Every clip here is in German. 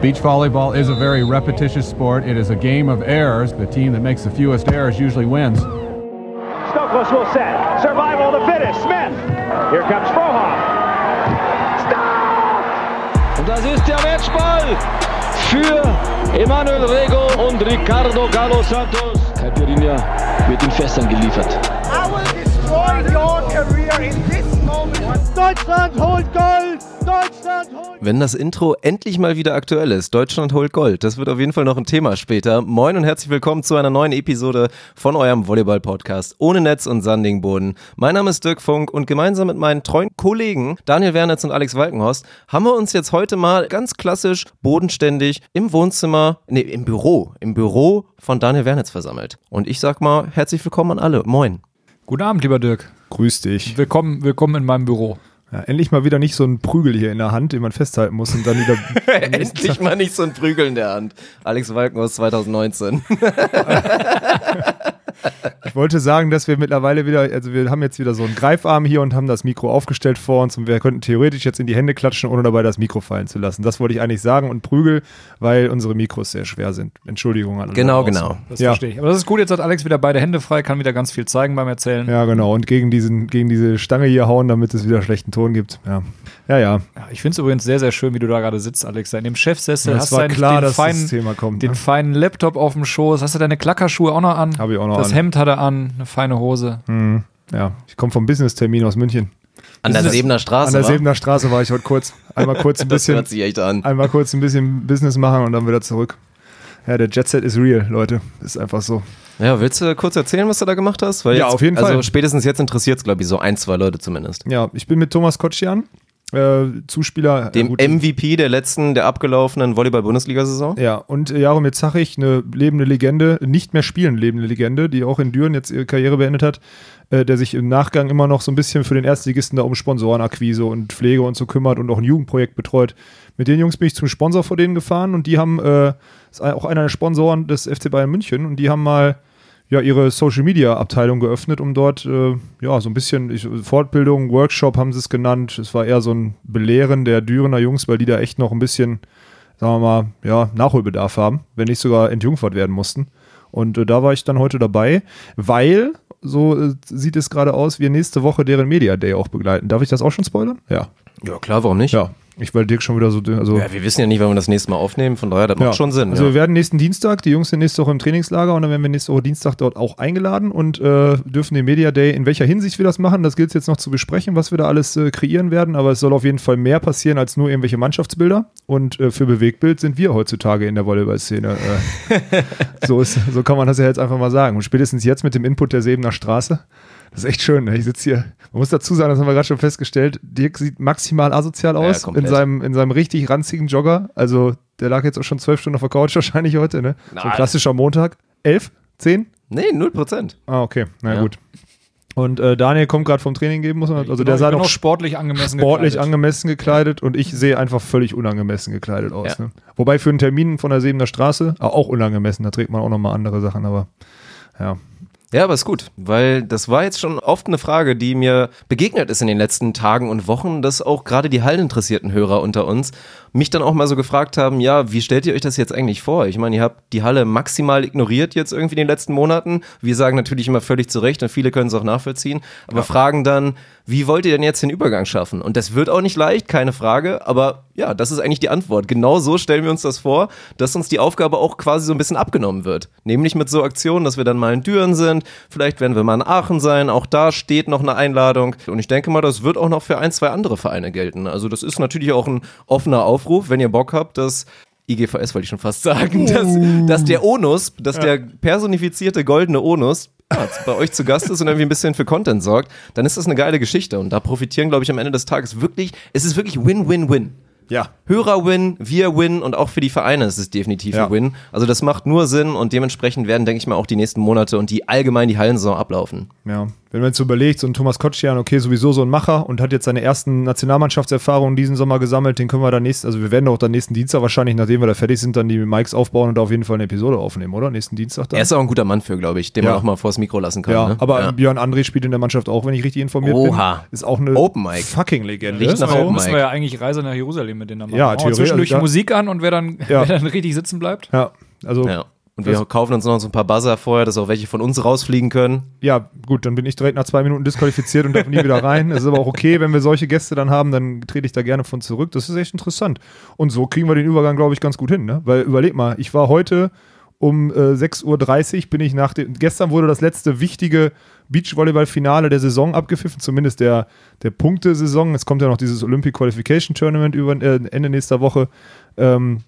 Beach volleyball is a very repetitious sport. It is a game of errors. The team that makes the fewest errors usually wins. Stokos will set. Survival to finish. Smith. Here comes Frohoff. Stop! Und das ist der Matchball für Emanuel Rego und Ricardo Galo Santos. Caipirinha wird in Fässern geliefert. I will destroy your career in this moment. Deutschland holt Gold! Deutschland holt Wenn das Intro endlich mal wieder aktuell ist, Deutschland holt Gold, das wird auf jeden Fall noch ein Thema später. Moin und herzlich willkommen zu einer neuen Episode von eurem Volleyball-Podcast ohne Netz und sandigen Boden. Mein Name ist Dirk Funk und gemeinsam mit meinen treuen Kollegen Daniel Wernitz und Alex Walkenhorst haben wir uns jetzt heute mal ganz klassisch bodenständig im Wohnzimmer, nee, im Büro, im Büro von Daniel Wernitz versammelt. Und ich sag mal herzlich willkommen an alle. Moin. Guten Abend, lieber Dirk. Grüß dich. Willkommen, willkommen in meinem Büro. Ja, endlich mal wieder nicht so ein Prügel hier in der Hand, den man festhalten muss und dann wieder. Endlich mal nicht so ein Prügel in der Hand. Alex Walkenhorst 2019. Ich wollte sagen, dass wir mittlerweile wieder, also wir haben jetzt wieder so einen Greifarm hier und haben das Mikro aufgestellt vor uns und wir könnten theoretisch jetzt in die Hände klatschen, ohne dabei das Mikro fallen zu lassen. Das wollte ich eigentlich sagen und Prügel, weil unsere Mikros sehr schwer sind. Entschuldigung an alle Genau, genau. Das Ja. verstehe ich. Aber das ist gut, jetzt hat Alex wieder beide Hände frei, kann wieder ganz viel zeigen beim Erzählen. Ja, genau. Und gegen, diesen, gegen diese Stange hier hauen, damit es wieder schlechten Ton gibt. Ja, ja. ja. Ja, ich finde es übrigens sehr, sehr schön, wie du da gerade sitzt, Alex. Da In dem Chefsessel Es hast war du klar, den, dass feinen, das Thema kommt. den Ne? feinen Laptop auf dem Schoß. Hast du deine Klackerschuhe auch noch an? Hab ich auch noch Das an. Hemd hat er an, eine feine Hose. Ja, ich komme vom Business-Termin aus München. An der Sebener Straße. An der? Sebener Straße war ich heute kurz. Einmal kurz ein Das bisschen. hört sich echt an. einmal kurz ein bisschen Business machen und dann wieder zurück. Ja, der Jet Set ist real, Leute. Ist einfach so. Ja, willst du kurz erzählen, was du da gemacht hast? Weil Ja, jetzt, auf jeden also Fall. spätestens jetzt interessiert es, glaube ich, so ein, zwei Leute zumindest. Ja, ich bin mit Thomas Kotschian, äh, Zuspieler. Dem äh, MVP der letzten, der abgelaufenen Volleyball-Bundesliga-Saison. Ja, und äh, Jaromir Zachrich, eine lebende Legende, nicht mehr spielende lebende Legende, die auch in Düren jetzt ihre Karriere beendet hat, äh, der sich im Nachgang immer noch so ein bisschen für den Erstligisten da um Sponsorenakquise und Pflege und so kümmert und auch ein Jugendprojekt betreut. Mit den Jungs bin ich zum Sponsor vor denen gefahren und die haben, äh, ist auch einer der Sponsoren des FC Bayern München und die haben mal ja, ihre Social Media Abteilung geöffnet, um dort äh, ja so ein bisschen ich, Fortbildung, Workshop haben sie es genannt. Es war eher so ein Belehren der Dürener Jungs, weil die da echt noch ein bisschen, sagen wir mal, ja, Nachholbedarf haben, wenn nicht sogar entjungfert werden mussten. Und äh, da war ich dann heute dabei, weil, so äh, sieht es gerade aus, wir nächste Woche deren Media Day auch begleiten. Darf ich das auch schon spoilern? Ja. Ja, klar, warum nicht? Ja. Ich weil Dirk schon wieder so, also Ja, wir wissen ja nicht, wann wir das nächste Mal aufnehmen, von daher, das macht schon Sinn. Also ja. wir werden nächsten Dienstag, die Jungs sind nächste Woche im Trainingslager und dann werden wir nächste Woche Dienstag dort auch eingeladen und äh, dürfen den Media Day, in welcher Hinsicht wir das machen, das gilt es jetzt noch zu besprechen, was wir da alles äh, kreieren werden, aber es soll auf jeden Fall mehr passieren als nur irgendwelche Mannschaftsbilder und äh, für Bewegtbild sind wir heutzutage in der Volleyball-Szene. Äh, so, ist, so kann man das ja jetzt einfach mal sagen und spätestens jetzt mit dem Input der Sebener Straße, das ist echt schön, ne? ich sitze hier, man muss dazu sagen, das haben wir gerade schon festgestellt, Dirk sieht maximal asozial aus in seinem, in seinem richtig ranzigen Jogger, also der lag jetzt auch schon zwölf Stunden auf der Couch wahrscheinlich heute, ne? So ein Nein. klassischer Montag. Elf? Zehn? Nee, 0%. Ah, okay. Na Ja. gut. Und äh, Daniel kommt gerade vom Training geben, muss man, also Genau, der ich sah noch auch sportlich angemessen sportlich gekleidet. angemessen gekleidet und ich sehe einfach völlig unangemessen gekleidet aus. Ja. Ne? Wobei für einen Termin von der Sebener Straße ah, auch unangemessen, da trägt man auch nochmal andere Sachen, aber ja. Ja, aber ist gut, weil das war jetzt schon oft eine Frage, die mir begegnet ist in den letzten Tagen und Wochen, dass auch gerade die hallinteressierten Hörer unter uns mich dann auch mal so gefragt haben, ja, wie stellt ihr euch das jetzt eigentlich vor? Ich meine, ihr habt die Halle maximal ignoriert jetzt irgendwie in den letzten Monaten. Wir sagen natürlich immer völlig zu Recht und viele können es auch nachvollziehen, aber fragen dann, wie wollt ihr denn jetzt den Übergang schaffen? Und das wird auch nicht leicht, keine Frage, aber ja, das ist eigentlich die Antwort. Genau so stellen wir uns das vor, dass uns die Aufgabe auch quasi so ein bisschen abgenommen wird. Nämlich mit so Aktionen, dass wir dann mal in Düren sind, vielleicht werden wir mal in Aachen sein, auch da steht noch eine Einladung. Und ich denke mal, das wird auch noch für ein, zwei andere Vereine gelten. Also das ist natürlich auch ein offener Aufruf, wenn ihr Bock habt, dass IGVS wollte ich schon fast sagen, dass, dass der Onus, dass der personifizierte goldene Onus ja, bei euch zu Gast ist und irgendwie ein bisschen für Content sorgt, dann ist das eine geile Geschichte. Und da profitieren, glaube ich, am Ende des Tages wirklich, es ist wirklich Win-Win-Win. Ja. Hörer-Win, wir Win und auch für die Vereine ist es definitiv Ja. ein Win. Also das macht nur Sinn und dementsprechend werden, denke ich mal, auch die nächsten Monate und die allgemein die Hallensaison ablaufen. Ja, wenn man jetzt so überlegt, so ein Thomas Kotschian, okay, sowieso so ein Macher und hat jetzt seine ersten Nationalmannschaftserfahrungen diesen Sommer gesammelt, den können wir dann nächsten, also wir werden auch dann nächsten Dienstag wahrscheinlich, nachdem wir da fertig sind, dann die Mikes aufbauen und da auf jeden Fall eine Episode aufnehmen, oder? Nächsten Dienstag dann. Er ist auch ein guter Mann für, glaube ich, den Ja. man auch mal vors Mikro lassen kann. ja, ne? aber ja. Björn André spielt in der Mannschaft auch, wenn ich richtig informiert Oha. bin. Ist auch eine Open Mic. fucking Legende. Riecht nach Müssen wir, Open müssen wir ja eigentlich Reise nach Jerusalem wir mit denen dann machen. Ja, theoretisch- zwischendurch da- Musik an und wer dann, Ja. wer dann richtig sitzen bleibt. Ja, also Ja. Und wir kaufen uns noch so ein paar Buzzer vorher, dass auch welche von uns rausfliegen können. Ja, gut, dann bin ich direkt nach zwei Minuten disqualifiziert und darf nie wieder rein. Es ist aber auch okay, wenn wir solche Gäste dann haben, dann trete ich da gerne von zurück. Das ist echt interessant. Und so kriegen wir den Übergang, glaube ich, ganz gut hin. Ne? Weil überleg mal, ich war heute um äh, 6.30 Uhr, bin ich nach dem. Gestern wurde das letzte wichtige Beachvolleyball-Finale der Saison abgepfiffen, zumindest der, der Punktesaison. Es kommt ja noch dieses Olympic Qualification Tournament über, äh, Ende nächster Woche. Ähm,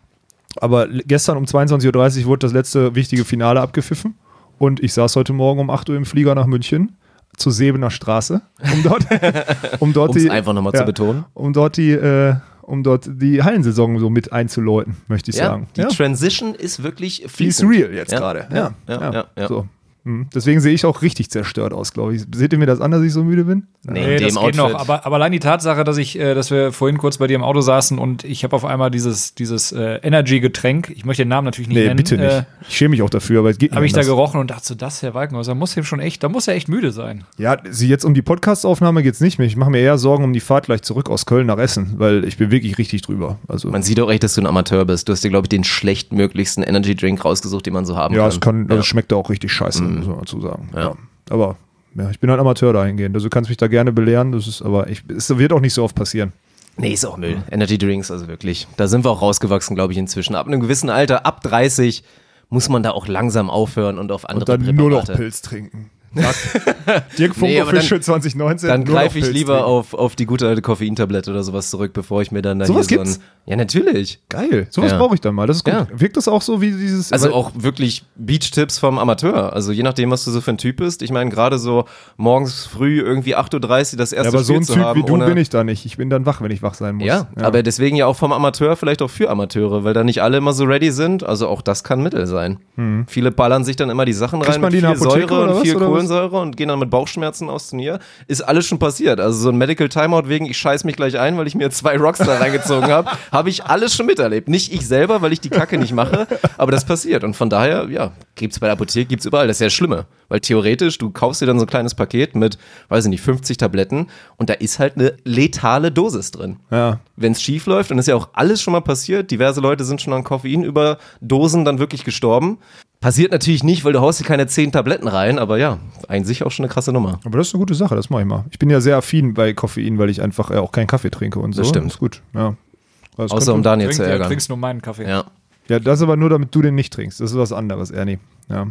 aber gestern um 22.30 Uhr wurde das letzte wichtige Finale abgepfiffen. Und ich saß heute Morgen um 8 Uhr im Flieger nach München zur Sebener Straße, um dort, um dort die, einfach nochmal zu betonen. um dort die, äh, um dort die Hallensaison so mit einzuläuten, möchte ich Ja, sagen. die Transition ist wirklich Die ist fließend. real jetzt Ja, gerade. Ja, ja, ja. ja, So. Hm. Deswegen sehe ich auch richtig zerstört aus, glaube ich. Seht ihr mir das an, dass ich so müde bin? Nee, Nee, das geht noch. Outfit. Aber, aber allein die Tatsache, dass ich, äh, dass wir vorhin kurz bei dir im Auto saßen und ich habe auf einmal dieses, dieses äh, Energy-Getränk, ich möchte den Namen natürlich nicht Nee, nennen, bitte nicht. Äh, ich schäme mich auch dafür, aber es geht nicht. habe ich da gerochen und dachte so, das Herr Walkenhaus, da muss ihm schon echt, da muss er echt müde sein. Ja, sie jetzt um die Podcast-Aufnahme geht es nicht mehr. Ich mache mir eher Sorgen um die Fahrt gleich zurück aus Köln nach Essen, weil ich bin wirklich richtig drüber. Also, Man sieht auch echt, dass du ein Amateur bist. Du hast dir, glaube ich, den schlechtmöglichsten Energy Drink rausgesucht, den man so haben ja, kann. es kann, ja. Mhm. das schmeckt auch richtig scheiße, muss man dazu sagen. Ja. Ja. Aber ja, ich bin halt Amateur dahingehend. Also du kannst mich da gerne belehren. Das ist aber ich, es wird auch nicht so oft passieren. Nee, ist auch Müll. Energy Drinks, also wirklich. Da sind wir auch rausgewachsen, glaube ich, inzwischen. Ab einem gewissen Alter, ab 30, muss man da auch langsam aufhören und auf andere Und dann nur noch Präparate. Pilz trinken. Dirk Funko Nee, Fische 2019. Dann greife ich lieber trinken. auf, auf die gute alte Koffeintablette oder sowas zurück, bevor ich mir dann da Sowas hier so gibt's? ein. Ja, natürlich. Geil, sowas Ja. brauche ich dann mal. Das ist gut. Ja. Wirkt das auch so wie dieses. Also auch wirklich Beach-Tipps vom Amateur. Also je nachdem, was du so für ein Typ bist. Ich meine, gerade so morgens früh irgendwie 8.30 Uhr das erste ja, aber so Spiel ein zu Typ haben. wie du bin ich da nicht. Ich bin dann wach, wenn ich wach sein muss. Ja, aber deswegen ja auch vom Amateur vielleicht auch für Amateure, weil da nicht alle immer so ready sind. Also auch das kann Mittel sein. Viele ballern sich dann immer die Sachen. Kriegt rein man mit die viel Apotheke Säure und viel was? Kohlensäure und gehen dann mit Bauchschmerzen aus Turnier. Ist alles schon passiert. Also so ein Medical Timeout wegen, ich scheiß mich gleich ein, weil ich mir zwei Rocks da reingezogen habe, habe ich alles schon miterlebt. Nicht ich selber, weil ich die Kacke nicht mache, aber das passiert. Und von daher, ja, gibt's bei der Apotheke, gibt's überall. Das ist ja das Schlimme. Weil theoretisch, du kaufst dir dann so ein kleines Paket mit, weiß ich nicht, 50 Tabletten und da ist halt eine letale Dosis drin Ja. wenn es schief läuft, und ist ja auch alles schon mal passiert, diverse Leute sind schon an Koffeinüberdosen dann wirklich gestorben. Passiert natürlich nicht, weil du haust dir keine zehn Tabletten rein, aber ja, ein sich auch schon eine krasse Nummer. Aber das ist eine gute Sache, das mache ich mal. Ich bin ja sehr affin bei Koffein, weil ich einfach äh, auch keinen Kaffee trinke und so. Das stimmt. ist gut. Ja. Das Außer um Daniel zu ärgern. trinkst nur meinen Kaffee. Ja. Ja, das aber nur, damit du den nicht trinkst. Das ist was anderes, Ernie. Ja.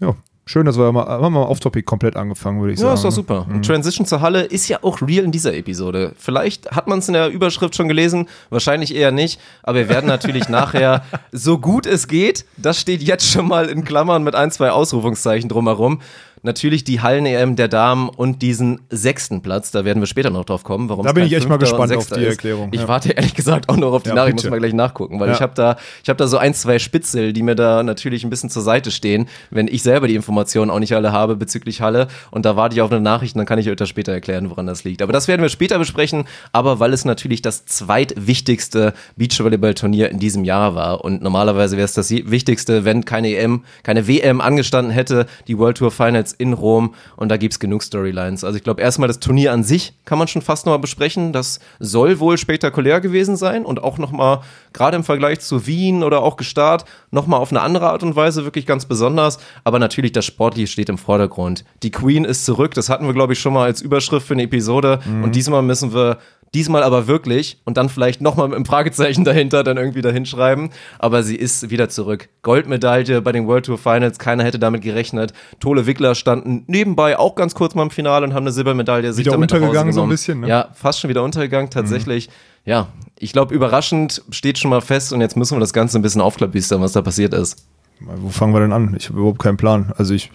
Ja. Schön, dass wir mal, haben wir mal auf Topic komplett angefangen, würde ich Ja, sagen. ist doch super. Und Transition zur Halle ist ja auch real in dieser Episode. Vielleicht hat man es in der Überschrift schon gelesen, wahrscheinlich eher nicht, aber wir werden natürlich nachher, so gut es geht, das steht jetzt schon mal in Klammern mit ein, zwei Ausrufungszeichen drumherum, natürlich die Hallen-EM der Damen und diesen sechsten Platz, da werden wir später noch drauf kommen, warum Da bin ich echt mal gespannt auf die ist. Erklärung, Ich ja. warte ehrlich gesagt auch noch auf die Ja, Nachricht, bitte. muss mal gleich nachgucken, weil Ja. ich habe da, ich habe da so ein, zwei Spitzel, die mir da natürlich ein bisschen zur Seite stehen, wenn ich selber die Informationen auch nicht alle habe bezüglich Halle und da warte ich auf eine Nachricht und dann kann ich euch das später erklären, woran das liegt. Aber das werden wir später besprechen, aber weil es natürlich das zweitwichtigste Beachvolleyball-Turnier in diesem Jahr war und normalerweise wäre es das wichtigste, wenn keine EM, keine WM angestanden hätte, die World Tour Finals in Rom und da gibt's genug Storylines. Also ich glaube erstmal das Turnier an sich kann man schon fast nochmal besprechen, das soll wohl spektakulär gewesen sein und auch nochmal gerade im Vergleich zu Wien oder auch Gestart nochmal auf eine andere Art und Weise wirklich ganz besonders, aber natürlich das Sportliche steht im Vordergrund. Die Queen ist zurück, das hatten wir glaube ich schon mal als Überschrift für eine Episode und diesmal müssen wir Diesmal aber wirklich und dann vielleicht nochmal mit einem Fragezeichen dahinter dann irgendwie dahinschreiben. Aber sie ist wieder zurück. Goldmedaille bei den World Tour Finals, keiner hätte damit gerechnet. Tole Wickler standen nebenbei auch ganz kurz mal im Finale und haben eine Silbermedaille sich Wieder damit untergegangen so ein bisschen, ne? Ja, fast schon wieder untergegangen, tatsächlich. Ja, ich glaube, überraschend steht schon mal fest und jetzt müssen wir das Ganze ein bisschen aufklabüstern, was da passiert ist. Wo fangen wir denn an? Ich habe überhaupt keinen Plan. Also ich,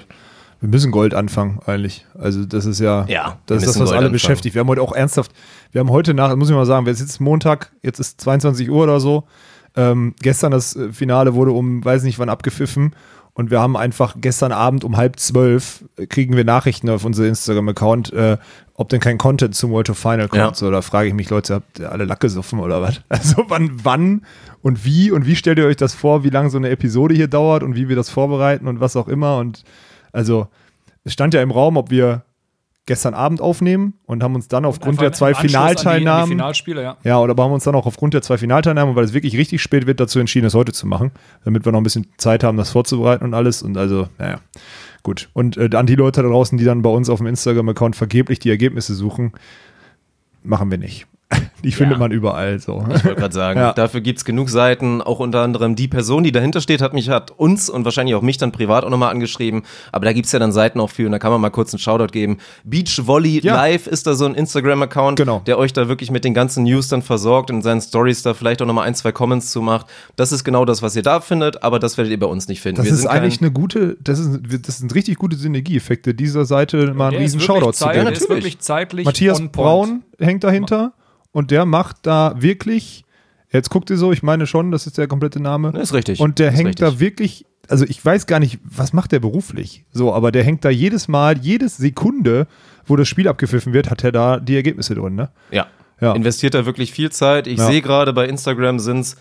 wir müssen Gold anfangen eigentlich. Also das ist ja, Ja, das ist das, was Gold alle anfangen. beschäftigt. Wir haben heute auch ernsthaft, wir haben heute nach, muss ich mal sagen, wir sitzen Montag, jetzt ist 22 Uhr oder so. Ähm, gestern das äh, Finale wurde um, weiß nicht wann abgepfiffen. Und wir haben einfach gestern Abend um halb zwölf äh, kriegen wir Nachrichten auf unser Instagram-Account, äh, ob denn kein Content zum World Tour Final kommt. Ja. So, da frage ich mich, Leute, habt ihr alle Lack gesoffen oder was? Also wann, wann und wie und wie stellt ihr euch das vor, wie lange so eine Episode hier dauert und wie wir das vorbereiten und was auch immer. Und also es stand ja im Raum, ob wir gestern Abend aufnehmen und haben uns dann aufgrund der zwei Anschluss an die- an Die, Finalteilnahmen Finalspiele, ja. ja, oder haben uns dann auch aufgrund der zwei Finalteilnahmen, weil es wirklich richtig spät wird, dazu entschieden, es heute zu machen, damit wir noch ein bisschen Zeit haben, das vorzubereiten und alles. Und also, naja, gut. Und äh, an die Leute da draußen, die dann bei uns auf dem Instagram-Account vergeblich die Ergebnisse suchen, machen wir nicht. Die findet man überall so. Ich wollte gerade sagen, Ja. dafür gibt's genug Seiten, auch unter anderem die Person, die dahinter steht, hat mich, hat uns und wahrscheinlich auch mich dann privat auch nochmal angeschrieben, aber da gibt's ja dann Seiten auch für und da kann man mal kurz einen Shoutout geben. Beach Volley Ja. Live ist da so ein Instagram-Account, Genau. der euch da wirklich mit den ganzen News dann versorgt und in seinen Stories da vielleicht auch nochmal ein, zwei Comments zu macht. Das ist genau das, was ihr da findet, aber das werdet ihr bei uns nicht finden. Das Wir ist sind eigentlich eine gute, das, ist, das sind richtig gute Synergieeffekte, dieser Seite mal einen riesen Shoutout zu geben. ist natürlich. wirklich zeitlich Matthias. Braun hängt dahinter und der macht da wirklich, jetzt guckt ihr so, ich meine schon, das ist der komplette Name. ist richtig. Und der hängt richtig. da wirklich, also ich weiß gar nicht, was macht der beruflich? So, aber der hängt da jedes Mal, jedes Sekunde, wo das Spiel abgepfiffen wird, hat er da die Ergebnisse drin, ne? Ja. Ja. Investiert da wirklich viel Zeit. Ich Ja. sehe gerade bei Instagram sind's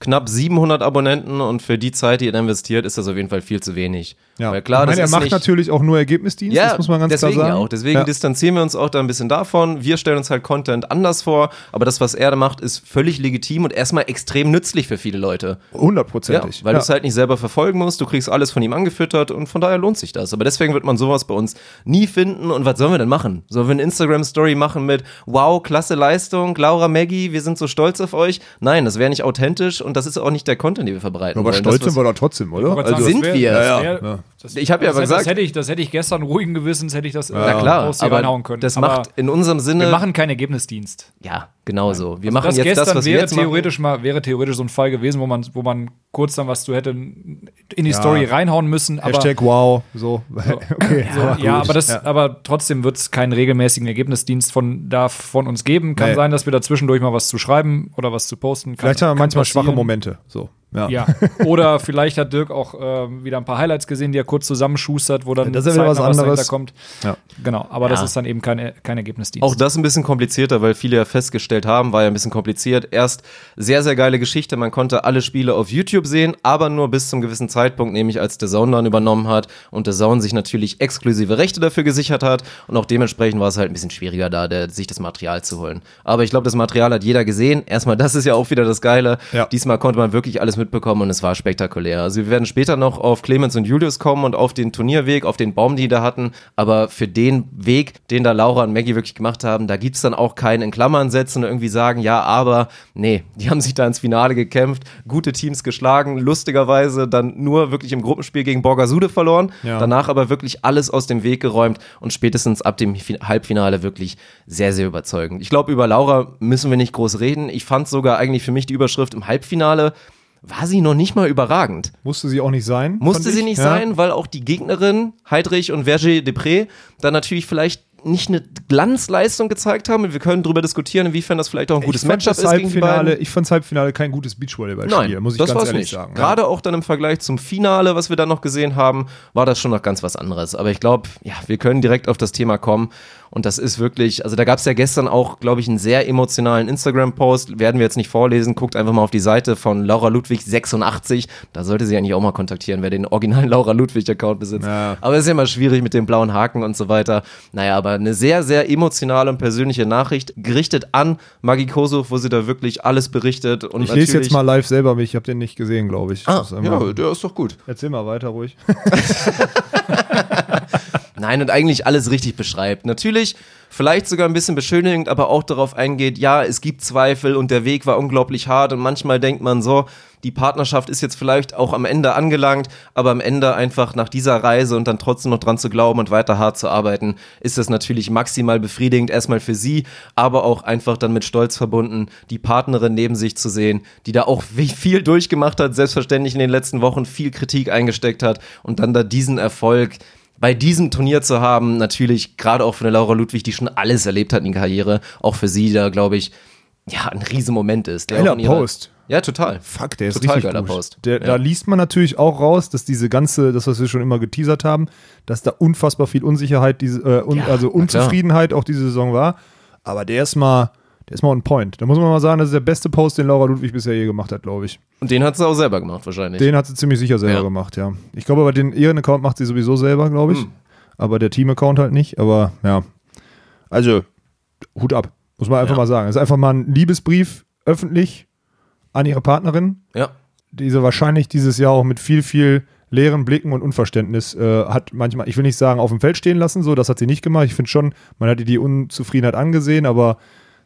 knapp 700 Abonnenten und für die Zeit, die er investiert, ist das auf jeden Fall viel zu wenig. Ja, Weil klar, ich meine, er macht natürlich auch nur Ergebnisdienst, ja, das muss man ganz deswegen klar sagen. Ja auch. Deswegen ja. distanzieren wir uns auch da ein bisschen davon. Wir stellen uns halt Content anders vor, aber das, was er da macht, ist völlig legitim und erstmal extrem nützlich für viele Leute. Ja, hundertprozentig. weil ja. du es halt nicht selber verfolgen musst, du kriegst alles von ihm angefüttert und von daher lohnt sich das. Aber deswegen wird man sowas bei uns nie finden und was sollen wir denn machen? Sollen wir eine Instagram-Story machen mit wow, klasse Leistung, Laura, Maggie, wir sind so stolz auf euch? Nein, das wäre nicht authentisch und das ist auch nicht der Content, den wir verbreiten aber wollen. stolz sind wir doch trotzdem, oder? Also, sagen, sind das wir. Ja, wär, ja. Das, Ich hab ja das, aber das, gesagt- hätte ich, das hätte ich gestern ruhigen Gewissens, hätte ich das Na klar, Post hier aber reinhauen können. das Aber macht in unserem Sinne wir machen keinen Ergebnisdienst. ja, genau so. Wir machen das jetzt gestern das, was wir wäre jetzt machen. theoretisch mal wäre theoretisch so ein Fall gewesen, wo man wo man kurz dann was zu hätte in die Ja. Story reinhauen müssen, aber Hashtag wow, so. okay. so, ja, aber das, Ja. aber trotzdem wird es keinen regelmäßigen Ergebnisdienst von da von uns geben. Kann Nee. sein, dass wir da zwischendurch mal was zu schreiben oder was zu posten. Kann, Vielleicht haben wir manchmal passieren. schwache Momente. So. Ja. Ja. Oder vielleicht hat Dirk auch ähm, wieder ein paar Highlights gesehen, die er kurz zusammenschustert, wo dann Ja, das ist wieder was anderes. kommt. Ja. Genau, aber das Ja. ist dann eben keine, kein Ergebnisdienst. Auch das ein bisschen komplizierter, weil viele ja festgestellt haben, war ja ein bisschen kompliziert. Erst sehr, sehr geile Geschichte. Man konnte alle Spiele auf YouTube sehen, aber nur bis zum gewissen Zeitpunkt, nämlich als The Zone dann übernommen hat und The Zone sich natürlich exklusive Rechte dafür gesichert hat. Und auch dementsprechend war es halt ein bisschen schwieriger da, der, sich das Material zu holen. Aber ich glaube, das Material hat jeder gesehen. Erstmal, das ist ja auch wieder das Geile. Diesmal konnte man wirklich alles mitbekommen und es war spektakulär. Also wir werden später noch auf Clemens und Julius kommen und auf den Turnierweg, auf den Baum, die da hatten. Aber für den Weg, den da Laura und Maggie wirklich gemacht haben, da gibt's dann auch keinen in Klammern setzen und irgendwie sagen, ja, aber, nee, die haben sich da ins Finale gekämpft, gute Teams geschlagen, lustigerweise dann nur wirklich im Gruppenspiel gegen Borgasude verloren, Ja. danach aber wirklich alles aus dem Weg geräumt und spätestens ab dem Fi- Halbfinale wirklich sehr, sehr überzeugend. Ich glaube, über Laura müssen wir nicht groß reden. Ich fand sogar eigentlich für mich die Überschrift im Halbfinale war sie noch nicht mal überragend. Musste sie auch nicht sein. Musste sie ich. nicht Ja. sein, weil auch die Gegnerin, Heidrich und Verger Depré, dann natürlich vielleicht nicht eine Glanzleistung gezeigt haben. Wir können darüber diskutieren, inwiefern das vielleicht auch ein gutes Matchup ist gegen die Halbfinale, beiden. Ich fand das Halbfinale kein gutes Beachvolleyballspiel, Nein, muss ich das ganz ehrlich nicht. sagen. Gerade auch dann im Vergleich zum Finale, was wir dann noch gesehen haben, war das schon noch ganz was anderes. Aber ich glaube, ja, wir können direkt auf das Thema kommen. Und das ist wirklich, also da gab es ja gestern auch, glaube ich, einen sehr emotionalen Instagram-Post. Werden wir jetzt nicht vorlesen. Guckt einfach mal auf die Seite von Laura Ludwig 86. Da sollte sie eigentlich auch mal kontaktieren, wer den originalen Laura Ludwig-Account besitzt. Ja. Aber es ist ja immer schwierig mit dem blauen Haken und so weiter. Naja, aber eine sehr, sehr emotionale und persönliche Nachricht gerichtet an Maggie Kosow, wo sie da wirklich alles berichtet. Und Ich lese jetzt mal live selber mich, ich habe den nicht gesehen, glaube ich. Ah, Das ist einmal- ja, der ist doch gut. Erzähl mal weiter ruhig. Nein, und eigentlich alles richtig beschreibt. Natürlich, vielleicht sogar ein bisschen beschönigend, aber auch darauf eingeht, ja, es gibt Zweifel und der Weg war unglaublich hart und manchmal denkt man so, die Partnerschaft ist jetzt vielleicht auch am Ende angelangt, aber am Ende einfach nach dieser Reise und dann trotzdem noch dran zu glauben und weiter hart zu arbeiten, ist das natürlich maximal befriedigend, erstmal für sie, aber auch einfach dann mit Stolz verbunden, die Partnerin neben sich zu sehen, die da auch viel durchgemacht hat, selbstverständlich in den letzten Wochen viel Kritik eingesteckt hat und dann da diesen Erfolg bei diesem Turnier zu haben, natürlich gerade auch für eine Laura Ludwig, die schon alles erlebt hat in der Karriere, auch für sie da, glaube ich, ja, ein Riesenmoment ist. Der Geiler Post. Ja, total. Fuck, der ist Total richtig geiler gut. Post. Der, Ja. Da liest man natürlich auch raus, dass diese ganze, das, was wir schon immer geteasert haben, dass da unfassbar viel Unsicherheit, diese, äh, un, Ja, also. Unzufriedenheit auch diese Saison war. Aber der ist mal, der ist mal on point. Da muss man mal sagen, das ist der beste Post, den Laura Ludwig bisher je gemacht hat, glaube ich. Und den hat sie auch selber gemacht, wahrscheinlich. Den hat sie ziemlich sicher selber Ja. gemacht, ja. Ich glaube aber, den ihren Account macht sie sowieso selber, glaube ich. Hm. Aber der Team-Account halt nicht. Aber ja. Also, Hut ab, muss man einfach Ja. mal sagen. Es ist einfach mal ein Liebesbrief öffentlich an ihre Partnerin, Ja. die sie wahrscheinlich dieses Jahr auch mit viel, viel leeren Blicken und Unverständnis äh, hat manchmal, ich will nicht sagen, auf dem Feld stehen lassen, so, das hat sie nicht gemacht. Ich finde schon, man hat ihr die Unzufriedenheit angesehen, aber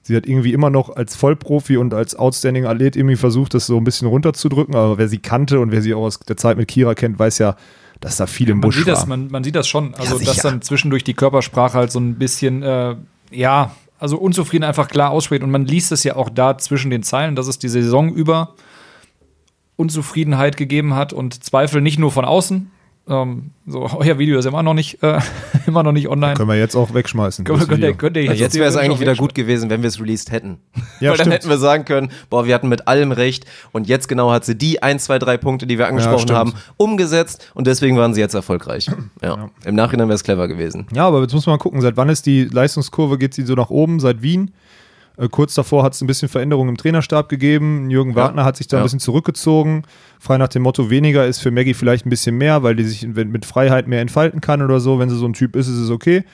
sie hat irgendwie immer noch als Vollprofi und als outstanding Athlet irgendwie versucht, das so ein bisschen runterzudrücken. Aber wer sie kannte und wer sie auch aus der Zeit mit Kira kennt, weiß ja, dass da viel im Man Busch sieht, war. das, man, man sieht das schon. Also, dass sicher. dann zwischendurch die Körpersprache halt so ein bisschen, äh, ja, also unzufrieden einfach klar ausspricht. Und man liest es ja auch da zwischen den Zeilen, dass es die Saison über Unzufriedenheit gegeben hat und Zweifel nicht nur von außen. Ähm, so, euer Video ist immer noch nicht, äh, immer noch nicht online. Können wir jetzt auch wegschmeißen. Könnt, das könnt, ihr, könnt ihr Jetzt, jetzt wäre es eigentlich wieder gut gewesen, wenn wir es released hätten. Ja, Weil dann hätten wir sagen können, boah, wir hatten mit allem recht und jetzt genau hat sie die ein, zwei, drei Punkte, die wir angesprochen stimmt. haben, umgesetzt und deswegen waren sie jetzt erfolgreich. Ja. Im Nachhinein wäre es clever gewesen. Ja, aber jetzt muss man mal gucken, seit wann ist die Leistungskurve, geht sie so nach oben? Seit Wien? Äh, kurz davor hat es ein bisschen Veränderung im Trainerstab gegeben. Jürgen Wagner hat sich da Ja. ein bisschen zurückgezogen. Frei nach dem Motto, weniger ist für Maggie vielleicht ein bisschen mehr, weil die sich mit Freiheit mehr entfalten kann oder so. Wenn sie so ein Typ ist, ist es okay.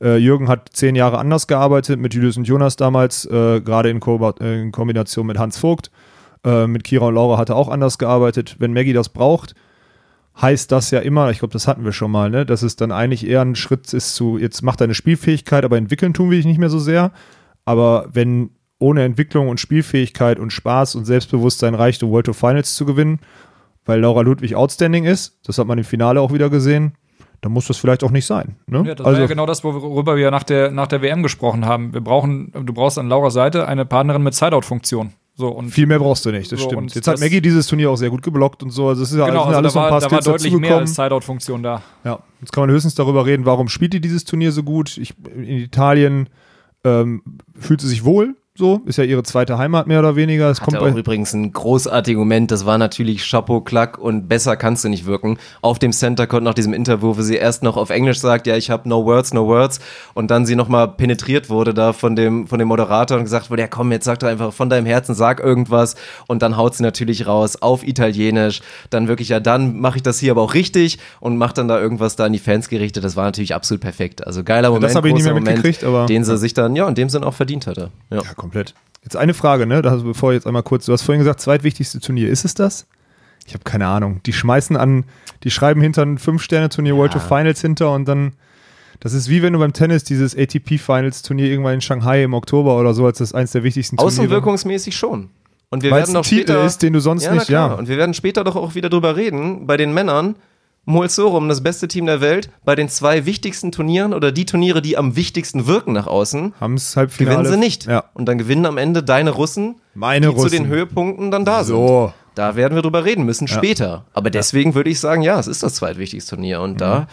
Äh, Jürgen hat zehn Jahre anders gearbeitet mit Julius und Jonas damals, äh, gerade in, Ko in Kombination mit Hans Vogt. Äh, mit Kira und Laura hat er auch anders gearbeitet. Wenn Maggie das braucht, heißt das ja immer, ich glaube, das hatten wir schon mal, ne, dass es dann eigentlich eher ein Schritt ist zu, jetzt macht deine Spielfähigkeit, aber entwickeln tun wir dich nicht mehr so sehr. Aber wenn ohne Entwicklung und Spielfähigkeit und Spaß und Selbstbewusstsein reicht, um World Tour Finals zu gewinnen, weil Laura Ludwig outstanding ist, das hat man im Finale auch wieder gesehen, dann muss das vielleicht auch nicht sein. Ne? Ja, das war ja genau das, worüber wir nach der, nach der WM gesprochen haben. Wir brauchen, du brauchst an Laura Seite eine Partnerin mit Sideout-Funktion. So, und viel mehr brauchst du nicht, das So, stimmt. Jetzt hat das- Maggie dieses Turnier auch sehr gut geblockt und so. Also es ist ja genau, sind also alles da noch ein war, paar da war deutlich mehr als Sideout-Funktion da. Ja, jetzt kann man höchstens darüber reden, warum spielt die dieses Turnier so gut. Ich, in Italien ähm, fühlt sie sich wohl, so, ist ja ihre zweite Heimat mehr oder weniger. Es kommt Hatte auch bei, übrigens ein großartiger Moment, das war natürlich Chapeau, Klack und besser kannst du nicht wirken. Auf dem Center Court nach diesem Interview, wo sie erst noch auf Englisch sagt, ja, ich habe no words, no words und dann sie nochmal penetriert wurde da von dem, von dem Moderator und gesagt wurde, ja komm, jetzt sag doch einfach von deinem Herzen, sag irgendwas und dann haut sie natürlich raus auf Italienisch, dann wirklich, ja, dann mache ich das hier aber auch richtig und macht dann da irgendwas da an die Fans gerichtet. Das war natürlich absolut perfekt. Also geiler Moment, das habe ich nicht großer mehr Moment, mitgekriegt, aber- den sie sich dann, ja, in dem Sinn auch verdient hatte. Ja. ja, komplett. Jetzt eine Frage, ne? Das, bevor jetzt einmal kurz, du hast vorhin gesagt, zweitwichtigste Turnier. Ist es das? Ich habe keine Ahnung. Die schmeißen an, die schreiben hinter ein Fünf-Sterne-Turnier World Tour Finals hinter und dann. Das ist wie wenn du beim Tennis dieses ATP-Finals-Turnier irgendwann in Shanghai im Oktober oder so als das eins der wichtigsten Turniere. Außenwirkungsmäßig schon. Und wir Weil werden noch Titel später, ist, den du sonst ja, nicht, ja. Und wir werden später doch auch wieder drüber reden. Bei den Männern, Moel das beste Team der Welt, bei den zwei wichtigsten Turnieren oder die Turniere, die am wichtigsten wirken nach außen, Haben es Halbfinale. gewinnen sie nicht. Ja. Und dann gewinnen am Ende deine Russen, Meine die zu Russen. den Höhepunkten dann da sind. So. Da werden wir drüber reden müssen später. Aber deswegen würde ich sagen, ja, es ist das zweitwichtigste Turnier. Und da, Mhm.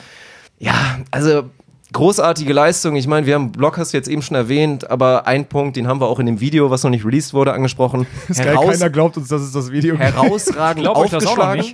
ja, also großartige Leistung. Ich meine, wir haben Block hast du jetzt eben schon erwähnt, aber ein Punkt, den haben wir auch in dem Video, was noch nicht released wurde, angesprochen. Ist geil, keiner glaubt uns, dass es das Video gibt. herausragend Glaub euch das auch noch aufgeschlagen.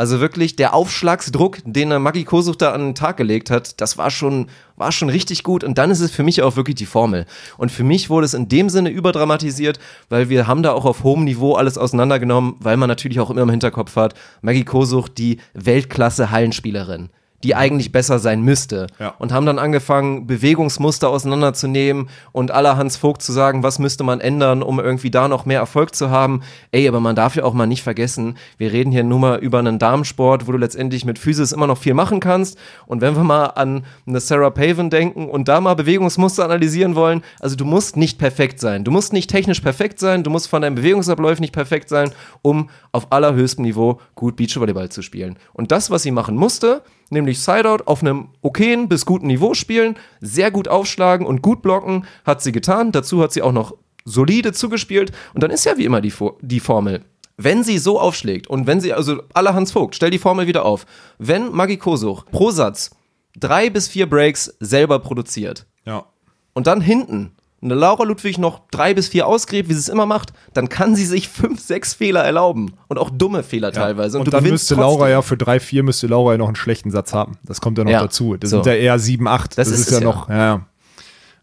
Also wirklich der Aufschlagsdruck, den Maggi Kosuch da an den Tag gelegt hat, das war schon, war schon richtig gut. Und dann ist es für mich auch wirklich die Formel. Und für mich wurde es in dem Sinne überdramatisiert, weil wir haben da auch auf hohem Niveau alles auseinandergenommen, weil man natürlich auch immer im Hinterkopf hat, Maggi Kosuch, die Weltklasse-Hallenspielerin die eigentlich besser sein müsste. Ja. Und haben dann angefangen, Bewegungsmuster auseinanderzunehmen und aller Hans Vogt zu sagen, was müsste man ändern, um irgendwie da noch mehr Erfolg zu haben. Ey, aber man darf ja auch mal nicht vergessen, wir reden hier nur mal über einen Damensport, wo du letztendlich mit Physis immer noch viel machen kannst. Und wenn wir mal an eine Sarah Paven denken und da mal Bewegungsmuster analysieren wollen, also du musst nicht perfekt sein. Du musst nicht technisch perfekt sein, du musst von deinen Bewegungsabläufen nicht perfekt sein, um auf allerhöchstem Niveau gut Beachvolleyball zu spielen. Und das, was sie machen musste, nämlich Sideout auf einem okayen bis guten Niveau spielen, sehr gut aufschlagen und gut blocken, hat sie getan. Dazu hat sie auch noch solide zugespielt und dann ist ja wie immer die, die Formel. Wenn sie so aufschlägt und wenn sie, also aller Hans Vogt, stell die Formel wieder auf. Wenn Maggi Kosuch pro Satz drei bis vier Breaks selber produziert Ja. und dann hinten eine Laura Ludwig noch drei bis vier ausgräbt, wie sie es immer macht, dann kann sie sich fünf, sechs Fehler erlauben und auch dumme Fehler teilweise. Und, du dann müsste Laura trotzdem. ja für 3, 4 müsste Laura ja noch einen schlechten Satz haben. Das kommt ja noch Ja, dazu. Das so. sind ja eher 7, 8. Das ist es ja ja. noch, ja, ja.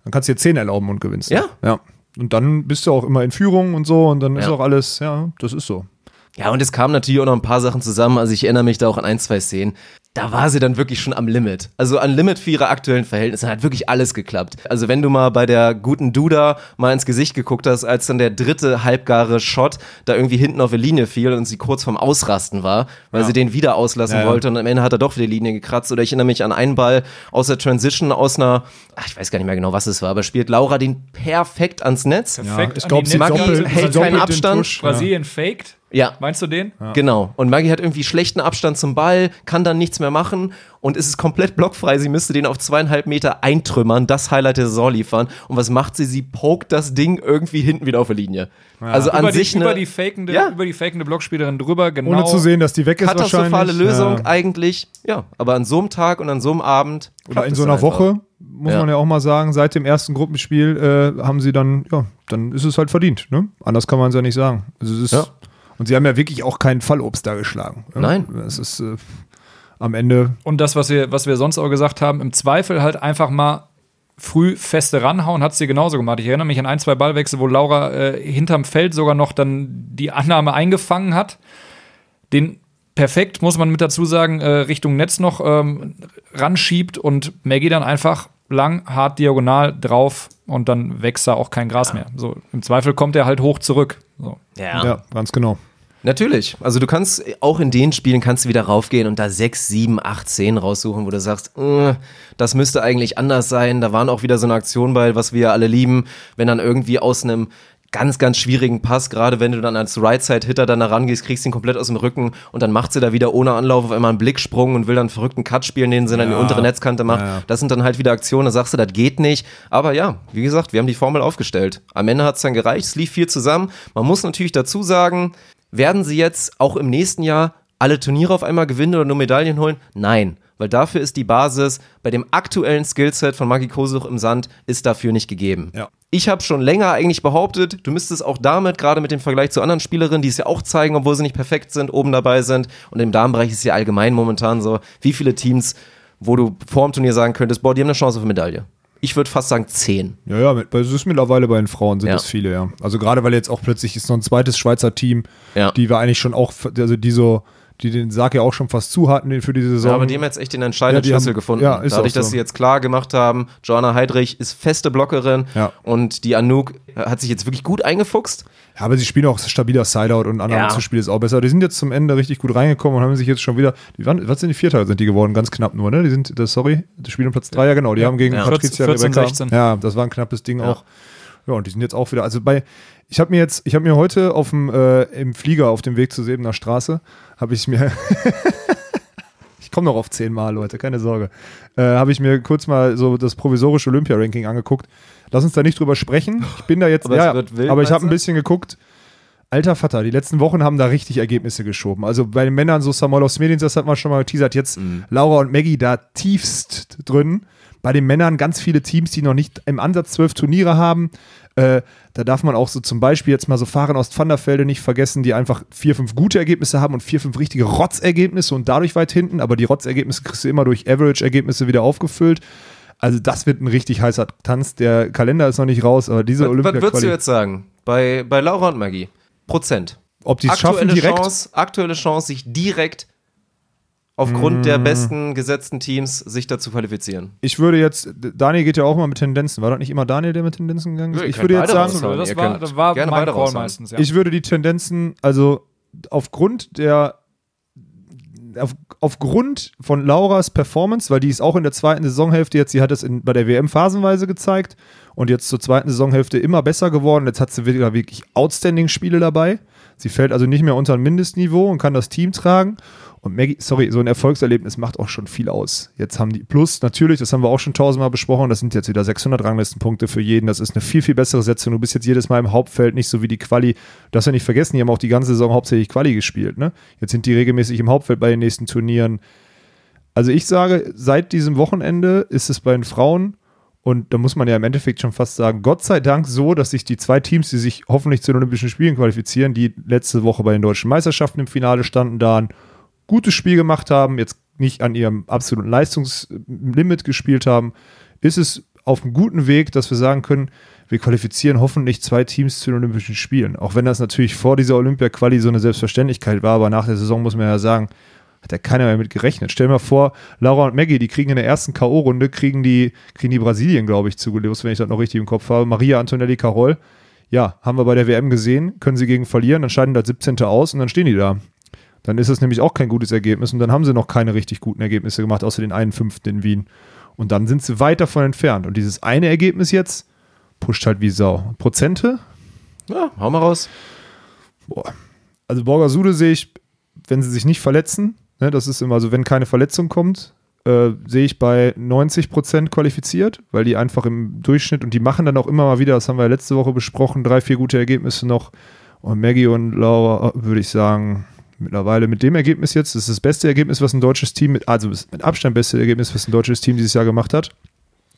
Dann kannst du dir 10 erlauben und gewinnst. Ja. ja. Und dann bist du auch immer in Führung und so und dann ist Ja. auch alles, ja, das ist so. Ja, und es kamen natürlich auch noch ein paar Sachen zusammen. Also ich erinnere mich da auch an ein, zwei Szenen. Da war sie dann wirklich schon am Limit. Also an Limit für ihre aktuellen Verhältnisse hat wirklich alles geklappt. Also wenn du mal bei der guten Duda mal ins Gesicht geguckt hast, als dann der dritte halbgare Shot da irgendwie hinten auf die Linie fiel und sie kurz vorm Ausrasten war, weil sie den wieder auslassen Ja, ja. wollte und am Ende hat er doch wieder die Linie gekratzt. Oder ich erinnere mich an einen Ball aus der Transition aus einer, ach, ich weiß gar nicht mehr genau, was es war, aber spielt Laura den perfekt ans Netz. Perfekt ich glaube, die sie doppelt, hält keinen Abstand. Brasilien faked. Ja, Meinst du den? Genau. Und Maggie hat irgendwie schlechten Abstand zum Ball, kann dann nichts mehr machen und es ist komplett blockfrei. Sie müsste den auf zweieinhalb Meter eintrümmern, das Highlight der Saison liefern. Und was macht sie? Sie pokt das Ding irgendwie hinten wieder auf die Linie. Also an über, die, sich über, die fakende, Ja. über die fakende Blockspielerin drüber, genau. Ohne zu sehen, dass die weg ist katastrophale wahrscheinlich. Lösung Ja. eigentlich. Ja, aber an so einem Tag und an so einem Abend. Oder in so einer. Woche, muss Ja. man ja auch mal sagen, seit dem ersten Gruppenspiel äh, haben sie dann, ja, dann ist es halt verdient. Ne? Anders kann man es ja nicht sagen. Also es ist, Ja. Und sie haben ja wirklich auch keinen Fallobst da geschlagen. Ja? Nein. Es ist äh, am Ende, Und das, was wir, was wir sonst auch gesagt haben, im Zweifel halt einfach mal früh feste ranhauen, hat sie genauso gemacht. Ich erinnere mich an ein, zwei Ballwechsel, wo Laura äh, hinterm Feld sogar noch dann die Annahme eingefangen hat. Den perfekt, muss man mit dazu sagen, äh, Richtung Netz noch ähm, ranschiebt und Maggie dann einfach lang, hart, diagonal drauf und dann wächst da auch kein Gras mehr. So, Im Zweifel kommt er halt hoch zurück. So. Ja. ja, ganz genau. Natürlich. Also du kannst auch in den Spielen kannst du wieder raufgehen und da 6, 7, 8, 10 raussuchen, wo du sagst, äh, das müsste eigentlich anders sein. Da waren auch wieder so eine Aktion bei, was wir alle lieben, wenn dann irgendwie aus einem ganz, ganz schwierigen Pass, gerade wenn du dann als Right-Side-Hitter dann da rangehst, kriegst ihn komplett aus dem Rücken und dann macht sie da wieder ohne Anlauf auf einmal einen Blicksprung und will dann einen verrückten Cut spielen, den sie dann in die Ja. untere Netzkante macht. Ja, ja. Das sind dann halt wieder Aktionen, da sagst du, das geht nicht. Aber ja, wie gesagt, wir haben die Formel aufgestellt. Am Ende hat es dann gereicht, es lief viel zusammen. Man muss natürlich dazu sagen, werden sie jetzt auch im nächsten Jahr alle Turniere auf einmal gewinnen oder nur Medaillen holen? Nein. Weil dafür ist die Basis bei dem aktuellen Skillset von Maggie Kosuch im Sand ist dafür nicht gegeben. Ja. Ich habe schon länger eigentlich behauptet, du müsstest auch damit, gerade mit dem Vergleich zu anderen Spielerinnen, die es ja auch zeigen, obwohl sie nicht perfekt sind, oben dabei sind. Und im Damenbereich ist es ja allgemein momentan so, wie viele Teams, wo du vor dem Turnier sagen könntest, boah, die haben eine Chance auf eine Medaille. Ich würde fast sagen zehn. Ja, ja, es ist mittlerweile bei den Frauen sind Ja. es viele, ja. Also gerade weil jetzt auch plötzlich ist noch ein zweites Schweizer Team, Ja. die wir eigentlich schon auch, also die so, die den Sarg ja auch schon fast zu hatten den- für diese Saison. Ja, aber die haben jetzt echt den entscheidenden Ja, die Schlüssel haben- gefunden. ja, ist Dadurch, so. dass sie jetzt klar gemacht haben, Joanna Heidrich ist feste Blockerin Ja. und die Anouk hat sich jetzt wirklich gut eingefuchst. Ja, aber sie spielen auch stabiler Sideout und anderen Ja. zu Spiel ist auch besser. Die sind jetzt zum Ende richtig gut reingekommen und haben sich jetzt schon wieder, die waren, was sind die Vierter sind die geworden? Ganz knapp nur, ne? Die sind, das, sorry, die spielen um Platz drei, ja genau. Die haben gegen Ja. Patricia 14, Rebecca. 16. Ja, das war ein knappes Ding auch. Ja, und die sind jetzt auch wieder, also bei, ich habe mir jetzt, ich habe mir heute auf dem, äh, im Flieger auf dem Weg zur Sebener Straße, habe ich mir, ich komme noch auf zehnmal, Leute, keine Sorge, äh, habe ich mir kurz mal so das provisorische Olympia-Ranking angeguckt. Lass uns da nicht drüber sprechen. Ich bin da jetzt, Aber ja, wird wild, aber ich habe ein bisschen geguckt. Alter Vater, die letzten Wochen haben da richtig Ergebnisse geschoben. Also bei den Männern, so Samolos Medins, das hat man schon mal geteasert, jetzt Mhm. Laura und Maggie da tiefst drin. Bei den Männern ganz viele Teams, die noch nicht im Ansatz zwölf Turniere haben. Äh, da darf man auch so zum Beispiel jetzt mal so Fahren aus Vanderfelde nicht vergessen, die einfach vier, fünf gute Ergebnisse haben und vier, fünf richtige Rotzergebnisse und dadurch weit hinten. Aber die Rotzergebnisse kriegst du immer durch Average-Ergebnisse wieder aufgefüllt. Also das wird ein richtig heißer Tanz. Der Kalender ist noch nicht raus, aber diese Was, was olympia würdest du jetzt sagen? Bei, bei Laura und Maggie? Prozent. Ob die es schaffen direkt? Chance, aktuelle Chance, sich direkt aufgrund Mm. der besten gesetzten Teams sich dazu qualifizieren. Ich würde jetzt, Daniel geht ja auch immer mit Tendenzen. War das nicht immer Daniel, der mit Tendenzen gegangen ist? Ja, ich würde jetzt sagen, raushauen. das war, das war gerne mein beide Call raushauen. meistens, ja. ich würde die Tendenzen, also aufgrund der auf, aufgrund von Lauras Performance, weil die ist auch in der zweiten Saisonhälfte jetzt, sie hat es in, bei der WM phasenweise gezeigt und jetzt zur zweiten Saisonhälfte immer besser geworden. Jetzt hat sie wieder wirklich outstanding Spiele dabei. Sie fällt also nicht mehr unter ein Mindestniveau und kann das Team tragen. Und Maggie, sorry, so ein Erfolgserlebnis macht auch schon viel aus. Jetzt haben die, plus natürlich, das haben wir auch schon tausendmal besprochen, das sind jetzt wieder 600 Ranglistenpunkte für jeden. Das ist eine viel, viel bessere Setzung. Du bist jetzt jedes Mal im Hauptfeld, nicht so wie die Quali. Du darfst ja nicht vergessen, die haben auch die ganze Saison hauptsächlich Quali gespielt. Ne? Jetzt sind die regelmäßig im Hauptfeld bei den nächsten Turnieren. Also ich sage, seit diesem Wochenende ist es bei den Frauen und da muss man ja im Endeffekt schon fast sagen, Gott sei Dank so, dass sich die zwei Teams, die sich hoffentlich zu den Olympischen Spielen qualifizieren, die letzte Woche bei den deutschen Meisterschaften im Finale standen, da ein gutes Spiel gemacht haben, jetzt nicht an ihrem absoluten Leistungslimit gespielt haben, ist es auf einem guten Weg, dass wir sagen können, wir qualifizieren hoffentlich zwei Teams zu den Olympischen Spielen. Auch wenn das natürlich vor dieser Olympia-Quali so eine Selbstverständlichkeit war, aber nach der Saison muss man ja sagen, Hat ja keiner mehr mit gerechnet. Stell dir mal vor, Laura und Maggie, die kriegen in der ersten K.O.-Runde, kriegen die, kriegen die Brasilien, glaube ich, zugelost, wenn ich das noch richtig im Kopf habe. Maria Antonelli Carol. Ja, haben wir bei der WM gesehen, können sie gegen verlieren, dann scheiden da 17. aus und dann stehen die da. Dann ist das nämlich auch kein gutes Ergebnis und dann haben sie noch keine richtig guten Ergebnisse gemacht, außer den einen fünften in Wien. Und dann sind sie weit davon entfernt. Und dieses eine Ergebnis jetzt pusht halt wie Sau. Prozente? Ja, hau mal raus. Boah. Also Borgasude sehe ich, wenn sie sich nicht verletzen, ne, das ist immer so, wenn keine Verletzung kommt, äh, sehe ich bei 90 Prozent qualifiziert, weil die einfach im Durchschnitt und die machen dann auch immer mal wieder, das haben wir ja letzte Woche besprochen, drei, vier gute Ergebnisse noch. Und Maggie und Laura, würde ich sagen, mittlerweile mit dem Ergebnis jetzt, das ist das beste Ergebnis, was ein deutsches Team, mit, also mit Abstand beste Ergebnis, was ein deutsches Team dieses Jahr gemacht hat.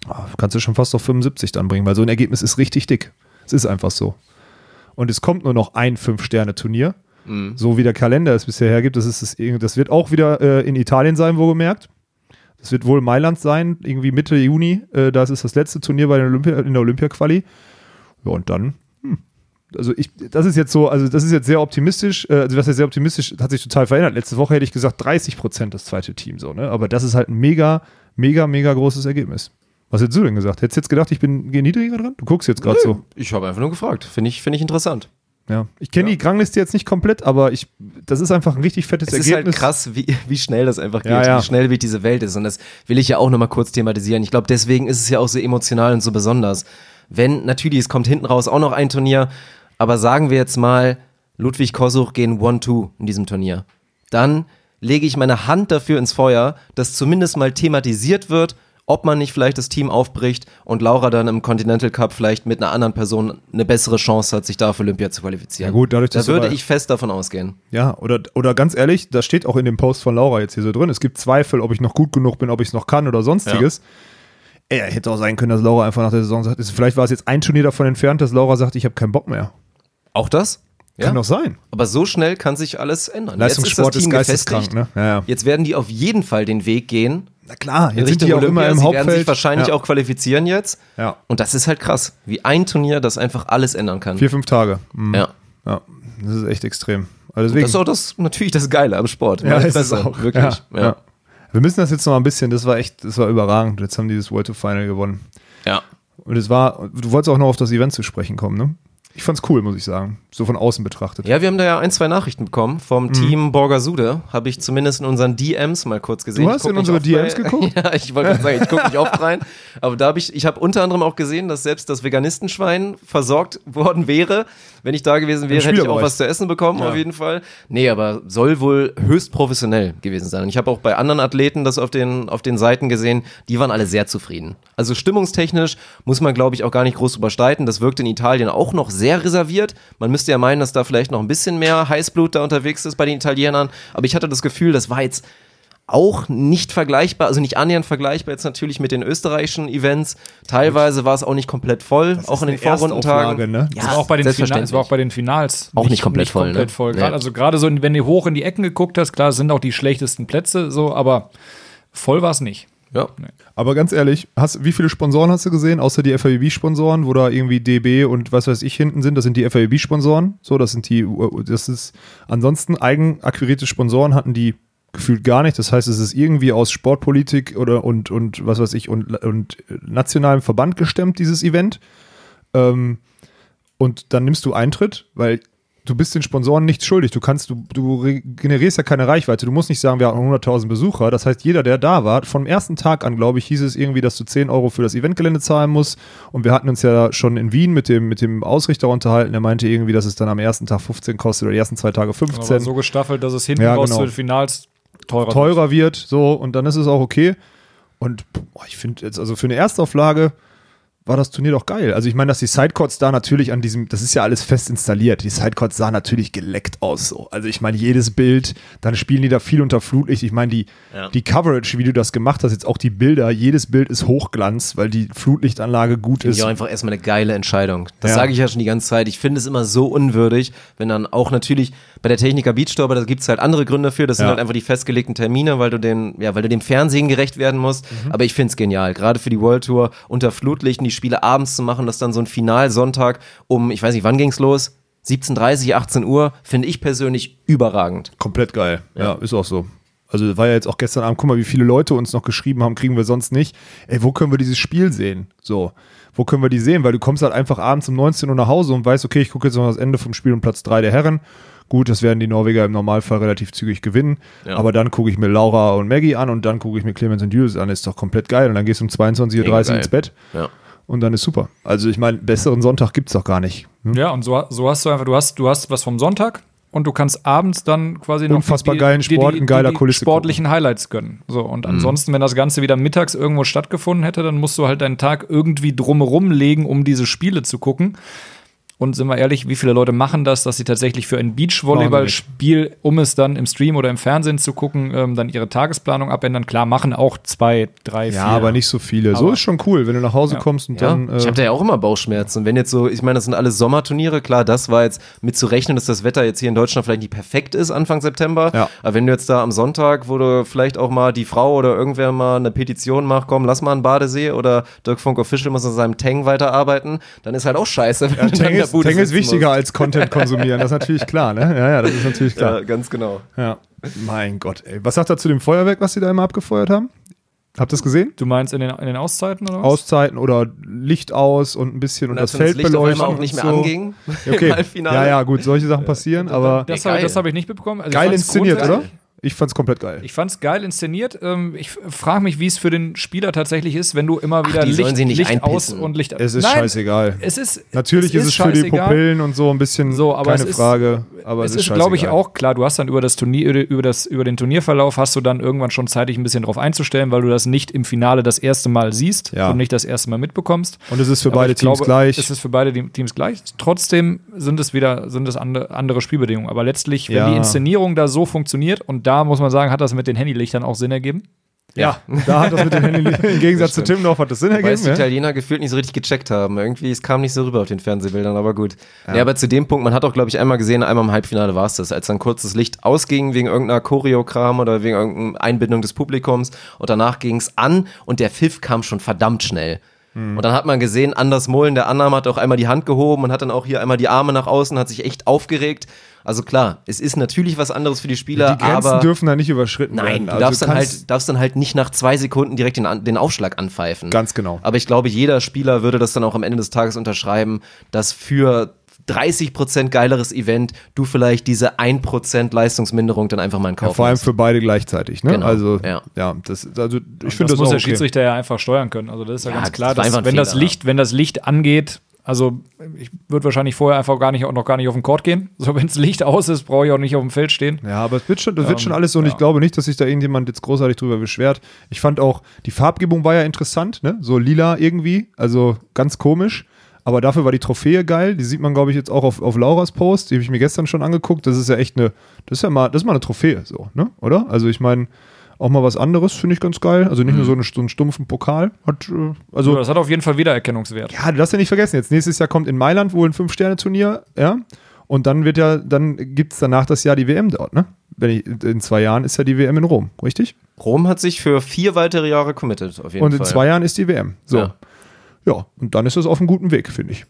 Ah, Kannst du schon fast auf 75 dann bringen, weil so ein Ergebnis ist richtig dick. Es ist einfach so. Und es kommt nur noch ein Fünf-Sterne-Turnier. So wie der Kalender es bisher hergibt. Das, ist das, das wird auch wieder äh, in Italien sein, wohlgemerkt. Das wird wohl Mailand sein, irgendwie Mitte Juni. Äh, das ist das letzte Turnier bei der Olympia, in der Olympia-Quali. Ja, und dann. Also ich, das ist jetzt so, also das ist jetzt sehr optimistisch, äh, also das ist sehr optimistisch, hat sich total verändert. Letzte Woche hätte ich gesagt 30 Prozent das zweite Team so, ne? Aber das ist halt ein mega, mega, mega großes Ergebnis. Was hättest du denn gesagt? Hättest du jetzt gedacht, ich bin gehe niedriger dran? Du guckst jetzt gerade so. Ich habe einfach nur gefragt. Finde ich, finde ich interessant. Ja. Ich kenne die Rangliste jetzt nicht komplett, aber ich, das ist einfach ein richtig fettes Es ist halt Ergebnis. krass, wie, wie schnell das einfach geht, Ja, ja. wie schnell wie diese Welt ist. Und das will ich ja auch nochmal kurz thematisieren. Ich glaube, deswegen ist es ja auch so emotional und so besonders. Wenn, natürlich, es kommt hinten raus auch noch ein Turnier, aber sagen wir jetzt mal, Ludwig Kosuch gehen 1-2 in diesem Turnier. Dann lege ich meine Hand dafür ins Feuer, dass zumindest mal thematisiert wird, ob man nicht vielleicht das Team aufbricht und Laura dann im Continental Cup vielleicht mit einer anderen Person eine bessere Chance hat, sich da für Olympia zu qualifizieren. Ja gut, dadurch, da dass du würde ich fest davon ausgehen. Ja, oder, oder ganz ehrlich, das steht auch in dem Post von Laura jetzt hier so drin. Es gibt Zweifel, ob ich noch gut genug bin, ob ich es noch kann oder sonstiges. Ey, hätte auch sein können, dass Laura einfach nach der Saison sagt, vielleicht war es jetzt ein Turnier davon entfernt, dass Laura sagt, ich habe keinen Bock mehr. Auch das? Kann doch sein. Aber so schnell kann sich alles ändern. Leistungssport Jetzt ist ist das Team geisteskrank, ne? Ja, ja. Jetzt werden die auf jeden Fall den Weg gehen. Na klar, jetzt sind Richtung die auch Olympia. immer im Sie werden Hauptfeld. sich wahrscheinlich ja. auch qualifizieren jetzt. Ja. Und das ist halt krass, wie ein Turnier das einfach alles ändern kann. Vier, fünf Tage. Mhm. Ja. ja. Das ist echt extrem. Also Das ist auch das, natürlich das Geile am Sport. ja, ist es auch. Wirklich. Ja, ja. Wir müssen das jetzt noch ein bisschen, das war echt, das war überragend. Jetzt haben die das World to Final gewonnen. ja. Und es war, du wolltest auch noch auf das Event zu sprechen kommen, ne? Ich fand's cool, muss ich sagen. So von außen betrachtet. Ja, wir haben da ja ein, zwei Nachrichten bekommen vom Mhm. Team Borgasude. Habe ich zumindest in unseren DMs mal kurz gesehen. Du hast in unsere DMs bei- geguckt? ja, ich wollte gerade sagen, ich gucke nicht oft rein. Aber da habe ich, ich habe unter anderem auch gesehen, dass selbst das Veganistenschwein versorgt worden wäre. Wenn ich da gewesen wäre, hätte ich auch was zu essen bekommen, auf jeden Fall. Nee, aber soll wohl höchst professionell gewesen sein. Und ich habe auch bei anderen Athleten das auf den, auf den Seiten gesehen, die waren alle sehr zufrieden. Also stimmungstechnisch muss man, glaube ich, auch gar nicht groß überstreiten. Das wirkt in Italien auch noch sehr reserviert. Man müsste ja meinen, dass da vielleicht noch ein bisschen mehr Heißblut da unterwegs ist bei den Italienern. Aber ich hatte das Gefühl, das war jetzt auch nicht vergleichbar, also nicht annähernd vergleichbar jetzt natürlich mit den österreichischen Events. Teilweise war es auch nicht komplett voll, auch in den Vorrundentagen. ne? Ja, Das war auch bei den Finals, das war auch bei den Finals Auch nicht komplett voll, komplett ne? voll. Nee. Also gerade so, wenn du hoch in die Ecken geguckt hast, klar, es sind auch die schlechtesten Plätze, so, aber voll war es nicht. Ja. Aber ganz ehrlich, hast, wie viele Sponsoren hast du gesehen, außer die FAWB-Sponsoren, wo da irgendwie DB und was weiß ich hinten sind? Das sind die FAWB-Sponsoren. So, das sind die, das ist, ansonsten eigenakquirierte Sponsoren hatten die gefühlt gar nicht. Das heißt, es ist irgendwie aus Sportpolitik oder und, und was weiß ich und, und nationalem Verband gestemmt, dieses Event. Ähm, und dann nimmst du Eintritt, weil du bist den Sponsoren nichts schuldig. Du kannst, du, du generierst ja keine Reichweite. Du musst nicht sagen, wir haben 100.000 Besucher. Das heißt, jeder, der da war, vom ersten Tag an, glaube ich, hieß es irgendwie, dass du 10 Euro für das Eventgelände zahlen musst. Und wir hatten uns ja schon in Wien mit dem, mit dem Ausrichter unterhalten. Der meinte irgendwie, dass es dann am ersten Tag 15 kostet oder die ersten zwei Tage 15 Aber so gestaffelt, dass es hinten Ja, raus genau. zu den Finals teurer, teurer wird, so, und dann ist es auch okay. Und boah, ich finde jetzt, also für eine Erstauflage war das Turnier doch geil. Also ich meine, dass die Sidecourts da natürlich an diesem, das ist ja alles fest installiert. Die Sidecourts sahen natürlich geleckt aus. So. Also ich meine, jedes Bild, dann spielen die da viel unter Flutlicht. Ich meine, die, die Coverage, wie du das gemacht hast, jetzt auch die Bilder, jedes Bild ist Hochglanz, weil die Flutlichtanlage gut ist. auch einfach erstmal eine geile Entscheidung. Das Ja. sage ich ja schon die ganze Zeit. Ich finde es immer so unwürdig, wenn dann auch natürlich bei der Techniker Beach Tour, aber da gibt es halt andere Gründe für. Das sind Ja. halt einfach die festgelegten Termine, weil du den, ja, weil du dem Fernsehen gerecht werden musst. Mhm. Aber ich finde es genial. Gerade für die World Tour unter Flutlichten die Spiele abends zu machen, das dann so ein Finalsonntag um, ich weiß nicht, wann ging's los? 17.30, 18 Uhr, finde ich persönlich überragend. Komplett geil. Ja, ist auch so. Also war ja jetzt auch gestern Abend, guck mal, wie viele Leute uns noch geschrieben haben, kriegen wir sonst nicht. Ey, wo können wir dieses Spiel sehen? So, wo können wir die sehen? Weil du kommst halt einfach abends um 19 Uhr nach Hause und weißt, okay, ich gucke jetzt noch das Ende vom Spiel um Platz 3 der Herren. Gut, das werden die Norweger im Normalfall relativ zügig gewinnen. Ja. Aber dann gucke ich mir Laura und Maggie an und dann gucke ich mir Clemens und Julius an. Ist doch komplett geil. Und dann gehst du um 22.30 Uhr ins Bett Ja. Und dann ist super. Also ich meine, besseren Sonntag gibt es doch gar nicht. Hm? Ja, und so, so hast du einfach, du hast, du hast was vom Sonntag und du kannst abends dann quasi noch Unfassbar die- geilen die- Sport die, in geiler die, die Kulisse sportlichen Highlights gönnen. So, und Mhm. ansonsten, wenn das Ganze wieder mittags irgendwo stattgefunden hätte, dann musst du halt deinen Tag irgendwie drumherum legen, um diese Spiele zu gucken. Und sind wir ehrlich, wie viele Leute machen das, dass sie tatsächlich für ein Beachvolleyballspiel, um es dann im Stream oder im Fernsehen zu gucken, ähm, dann ihre Tagesplanung abändern? Klar, machen auch zwei, drei, Ja, vier. aber nicht so viele. so Aber- ist schon cool, wenn du nach Hause Ja. kommst und Ja, dann. ich äh, habe da ja auch immer Bauchschmerzen. Und wenn jetzt so, ich meine, das sind alles Sommerturniere, klar, das war jetzt mit zu rechnen, dass das Wetter jetzt hier in Deutschland vielleicht nicht perfekt ist Anfang September. Ja. Aber wenn du jetzt da am Sonntag, wo du vielleicht auch mal die Frau oder irgendwer mal eine Petition macht, komm, lass mal einen Badesee oder Dirk Funk Official muss an seinem Tang weiterarbeiten, dann ist halt auch scheiße. Wenn ja, Tang ist, Bude Tang ist wichtiger als Content konsumieren, das ist natürlich klar, ne? Ja, ja, das ist natürlich klar. Ja, ganz genau. Ja. Mein Gott, ey. Was sagt er zu dem Feuerwerk, was sie da immer abgefeuert haben? Habt ihr das gesehen? Du meinst in den, in den Auszeiten oder was? Auszeiten oder Licht aus und ein bisschen und, Und das Feld auf beleuchten. auch nicht mehr so. anging Ja, Okay. im Halbfinale. Ja, ja, gut, solche Sachen passieren, aber das habe das hab ich nicht mitbekommen. Also geil inszeniert, oder? Ich fand's komplett geil. Ich fand's geil inszeniert. Ähm, ich frage mich, wie es für den Spieler tatsächlich ist, wenn du immer wieder die Licht, sollen sie nicht Licht aus und Licht Es ist Nein, scheißegal. Es ist, Natürlich ist es für die. Pupillen und so ein bisschen So, aber keine es ist, Frage. Aber es es, ist, ist, glaube ich, auch klar. Du hast dann über das Turnier, über das, über den Turnierverlauf hast du dann irgendwann schon Zeit, dich ein bisschen drauf einzustellen, weil du das nicht im Finale das erste Mal siehst Ja. und nicht das erste Mal mitbekommst. Und es ist für Aber beide ich glaube, Teams gleich. Es ist für beide Te- Teams gleich. Trotzdem sind es wieder sind es andere, andere Spielbedingungen. Aber letztlich, wenn Ja. die Inszenierung da so funktioniert und da muss man sagen, hat das mit den Handylichtern auch Sinn ergeben. ja, da hat das mit den Händen, im Gegensatz zu Timmendorf hat das Sinn Weil es ergeben. die Ja? Italiener gefühlt nicht so richtig gecheckt haben. Irgendwie, es kam nicht so rüber auf den Fernsehbildern, aber gut. Ja. aber zu dem Punkt, man hat auch, glaube ich, einmal gesehen, einmal im Halbfinale war es das, als dann kurz das Licht ausging wegen irgendeiner Choreokram oder wegen irgendeiner Einbindung des Publikums und danach ging es an und der Pfiff kam schon verdammt schnell. Und dann hat man gesehen, Anders Mullen, der Annam hat auch einmal die Hand gehoben und hat dann auch hier einmal die Arme nach außen, hat sich echt aufgeregt. Also klar, es ist natürlich was anderes für die Spieler, Die Grenzen aber dürfen da nicht überschritten Nein, werden. du Also darfst, dann halt, darfst dann halt nicht nach zwei Sekunden direkt den, den Aufschlag anpfeifen. Ganz genau. Aber ich glaube, jeder Spieler würde das dann auch am Ende des Tages unterschreiben, dass für 30% geileres Event du vielleicht diese 1% Leistungsminderung dann einfach mal in Kauf Ja, vor allem nimmst. für beide gleichzeitig. Ne? Genau, also, ja. ja. das, also ich das finde das muss auch der okay. Schiedsrichter ja einfach steuern können. Also das ist ja, Ja, ganz das klar, war dass, wenn das Fehler. Licht, wenn das Licht angeht, also ich würde wahrscheinlich vorher einfach gar nicht noch gar nicht auf den Court gehen. So wenn das Licht aus ist, brauche ich auch nicht auf dem Feld stehen. Ja, aber es wird schon, das wird Ähm, schon alles so und ja. ich glaube nicht, dass sich da irgendjemand jetzt großartig drüber beschwert. Ich fand auch, die Farbgebung war ja interessant, ne? So lila irgendwie, also ganz komisch. Aber dafür war die Trophäe geil. Die sieht man, glaube ich, jetzt auch auf, auf Lauras Post. Die habe ich mir gestern schon angeguckt. Das ist ja echt eine, das ist ja mal, das ist mal eine Trophäe, so, ne? Oder? Also ich meine, auch mal was anderes finde ich ganz geil. Also nicht nur so, eine, so einen stumpfen Pokal. Hat, äh, also So, das hat auf jeden Fall Wiedererkennungswert. ja, du darfst ja nicht vergessen, jetzt nächstes Jahr kommt in Mailand wohl ein Fünf-Sterne-Turnier, ja. Und dann wird ja, dann gibt es danach das Jahr die WM dort, ne? Wenn ich, in zwei Jahren ist ja die WM in Rom, richtig? Rom hat sich für vier weitere Jahre committed, auf jeden Und Fall. in zwei Jahren ist die WM. So. Ja. Ja. und dann ist das auf einem guten Weg, finde ich.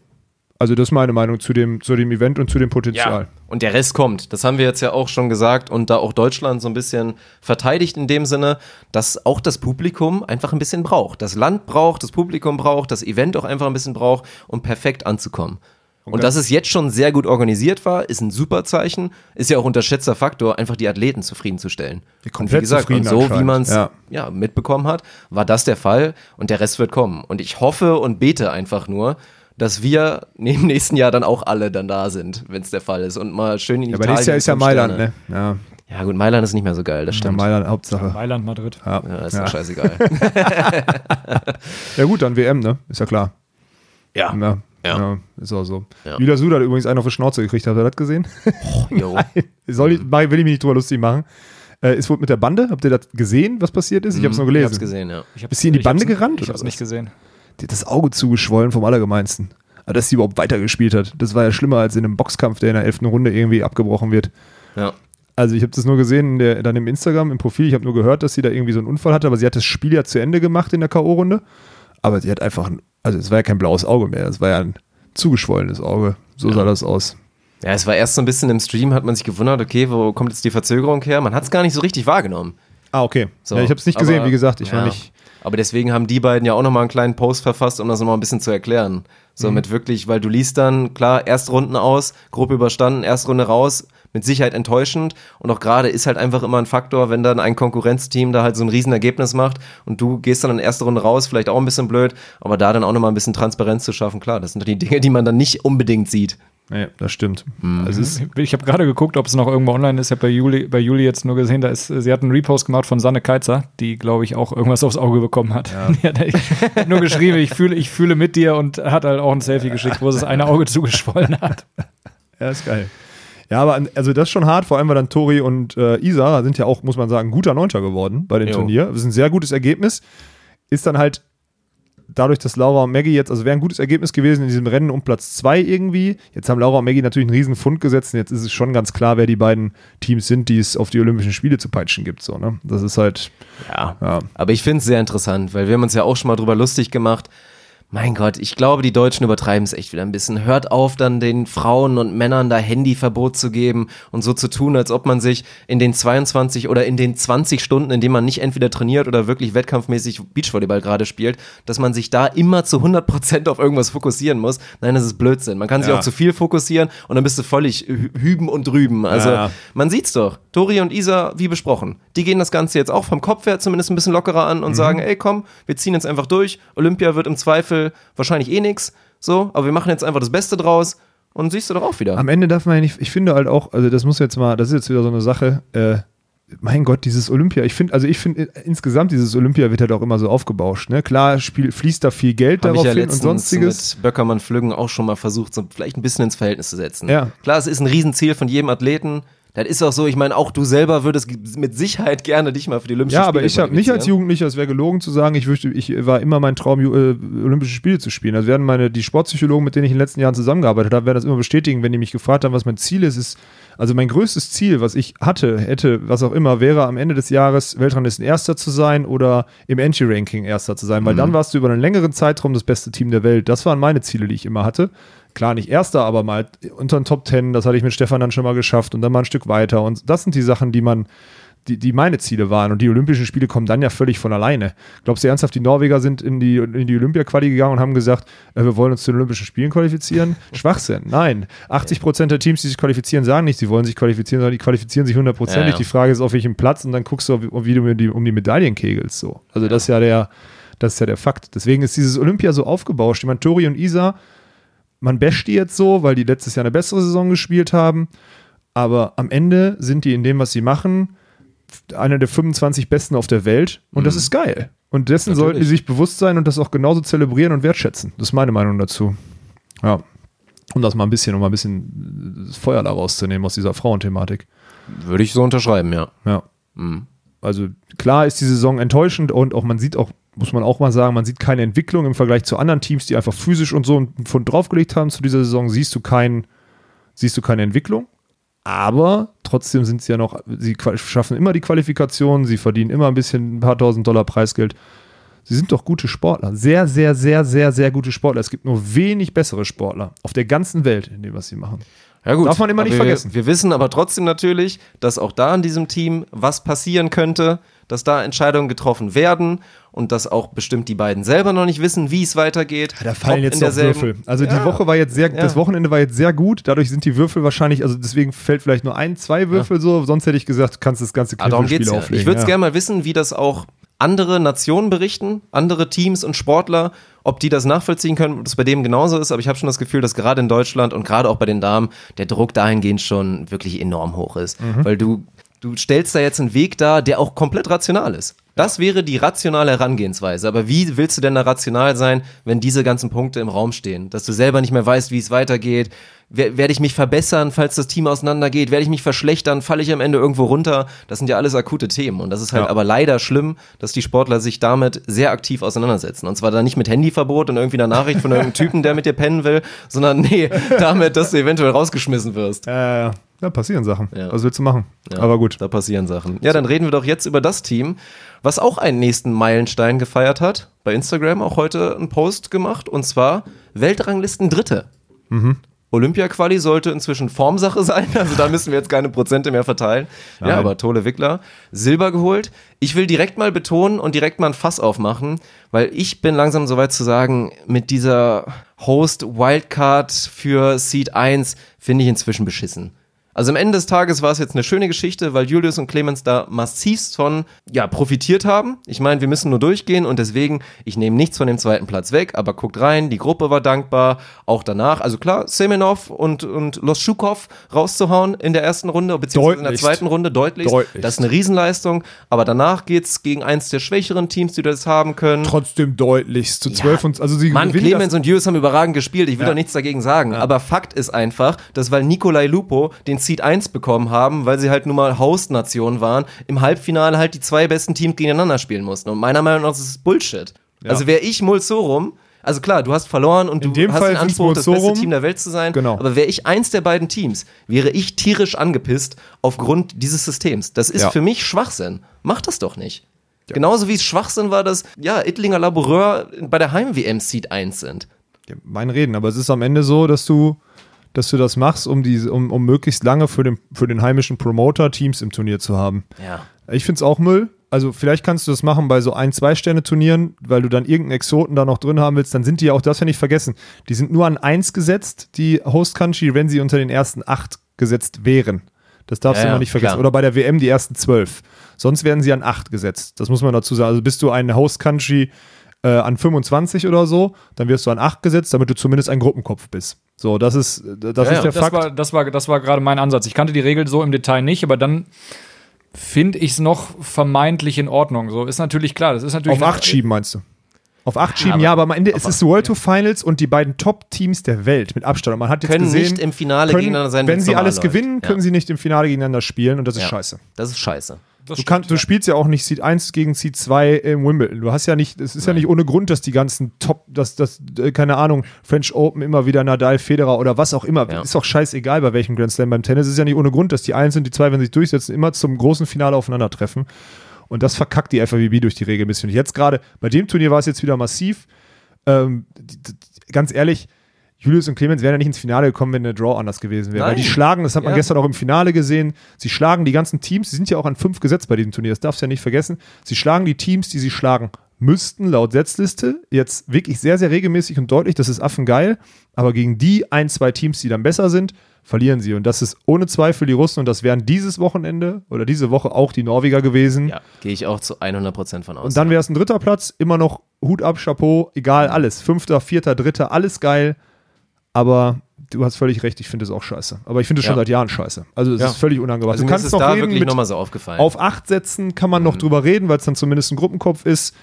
Also, das ist meine Meinung zu dem, zu dem Event und zu dem Potenzial. Ja, und der Rest kommt. Das haben wir jetzt ja auch schon gesagt und da auch Deutschland so ein bisschen verteidigt in dem Sinne, dass auch das Publikum einfach ein bisschen braucht. Das Land braucht, das Publikum braucht, das Event auch einfach ein bisschen braucht, um perfekt anzukommen. Und dass es jetzt schon sehr gut organisiert war, ist ein super Zeichen. Ist ja auch unterschätzter Faktor, einfach die Athleten zufriedenzustellen. Und komplett wie gesagt, zufrieden und so wie man es ja. ja. mitbekommen hat, war das der Fall und der Rest wird kommen. Und ich hoffe und bete einfach nur, dass wir im nächsten Jahr dann auch alle dann da sind, wenn es der Fall ist. Und mal schön in Ja, aber Italien. nächstes Jahr ist ja Mailand, Sterne. ne? Ja, Ja gut, Mailand ist nicht mehr so geil, das ja stimmt. Mailand, Hauptsache. Mailand, Madrid. Ja, Ja, ist ja. doch scheißegal. ja gut, dann WM, ne? Ist ja klar. ja. Ja, Ja. ja. ist auch so. Ja. Julia Suda hat übrigens einen auf die Schnauze gekriegt, habt ihr das gesehen? Jo. Soll ich, will ich mich nicht drüber lustig machen. Äh, ist wohl mit der Bande, habt ihr das gesehen, was passiert ist? Ich habe es nur Ich gelesen. hab's gesehen, ja. Ich hab's- Ist sie in die ich hab's- Bande gerannt, Ich oder hab's was? nicht gesehen. Die hat das Auge zugeschwollen vom Allergemeinsten. Aber dass sie überhaupt weitergespielt hat, das war ja schlimmer als in einem Boxkampf, der in der elften Runde irgendwie abgebrochen wird. ja. Also ich habe das nur gesehen in der, dann im Instagram, im Profil. Ich habe nur gehört, dass sie da irgendwie so einen Unfall hatte, aber sie hat das Spiel ja zu Ende gemacht in der K.O.-Runde. Aber sie hat einfach, ein, also es war ja kein blaues Auge mehr, es war ja ein zugeschwollenes Auge. So sah das aus. Ja, es war erst so ein bisschen im Stream, hat man sich gewundert, okay, wo kommt jetzt die Verzögerung her? Man hat es gar nicht so richtig wahrgenommen. Ah, okay. So, ja, ich habe es nicht gesehen, aber- wie gesagt. Ich war ja. nicht. Aber deswegen haben die beiden ja auch nochmal einen kleinen Post verfasst, um das nochmal ein bisschen zu erklären. So Mhm. mit wirklich, weil du liest dann, klar, Erstrunden aus, Gruppe überstanden, Erstrunde raus, mit Sicherheit enttäuschend. Und auch gerade ist halt einfach immer ein Faktor, wenn dann ein Konkurrenzteam da halt so ein Riesenergebnis macht und du gehst dann in der ersten Runde raus, vielleicht auch ein bisschen blöd, aber da dann auch nochmal ein bisschen Transparenz zu schaffen, klar, das sind doch die Dinge, die man dann nicht unbedingt sieht. Nee, das stimmt. Mhm. Also ist, Ich habe gerade geguckt, ob es noch irgendwo online ist. Ich habe bei Juli, bei Juli jetzt nur gesehen, da ist, sie hat einen Repost gemacht von Sanne Keizer, die, glaube ich, auch irgendwas aufs Auge bekommen hat. Die hat, nur geschrieben, ich fühle, ich fühle mit dir und hat halt auch ein Selfie geschickt, wo sie das eine Auge zugeschwollen hat. ja, ist geil. Ja, aber also das ist schon hart, vor allem weil dann Tori und äh, Isa sind ja auch, muss man sagen, guter Neunter geworden bei dem Jo. Turnier. Das ist ein sehr gutes Ergebnis. Ist dann halt dadurch, dass Laura und Maggie jetzt, also wäre ein gutes Ergebnis gewesen in diesem Rennen um Platz zwei irgendwie. Jetzt haben Laura und Maggie natürlich einen riesen Fund gesetzt und jetzt ist es schon ganz klar, wer die beiden Teams sind, die es auf die Olympischen Spiele zu peitschen gibt. So, ne? Das ist halt, Ja. ja. Aber ich finde es sehr interessant, weil wir haben uns ja auch schon mal drüber lustig gemacht. Mein Gott, ich glaube, die Deutschen übertreiben es echt wieder ein bisschen. Hört auf, dann den Frauen und Männern da Handyverbot zu geben und so zu tun, als ob man sich in den 22 oder in den 20 Stunden, in denen man nicht entweder trainiert oder wirklich wettkampfmäßig Beachvolleyball gerade spielt, dass man sich da immer zu 100% auf irgendwas fokussieren muss. Nein, das ist Blödsinn. Man kann sich Ja. auch zu viel fokussieren und dann bist du völlig hü- hüben und drüben. Also Ja. man sieht's doch. Tori und Isa, wie besprochen, die gehen das Ganze jetzt auch vom Kopf her zumindest ein bisschen lockerer an und sagen, ey komm, wir ziehen jetzt einfach durch. Olympia wird im Zweifel wahrscheinlich eh nix, so, aber wir machen jetzt einfach das Beste draus und siehst du doch auch wieder. Am Ende darf man ja nicht, ich finde halt auch, also das muss jetzt mal, das ist jetzt wieder so eine Sache, äh, mein Gott, dieses Olympia, ich finde, also ich finde äh, insgesamt dieses Olympia wird halt auch immer so aufgebauscht, ne? Klar spiel, fließt da viel Geld ich darauf ja hin und sonstiges. mit Böckermann Flüggen auch schon mal versucht, so vielleicht ein bisschen ins Verhältnis zu setzen. Ja. Klar, es ist ein Riesenziel von jedem Athleten. Das ist auch so, ich meine, auch du selber würdest mit Sicherheit gerne dich mal für die Olympischen Ja, aber Spiele ich habe nicht als. Jugendlicher, es wäre gelogen zu sagen, ich wüsste, ich war immer mein Traum, äh, Olympische Spiele zu spielen. Das werden meine, die Sportpsychologen, mit denen ich in den letzten Jahren zusammengearbeitet habe, werden das immer bestätigen, wenn die mich gefragt haben, was mein Ziel ist, ist, also mein größtes Ziel, was ich hatte, hätte, was auch immer, wäre am Ende des Jahres Weltranglisten Erster zu sein oder im Entry-Ranking Erster zu sein, weil dann warst du über einen längeren Zeitraum das beste Team der Welt. Das waren meine Ziele, die ich immer hatte. Klar, nicht Erster, aber mal unter den Top Ten, das hatte ich mit Stefan dann schon mal geschafft und dann mal ein Stück weiter. Und das sind die Sachen, die man, die, die meine Ziele waren. Und die Olympischen Spiele kommen dann ja völlig von alleine. Glaubst du ernsthaft, die Norweger sind in die, in die Olympia-Quali gegangen und haben gesagt, äh, wir wollen uns zu den Olympischen Spielen qualifizieren? Schwachsinn. Nein. 80 Prozent der Teams, die sich qualifizieren, sagen nicht, sie wollen sich qualifizieren, sondern die qualifizieren sich hundertprozentig. Ja, ja. Die Frage ist, auf welchem Platz und dann guckst du, wie du um die, um die Medaillen kegelst. So. Also das ist ja der, das ist ja der Fakt. Deswegen ist dieses Olympia so aufgebauscht. Ich meine, Tori und Isa, man basht die jetzt so, weil die letztes Jahr eine bessere Saison gespielt haben. Aber am Ende sind die in dem, was sie machen, einer der 25 Besten auf der Welt. Und das ist geil. Und dessen Natürlich. sollten die sich bewusst sein und das auch genauso zelebrieren und wertschätzen. Das ist meine Meinung dazu. Ja. Um das mal ein bisschen, um mal ein bisschen das Feuer da rauszunehmen aus dieser Frauenthematik. Würde ich so unterschreiben, ja. Ja. Mhm. Also klar ist die Saison enttäuschend und auch man sieht auch, muss man auch mal sagen, man sieht keine Entwicklung im Vergleich zu anderen Teams, die einfach physisch und so einen Pfund draufgelegt haben zu dieser Saison, siehst du kein, siehst du keine Entwicklung. Aber trotzdem sind sie ja noch, sie schaffen immer die Qualifikation, sie verdienen immer ein bisschen ein paar tausend Dollar Preisgeld. Sie sind doch gute Sportler. Sehr, sehr, sehr, sehr, sehr gute Sportler. Es gibt nur wenig bessere Sportler auf der ganzen Welt in dem, was sie machen. Ja gut. Darf man immer nicht wir, vergessen. Wir wissen aber trotzdem natürlich, dass auch da in diesem Team was passieren könnte, dass da Entscheidungen getroffen werden und dass auch bestimmt die beiden selber noch nicht wissen, wie es weitergeht. Da fallen jetzt noch Würfel. Also die Ja. Woche war jetzt sehr, Ja. das Wochenende war jetzt sehr gut. Dadurch sind die Würfel wahrscheinlich, also deswegen fällt vielleicht nur ein, zwei Würfel so. Sonst hätte ich gesagt, du kannst das ganze Ah, darum Kniffelspiel ja. auflegen. Ich würde es ja. gerne mal wissen, wie das auch andere Nationen berichten, andere Teams und Sportler, ob die das nachvollziehen können, ob das bei dem genauso ist. Aber ich habe schon das Gefühl, dass gerade in Deutschland und gerade auch bei den Damen der Druck dahingehend schon wirklich enorm hoch ist. Mhm. Weil du, du stellst da jetzt einen Weg dar, der auch komplett rational ist. Das wäre die rationale Herangehensweise. Aber wie willst du denn da rational sein, wenn diese ganzen Punkte im Raum stehen? Dass du selber nicht mehr weißt, wie es weitergeht. Wer- Werde ich mich verbessern, falls das Team auseinandergeht? Werde ich mich verschlechtern? Falle ich am Ende irgendwo runter? Das sind ja alles akute Themen. Und das ist halt Ja. aber leider schlimm, dass die Sportler sich damit sehr aktiv auseinandersetzen. Und zwar dann nicht mit Handyverbot und irgendwie einer Nachricht von irgendeinem Typen, der mit dir pennen will, sondern nee, damit, dass du eventuell rausgeschmissen wirst. Ja, ja, ja, passieren Sachen. Ja. Was willst du machen? Ja, Aber gut. Da passieren Sachen. Ja, dann reden wir doch jetzt über das Team, was auch einen nächsten Meilenstein gefeiert hat. Bei Instagram auch heute einen Post gemacht und zwar Weltranglisten Dritte. Olympia-Quali sollte inzwischen Formsache sein, also da müssen wir jetzt keine Prozente mehr verteilen. Ja, Nein. aber Tole Wickler, Silber geholt. Ich will direkt mal betonen und direkt mal ein Fass aufmachen, weil ich bin langsam soweit zu sagen, mit dieser Host Wildcard für Seed 1 finde ich inzwischen beschissen. Also am Ende des Tages war es jetzt eine schöne Geschichte, weil Julius und Clemens da massivst von ja, profitiert haben. Ich meine, wir müssen nur durchgehen und deswegen, ich nehme nichts von dem zweiten Platz weg, aber guckt rein, die Gruppe war dankbar, auch danach. Also klar, Semenov und, und Loschukov rauszuhauen in der ersten Runde, beziehungsweise in der zweiten Runde deutlich. Deutlichst. Das ist eine Riesenleistung, aber danach geht's gegen eins der schwächeren Teams, die das haben können. Trotzdem deutlichst zu 12 und also sie Mann, Clemens und Julius haben überragend gespielt. Ich will Ja. doch nichts dagegen sagen. Aber Fakt ist einfach, dass weil Nikolai Lupo den Seed 1 bekommen haben, weil sie halt nun mal Host-Nation waren, im Halbfinale halt die zwei besten Teams gegeneinander spielen mussten. Und meiner Meinung nach ist es Bullshit. Also wäre ich Mulsorum, also klar, du hast verloren und In du hast Fall den Anspruch, das beste. Team der Welt zu sein. Genau. Aber wäre ich eins der beiden Teams, wäre ich tierisch angepisst aufgrund dieses Systems. Das ist Ja. für mich Schwachsinn. Mach das doch nicht. Genauso wie es Schwachsinn war, dass ja, Ittlinger Laboureur bei der Heim-WM Seed 1 sind. Ja, mein Reden, aber es ist am Ende so, dass du, dass du das machst, um, diese, um, um möglichst lange für den, für den heimischen Promoter Teams im Turnier zu haben. Ja. Ich finde es auch Müll. Also vielleicht kannst du das machen bei so ein, zwei Sterne Turnieren, weil du dann irgendeinen Exoten da noch drin haben willst, dann sind die ja auch, das ja nicht vergessen, die sind nur an eins gesetzt, die Host Country, wenn sie unter den ersten acht gesetzt wären. Das darfst Ja, du ja, immer nicht vergessen. klar. Oder bei der WM die ersten zwölf. Sonst werden sie an acht gesetzt. Das muss man dazu sagen. Also bist du ein Host Country äh, an 25 oder so, dann wirst du an 8 gesetzt, damit du zumindest ein Gruppenkopf bist. So, das ist, das Ja, ist ja. der Das Fakt. war, das, war, das war gerade mein Ansatz. Ich kannte die Regel so im Detail nicht, aber dann finde ich es noch vermeintlich in Ordnung. So ist natürlich klar. Das ist natürlich Auf 8 schieben, meinst du? Auf 8 schieben, aber- ja, aber am Ende ist es World to Finals und die beiden Top-Teams der Welt mit Abstand. Und man hat jetzt Können gesehen, nicht im Finale können, gegeneinander sein, Wenn sie alles läuft. gewinnen, Ja. können sie nicht im Finale gegeneinander spielen und das ist Ja. scheiße. Das ist scheiße. Du, stimmt, du ja. spielst ja auch nicht Seed 1 gegen Seed 2 im Wimbledon. Du hast ja nicht, es ist ja nicht ohne Grund, dass die ganzen Top, dass das, äh, keine Ahnung, French Open immer wieder Nadal, Federer oder was auch immer. Ja. Ist doch scheißegal, bei welchem Grand Slam beim Tennis. ist ja nicht ohne Grund, dass die Eins und die Zwei, wenn sie sich durchsetzen, immer zum großen Finale aufeinandertreffen. Und das verkackt die FAWB durch die Regel ein bisschen. Jetzt gerade, bei dem Turnier war es jetzt wieder massiv. Ähm, ganz ehrlich, Julius und Clemens wären ja nicht ins Finale gekommen, wenn der Draw anders gewesen wäre. Weil die schlagen, das hat man Ja. gestern auch im Finale gesehen, sie schlagen die ganzen Teams, sie sind ja auch an fünf gesetzt bei diesem Turnier, das darfst du ja nicht vergessen. Sie schlagen die Teams, die sie schlagen müssten, laut Setzliste, jetzt wirklich sehr, sehr regelmäßig und deutlich, das ist affengeil, aber gegen die ein, zwei Teams, die dann besser sind, verlieren sie. Und das ist ohne Zweifel die Russen und das wären dieses Wochenende oder diese Woche auch die Norweger gewesen. Ja, gehe ich auch zu 100% von aus. Und dann wäre es ein dritter Platz, immer noch Hut ab, Chapeau, egal, alles. Fünfter, vierter, dritter, alles geil. Aber du hast völlig recht, ich finde es auch scheiße. Aber ich finde es schon Ja. seit Jahren scheiße. Also es Ja. ist völlig unangebracht. also du kannst ist noch da reden wirklich nochmal so aufgefallen. auf acht setzen kann man noch drüber reden, weil es dann zumindest ein Gruppenkopf ist.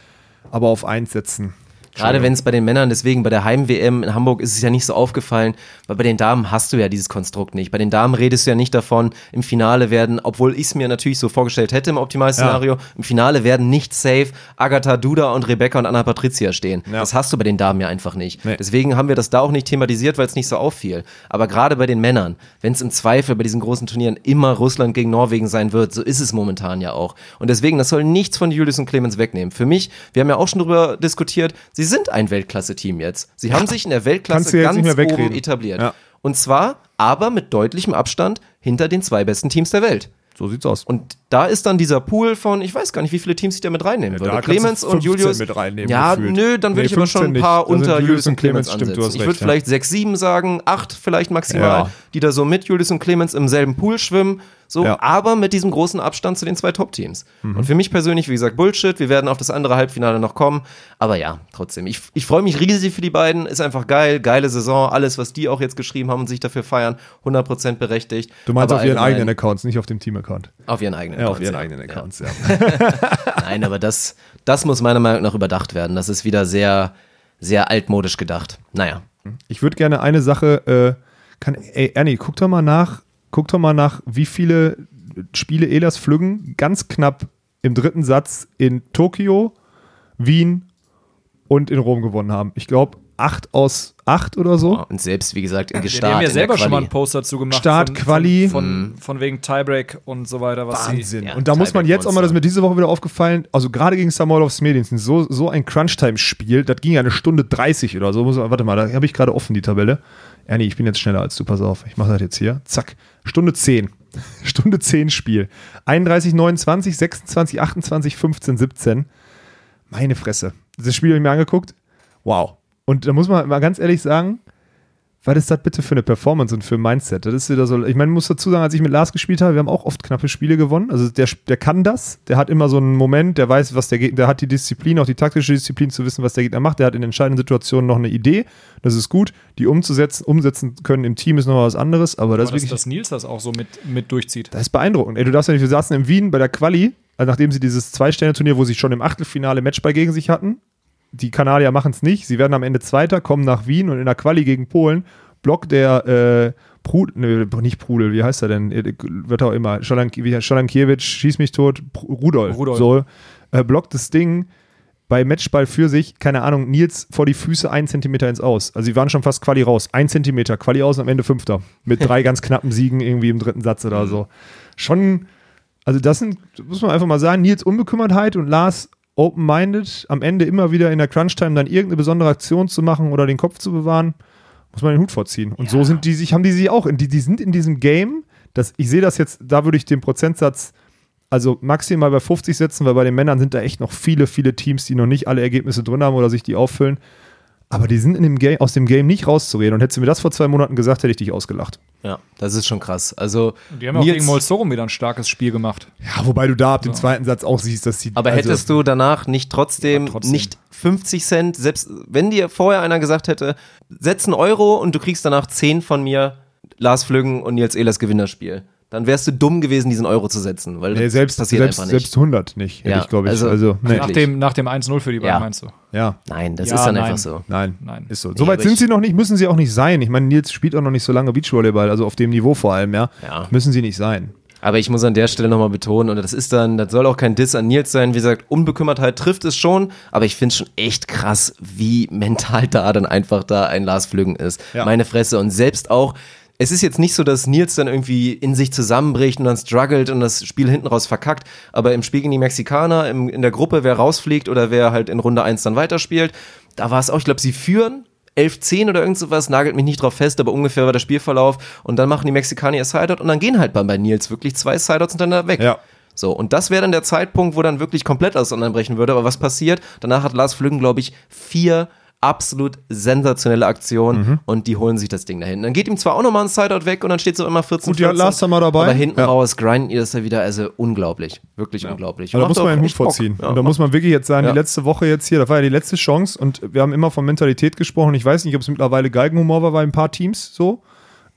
Aber auf eins setzen. Gerade wenn es bei den Männern, deswegen bei der Heim-WM in Hamburg ist es ja nicht so aufgefallen, weil bei den Damen hast du ja dieses Konstrukt nicht. Bei den Damen redest du ja nicht davon, im Finale werden, obwohl ich es mir natürlich so vorgestellt hätte im Optimalszenario, im Finale werden nicht safe Agatha Duda und Rebecca und Anna Patricia stehen. Das hast du bei den Damen ja einfach nicht. Nee. Deswegen haben wir das da auch nicht thematisiert, weil es nicht so auffiel. Aber gerade bei den Männern, wenn es im Zweifel bei diesen großen Turnieren immer Russland gegen Norwegen sein wird, so ist es momentan ja auch. Und deswegen, das soll nichts von Julius und Clemens wegnehmen. Für mich, wir haben ja auch schon darüber diskutiert, sie sind ein Weltklasse-Team jetzt. Sie haben sich in der Weltklasse ganz oben wegreden. etabliert. Ja. Und zwar aber mit deutlichem Abstand hinter den zwei besten Teams der Welt. So sieht's aus. Und da ist dann dieser Pool von, ich weiß gar nicht, wie viele Teams ich da mit reinnehmen Ja, würde. Clemens und 15 Julius. mit reinnehmen, ja, gefühlt. nö, dann würde Nee, ich aber schon 15 ein paar nicht. Sind unter Julius und Clemens, Clemens stimmt, Ich würde ja. vielleicht sechs, sieben sagen, acht vielleicht maximal, Ja. die da so mit Julius und Clemens im selben Pool schwimmen. So, Ja. aber mit diesem großen Abstand zu den zwei Top-Teams. Und für mich persönlich, wie gesagt, Bullshit. Wir werden auf das andere Halbfinale noch kommen. Aber ja, trotzdem. Ich, ich freue mich riesig für die beiden. Ist einfach geil. Geile Saison. Alles, was die auch jetzt geschrieben haben und sich dafür feiern, 100% berechtigt. Du meinst Aber auf ihren eigenen Accounts, nicht auf dem Team-Account. Auf ihren eigenen Ja, auf ihren ja. eigenen. Accounts, ja. Nein, aber das, das muss meiner Meinung nach überdacht werden. Das ist wieder sehr, sehr altmodisch gedacht. Naja. Ich würde gerne eine Sache, äh, kann, ey, Ernie, guck doch mal nach, guck doch mal nach, wie viele Spiele Elas Flüggen ganz knapp im dritten Satz in Tokio, Wien und in Rom gewonnen haben. Ich glaube, acht aus acht oder so. Und selbst, wie gesagt, Ja, Gestart. die haben ja in selber schon mal einen Post dazu gemacht. Start, von, Quali. Von, von, von wegen Tiebreak und so weiter. Wahnsinn. ja, und da muss man jetzt auch mal, das ist mir diese Woche wieder aufgefallen, also gerade gegen Samuel Smedinson, so, so ein Crunch-Time-Spiel, das ging ja eine Stunde 30 oder so. Muss, man- warte mal, da habe ich gerade offen die Tabelle. Ernie, ich bin jetzt schneller als du, pass auf. Ich mache das jetzt hier. Zack. Stunde 10. Stunde 10 Spiel. 31, 29, 26, 28, 15, 17. Meine Fresse. Das Spiel habe ich mir angeguckt. Wow. Und da muss man mal ganz ehrlich sagen, was ist das bitte für eine Performance und für ein Mindset? Das ist wieder so, ich meine, ich muss dazu sagen, als ich mit Lars gespielt habe, wir haben auch oft knappe Spiele gewonnen. Also der, der kann das, der hat immer so einen Moment, der weiß, was der Gegner, der hat die Disziplin, auch die taktische Disziplin zu wissen, was der Gegner macht. Der hat in entscheidenden Situationen noch eine Idee. Das ist gut. Die umzusetzen, umsetzen können im Team ist noch was anderes, aber das Aber ist wirklich. dass Nils das auch so mit, mit durchzieht. Das ist beeindruckend. Ey, du darfst ja nicht, wir saßen in Wien bei der Quali, also nachdem sie dieses Zwei-Sterne-Turnier, wo sie schon im Achtelfinale Matchball gegen sich hatten. Die Kanadier machen es nicht. Sie werden am Ende Zweiter, kommen nach Wien und in der Quali gegen Polen blockt der äh, Prudel, ne, nicht Prudel, wie heißt er denn? Äh, Wird auch immer. Schalankiewicz, schieß mich tot, Rudolf. Rudolf. So, äh, blockt das Ding bei Matchball für sich, keine Ahnung, Nils vor die Füße ein Zentimeter ins Aus. Also sie waren schon fast Quali raus. Ein Zentimeter, Quali aus und am Ende Fünfter. Mit drei ganz knappen Siegen irgendwie im dritten Satz oder so. Schon, also das sind, muss man einfach mal sagen, Nils Unbekümmertheit und Lars open-minded, am Ende immer wieder in der Crunch-Time dann irgendeine besondere Aktion zu machen oder den Kopf zu bewahren, muss man den Hut vorziehen. Und so sind die sich, haben die sich auch, in die, die sind in diesem Game, das, ich sehe das jetzt, da würde ich den Prozentsatz also maximal bei 50 setzen, weil bei den Männern sind da echt noch viele, viele Teams, die noch nicht alle Ergebnisse drin haben oder sich die auffüllen. Aber die sind in dem Game, aus dem Game nicht rauszureden. Und hättest du mir das vor zwei Monaten gesagt, hätte ich dich ausgelacht. Ja, das ist schon krass. Also, Die haben ja auch gegen Molsorum wieder ein starkes Spiel gemacht. Ja, wobei du da ab dem zweiten Satz auch siehst, dass sie. Aber also, hättest du danach nicht trotzdem, Ja, trotzdem. nicht 50 Cent, selbst wenn dir vorher einer gesagt hätte, setz einen Euro und du kriegst danach 10 von mir, Lars Flüggen und Nils Ehlers Gewinnerspiel, dann wärst du dumm gewesen, diesen Euro zu setzen, weil Nee, das selbst, passiert selbst, einfach nicht. selbst 100 nicht, hätte Ja, ich, glaube ich. also- Also, nee. Nach dem, nach dem 1-0 für die beiden, Ja. meinst du? ja, Nein, das Ja, ist dann nein. einfach so. nein, Nein. ist so. Nee, Soweit sind sie noch nicht, müssen sie auch nicht sein. Ich meine, Nils spielt auch noch nicht so lange Beachvolleyball, also auf dem Niveau vor allem, ja. Ja. Müssen sie nicht sein. Aber ich muss an der Stelle nochmal betonen, und das ist dann, das soll auch kein Diss an Nils sein, wie gesagt, Unbekümmertheit trifft es schon, aber ich finde es schon echt krass, wie mental da dann einfach da ein Lars Flüggen ist. Ja. Meine Fresse. Und selbst auch, es ist jetzt nicht so, dass Nils dann irgendwie in sich zusammenbricht und dann struggelt und das Spiel hinten raus verkackt, aber im Spiel gegen die Mexikaner, im, in der Gruppe, wer rausfliegt oder wer halt in Runde 1 dann weiterspielt, da war es auch, ich glaube, sie führen 11-10 oder irgend sowas, nagelt mich nicht drauf fest, aber ungefähr war der Spielverlauf. Und dann machen die Mexikaner ihr Sideout und dann gehen halt bei, bei Nils wirklich zwei Sideouts hintereinander weg. Ja. So, und das wäre dann der Zeitpunkt, wo dann wirklich komplett alles auseinanderbrechen würde. Aber was passiert? Danach hat Lars Flüggen, glaube ich, vier absolut sensationelle Aktionen Mhm. und die holen sich das Ding da hinten. Dann geht ihm zwar auch nochmal ein Sideout weg und dann steht so immer 14, Gut, die hat 14, Lars da mal dabei. Aber hinten Ja. raus grinden ihr das da wieder, also unglaublich. Wirklich unglaublich. Aber da muss man den Hut vorziehen. Ja, und da muss man wirklich jetzt sagen, Ja. die letzte Woche jetzt hier, das war ja die letzte Chance und wir haben immer von Mentalität gesprochen. Ich weiß nicht, ob es mittlerweile Geigenhumor war bei ein paar Teams so.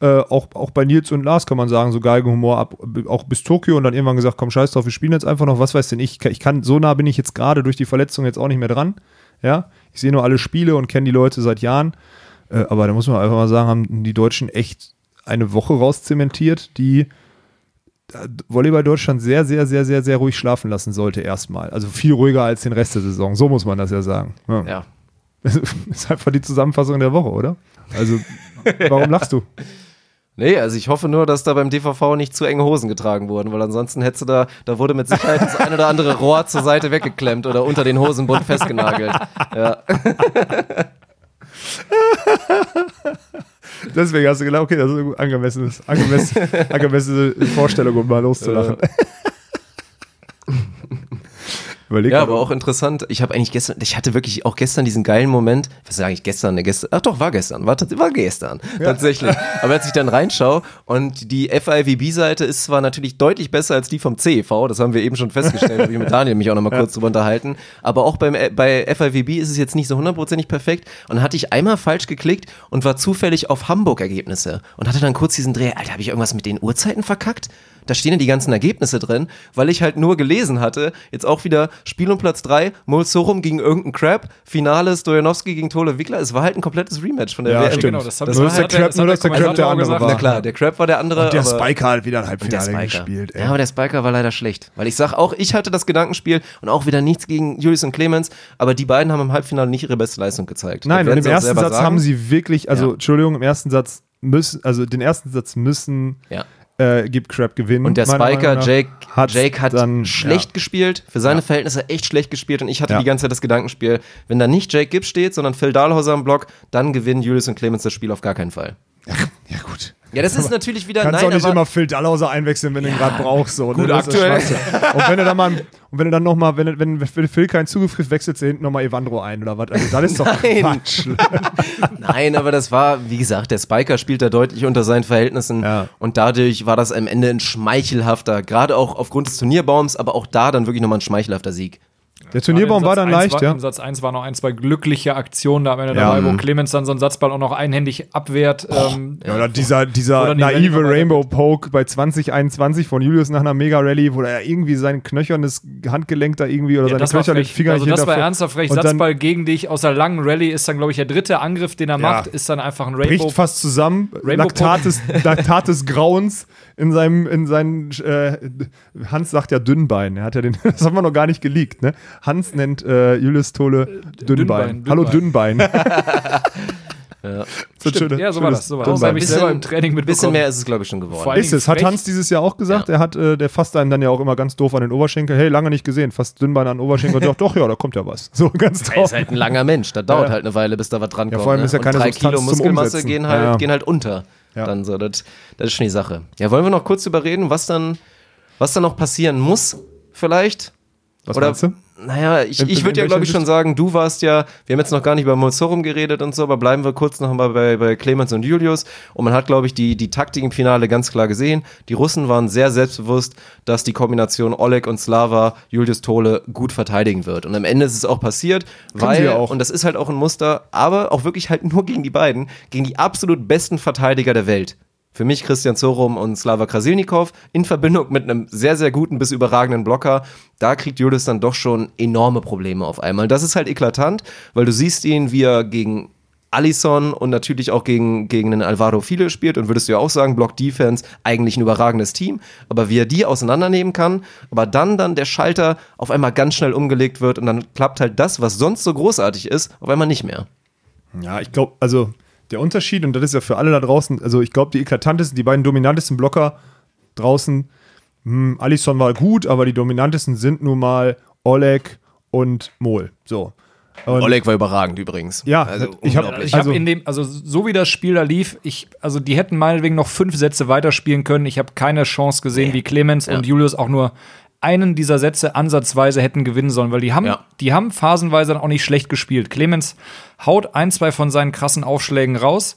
Äh, auch, auch bei Nils und Lars kann man sagen, so Geigenhumor ab, auch bis Tokio und dann irgendwann gesagt, komm, scheiß drauf, wir spielen jetzt einfach noch, was weiß denn ich. Ich kann, so nah bin ich jetzt gerade durch die Verletzung jetzt auch nicht mehr dran. Ja, ich sehe nur alle Spiele und kenne die Leute seit Jahren. Äh, aber da muss man einfach mal sagen, haben die Deutschen echt eine Woche rauszementiert, die Volleyball Deutschland sehr, sehr, sehr, sehr, sehr ruhig schlafen lassen sollte erstmal. Also viel ruhiger als den Rest der Saison. So muss man das ja sagen. Ja. Ja. ist einfach die Zusammenfassung der Woche, oder? Also, warum lachst du? Nee, also ich hoffe nur, dass da beim DVV nicht zu enge Hosen getragen wurden, weil ansonsten hättest du da, da wurde mit Sicherheit das ein oder andere Rohr zur Seite weggeklemmt oder unter den Hosenbund festgenagelt. Ja. Deswegen hast du gedacht, okay, das ist eine angemessenes, angemessene, angemessene Vorstellung, um mal loszulachen. Überleg Ja, aber auch interessant. Ich habe eigentlich gestern, ich hatte wirklich auch gestern diesen geilen Moment. Was sage ich gestern? Ne, gestern? Ach doch, war gestern. War, war gestern. Tatsächlich. Aber als ich dann reinschaue und die FIVB-Seite ist zwar natürlich deutlich besser als die vom CEV, das haben wir eben schon festgestellt, habe ich mit Daniel mich auch nochmal kurz drüber unterhalten. Aber auch beim, bei FIVB ist es jetzt nicht so hundertprozentig perfekt. Und dann hatte ich einmal falsch geklickt und war zufällig auf Hamburg-Ergebnisse und hatte dann kurz diesen Dreh, Alter, habe ich irgendwas mit den Uhrzeiten verkackt? Da stehen ja die ganzen Ergebnisse drin, weil ich halt nur gelesen hatte, jetzt auch wieder Spiel um Platz 3, Mulsorum gegen irgendeinen Crap, Finale Stojanowski gegen Tole Wickler. Es war halt ein komplettes Rematch von der Ja, WM. stimmt. Genau, das, Das Nur, war dass der Crap, das nur, dass der Crap der andere gesagt. war. Na klar, der Crap war der andere. Und der Spiker hat wieder ein der Halbfinale Spiker. gespielt. Ey. Ja, aber der Spiker war leider schlecht. Weil ich sag auch, ich hatte das Gedankenspiel und auch wieder nichts gegen Julius und Clemens, aber die beiden haben im Halbfinale nicht ihre beste Leistung gezeigt. Nein, und im ersten Satz sagen. haben sie wirklich, also Ja. Entschuldigung, im ersten Satz müssen, also den ersten Satz müssen Ja. Äh, gibt Crap gewinnen. Und der Spiker, nach. Jake, Jake hat dann, schlecht ja. gespielt, für seine Verhältnisse echt schlecht gespielt und ich hatte Ja. die ganze Zeit das Gedankenspiel, wenn da nicht Jake Gibbs steht, sondern Phil Dahlhauser am Block, dann gewinnen Julius und Clemens das Spiel auf gar keinen Fall. Ja, gut. Ja, das ist natürlich wieder Kannst nein, auch nicht aber immer Phil Dallhauser einwechseln, wenn du ihn gerade brauchst. So, gut, ne? Das ist aktuell. Und wenn du dann mal, und wenn du dann noch mal, wenn, wenn, wenn Phil keinen Zugriff kriegt, wechselst du hinten noch mal Evandro ein oder was? Also, das ist doch Nein. Quatsch. Nein, aber das war, wie gesagt, der Spiker spielt da deutlich unter seinen Verhältnissen Ja. und dadurch war das am Ende ein schmeichelhafter, gerade auch aufgrund des Turnierbaums, aber auch da dann wirklich nochmal ein schmeichelhafter Sieg. Der Turnierbaum war dann leicht, war, ja. Im Satz 1 war noch ein, zwei glückliche Aktionen da am Ende Ja. dabei, wo Clemens dann so einen Satzball auch noch einhändig abwehrt. Ähm, Ja, oder dieser, dieser Oder naive Rainbow Poke bei 2021 von Julius nach einer Mega-Rallye, wo er irgendwie sein knöchernes Handgelenk da irgendwie oder Ja, seine das war knöchernen frech. Finger Also nicht das war hinterfra- ernsthaft frech. Satzball gegen dich aus der langen Rallye ist dann, glaube ich, der dritte Angriff, den er macht, ist dann einfach ein Rainbow. bricht fast zusammen. Rainbow Laktat des, Laktat des Grauens in seinem, in seinen, äh, Hans sagt ja Dünnbein. Er hat ja den, das haben wir noch gar nicht geleakt, ne? Hans nennt äh, Julius Tole Dünnbein. Dünnbein, Hallo Dünnbein. Ja. So Stimmt, ja, so war das. So war das. Habe ich selber im Training Ein mitbekommen. bisschen mehr ist es, glaube ich, schon geworden. Vor allem Ist es, hat frech. Hans dieses Jahr auch gesagt. Er hat, äh, der fasst einen dann ja auch immer ganz doof an den Oberschenkel. Hey, lange nicht gesehen, fast Dünnbein an den Oberschenkel. Und sagt, doch, ja, da kommt ja was. So ganz Er drauf. ist halt ein langer Mensch, das dauert Ja. halt eine Weile, bis da was dran Ja, kommt. vor allem ne? ist ja Und keine drei Substanz Kilo Muskelmasse gehen halt, Ja, ja. gehen halt unter. Ja. Dann so, das, das ist schon die Sache. Ja, wollen wir noch kurz überreden, was dann, was dann noch passieren muss, vielleicht? Was Oder, meinst du? Naja, ich, ich würde ja, glaube ich, schon sagen, du warst ja, wir haben jetzt noch gar nicht über Mozorum geredet und so, aber bleiben wir kurz noch mal bei, bei Clemens und Julius. Und man hat, glaube ich, die, die Taktik im Finale ganz klar gesehen. Die Russen waren sehr selbstbewusst, dass die Kombination Oleg und Slava Julius Tole gut verteidigen wird. Und am Ende ist es auch passiert, Können weil, auch. und das ist halt auch ein Muster, aber auch wirklich halt nur gegen die beiden, gegen die absolut besten Verteidiger der Welt. Für mich Christian Zorum und Slava Krasilnikov in Verbindung mit einem sehr, sehr guten bis überragenden Blocker. Da kriegt Julius dann doch schon enorme Probleme auf einmal. Das ist halt eklatant, weil du siehst ihn, wie er gegen Allison und natürlich auch gegen, gegen den Alvaro File spielt und würdest du ja auch sagen, Block Defense, eigentlich ein überragendes Team, aber wie er die auseinandernehmen kann, aber dann dann der Schalter auf einmal ganz schnell umgelegt wird und dann klappt halt das, was sonst so großartig ist, auf einmal nicht mehr. Ja, ich glaube, also der Unterschied, und das ist ja für alle da draußen, also ich glaube, die eklatantesten, die beiden dominantesten Blocker draußen, hm, Alisson war gut, aber die dominantesten sind nun mal Oleg und Mol. So. Und Oleg war überragend übrigens. Ja, also ich hab- habe Also- in dem, also so wie das Spiel da lief, ich, also die hätten meinetwegen noch fünf Sätze weiterspielen können. Ich habe keine Chance gesehen, wie Clemens und Julius auch nur einen dieser Sätze ansatzweise hätten gewinnen sollen, weil die haben, Ja. die haben phasenweise dann auch nicht schlecht gespielt. Clemens haut ein, zwei von seinen krassen Aufschlägen raus.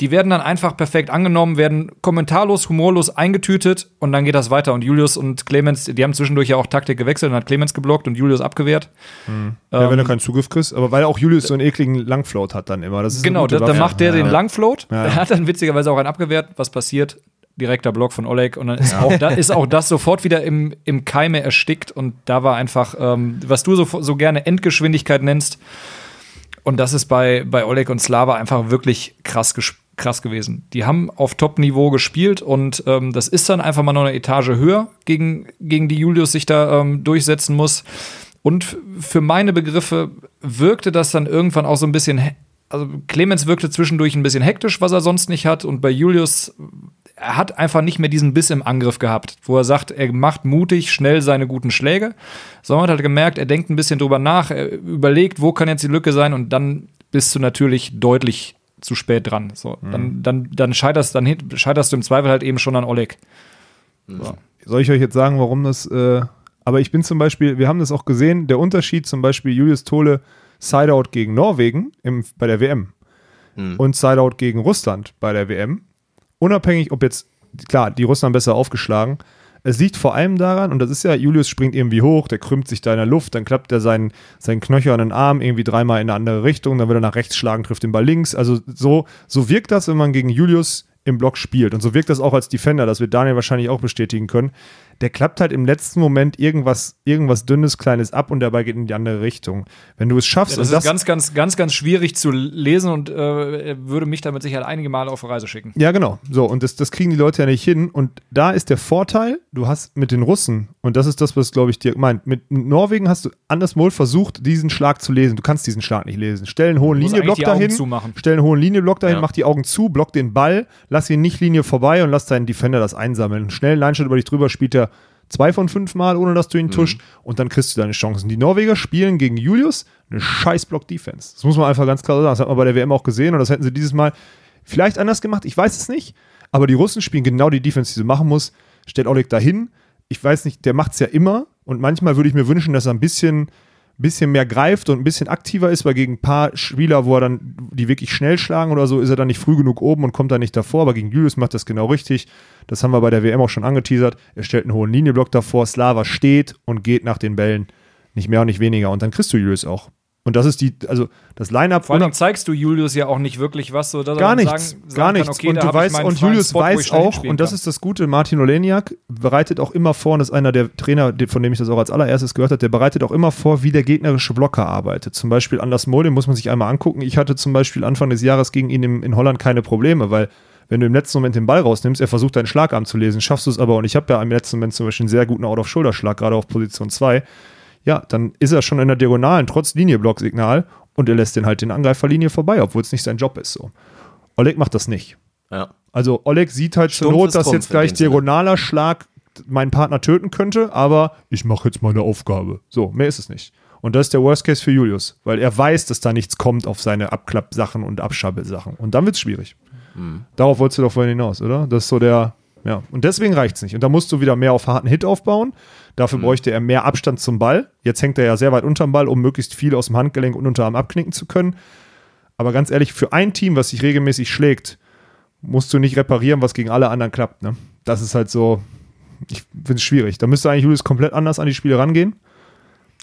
Die werden dann einfach perfekt angenommen, werden kommentarlos, humorlos eingetütet und dann geht das weiter. Und Julius und Clemens, die haben zwischendurch ja auch Taktik gewechselt und hat Clemens geblockt und Julius abgewehrt. ja, wenn du keinen Zugriff kriegst, aber weil auch Julius so einen ekligen Langfloat hat dann immer. Das ist eine Genau, da, dann macht der den Langfloat. Ja. Er hat dann witzigerweise auch einen abgewehrt. Was passiert? Direkter Block von Oleg und dann ist, auch, da, ist auch das sofort wieder im, im Keime erstickt und da war einfach, ähm, was du so, so gerne Endgeschwindigkeit nennst und das ist bei, bei Oleg und Slava einfach wirklich krass, krass gewesen. Die haben auf Top-Niveau gespielt und ähm, das ist dann einfach mal noch eine Etage höher, gegen, gegen die Julius sich da ähm, durchsetzen muss. Und für meine Begriffe wirkte das dann irgendwann auch so ein bisschen, he- also Clemens wirkte zwischendurch ein bisschen hektisch, was er sonst nicht hat. Und bei Julius, er hat einfach nicht mehr diesen Biss im Angriff gehabt, wo er sagt, er macht mutig, schnell seine guten Schläge. Sondern hat halt gemerkt, er denkt ein bisschen drüber nach, er überlegt, wo kann jetzt die Lücke sein und dann bist du natürlich deutlich zu spät dran. So, dann, dann, dann, scheiterst, dann scheiterst du im Zweifel halt eben schon an Oleg. Soll ich euch jetzt sagen, warum das. Äh, aber ich bin zum Beispiel, wir haben das auch gesehen, der Unterschied zum Beispiel Julius Tole Sideout gegen Norwegen im, bei der WM und Sideout gegen Russland bei der WM. Unabhängig, ob jetzt, klar, die Russen haben besser aufgeschlagen. Es liegt vor allem daran, und das ist ja, Julius springt irgendwie hoch, der krümmt sich da in der Luft, dann klappt er seinen, seinen knöchernen Arm irgendwie dreimal in eine andere Richtung, dann will er nach rechts schlagen, trifft den Ball links. Also so, so wirkt das, wenn man gegen Julius im Block spielt. Und so wirkt das auch als Defender, das wird Daniel wahrscheinlich auch bestätigen können. Der klappt halt im letzten Moment irgendwas, irgendwas dünnes, kleines ab und dabei geht in die andere Richtung. Wenn du es schaffst, Das und ist ganz, ganz, ganz, ganz schwierig zu lesen und äh, er würde mich damit sicher einige Male auf Reise schicken. Ja, genau. So, und das, das kriegen die Leute ja nicht hin. Und da ist der Vorteil, du hast mit den Russen, und das ist das, was, glaube ich, dir meint, mit Norwegen hast du anders wohl versucht, diesen Schlag zu lesen. Du kannst diesen Schlag nicht lesen. Stell einen hohen Linienblock Augen dahin, zumachen. stell einen hohen Linienblock dahin, Ja. mach die Augen zu, block den Ball, lass ihn nicht Linie vorbei und lass deinen Defender das einsammeln. Schnell Leinschritt über dich drüber spielt er zwei von fünf Mal, ohne dass du ihn tuscht, und dann kriegst du deine Chancen. Die Norweger spielen gegen Julius eine scheiß Block-Defense. Das muss man einfach ganz klar sagen. Das hat man bei der WM auch gesehen und das hätten sie dieses Mal vielleicht anders gemacht, ich weiß es nicht. Aber die Russen spielen genau die Defense, die sie machen muss. Stellt Oleg dahin. Ich weiß nicht, der macht es ja immer. Und manchmal würde ich mir wünschen, dass er ein bisschen, bisschen mehr greift und ein bisschen aktiver ist, weil gegen ein paar Spieler, wo er dann die wirklich schnell schlagen oder so, ist er dann nicht früh genug oben und kommt da nicht davor. Aber gegen Julius macht das genau richtig. Das haben wir bei der WM auch schon angeteasert. Er stellt einen hohen Linienblock davor. Slava steht und geht nach den Bällen. Nicht mehr und nicht weniger. Und dann kriegst du Julius auch. Und das ist die, also das Line-Up. Vor allem zeigst du Julius ja auch nicht wirklich was, so dass gar er nichts, sagen, sagen gar kann, nichts. okay, und du weißt, und Julius Spot, weiß auch, und das kann. ist das Gute, Martin Oleniak bereitet auch immer vor, und das ist einer der Trainer, von dem ich das auch als allererstes gehört habe, der bereitet auch immer vor, wie der gegnerische Blocker arbeitet. Zum Beispiel Anders Mohl, den muss man sich einmal angucken. Ich hatte zum Beispiel Anfang des Jahres gegen ihn im, in Holland keine Probleme, weil wenn du im letzten Moment den Ball rausnimmst, er versucht deinen Schlagarm zu lesen, schaffst du es aber, und ich habe ja im letzten Moment zum Beispiel einen sehr guten Out-of-Shoulder-Schlag, gerade auf Position 2, ja, dann ist er schon in der Diagonalen, trotz Linie-Block-Signal, und er lässt den halt den Angreiferlinie vorbei, obwohl es nicht sein Job ist so. Oleg macht das nicht. Ja. Also Oleg sieht halt zur Stumpf Not, ist dass Trumpf jetzt gleich diagonaler Schlag meinen Partner töten könnte, aber ich mache jetzt meine Aufgabe. So, mehr ist es nicht. Und das ist der Worst Case für Julius, weil er weiß, dass da nichts kommt auf seine Abklappsachen und Abschabbelsachen. Und dann wird es schwierig. Mhm. Darauf wolltest du doch vorhin hinaus, oder? Das ist so der, ja. Und deswegen reicht es nicht. Und da musst du wieder mehr auf harten Hit aufbauen. Dafür Mhm. bräuchte er mehr Abstand zum Ball. Jetzt hängt er ja sehr weit unterm Ball, um möglichst viel aus dem Handgelenk und Unterarm abknicken zu können. Aber ganz ehrlich, für ein Team, was sich regelmäßig schlägt, musst du nicht reparieren, was gegen alle anderen klappt. Ne? Das ist halt so, ich finde es schwierig. Da müsste eigentlich Julius komplett anders an die Spiele rangehen.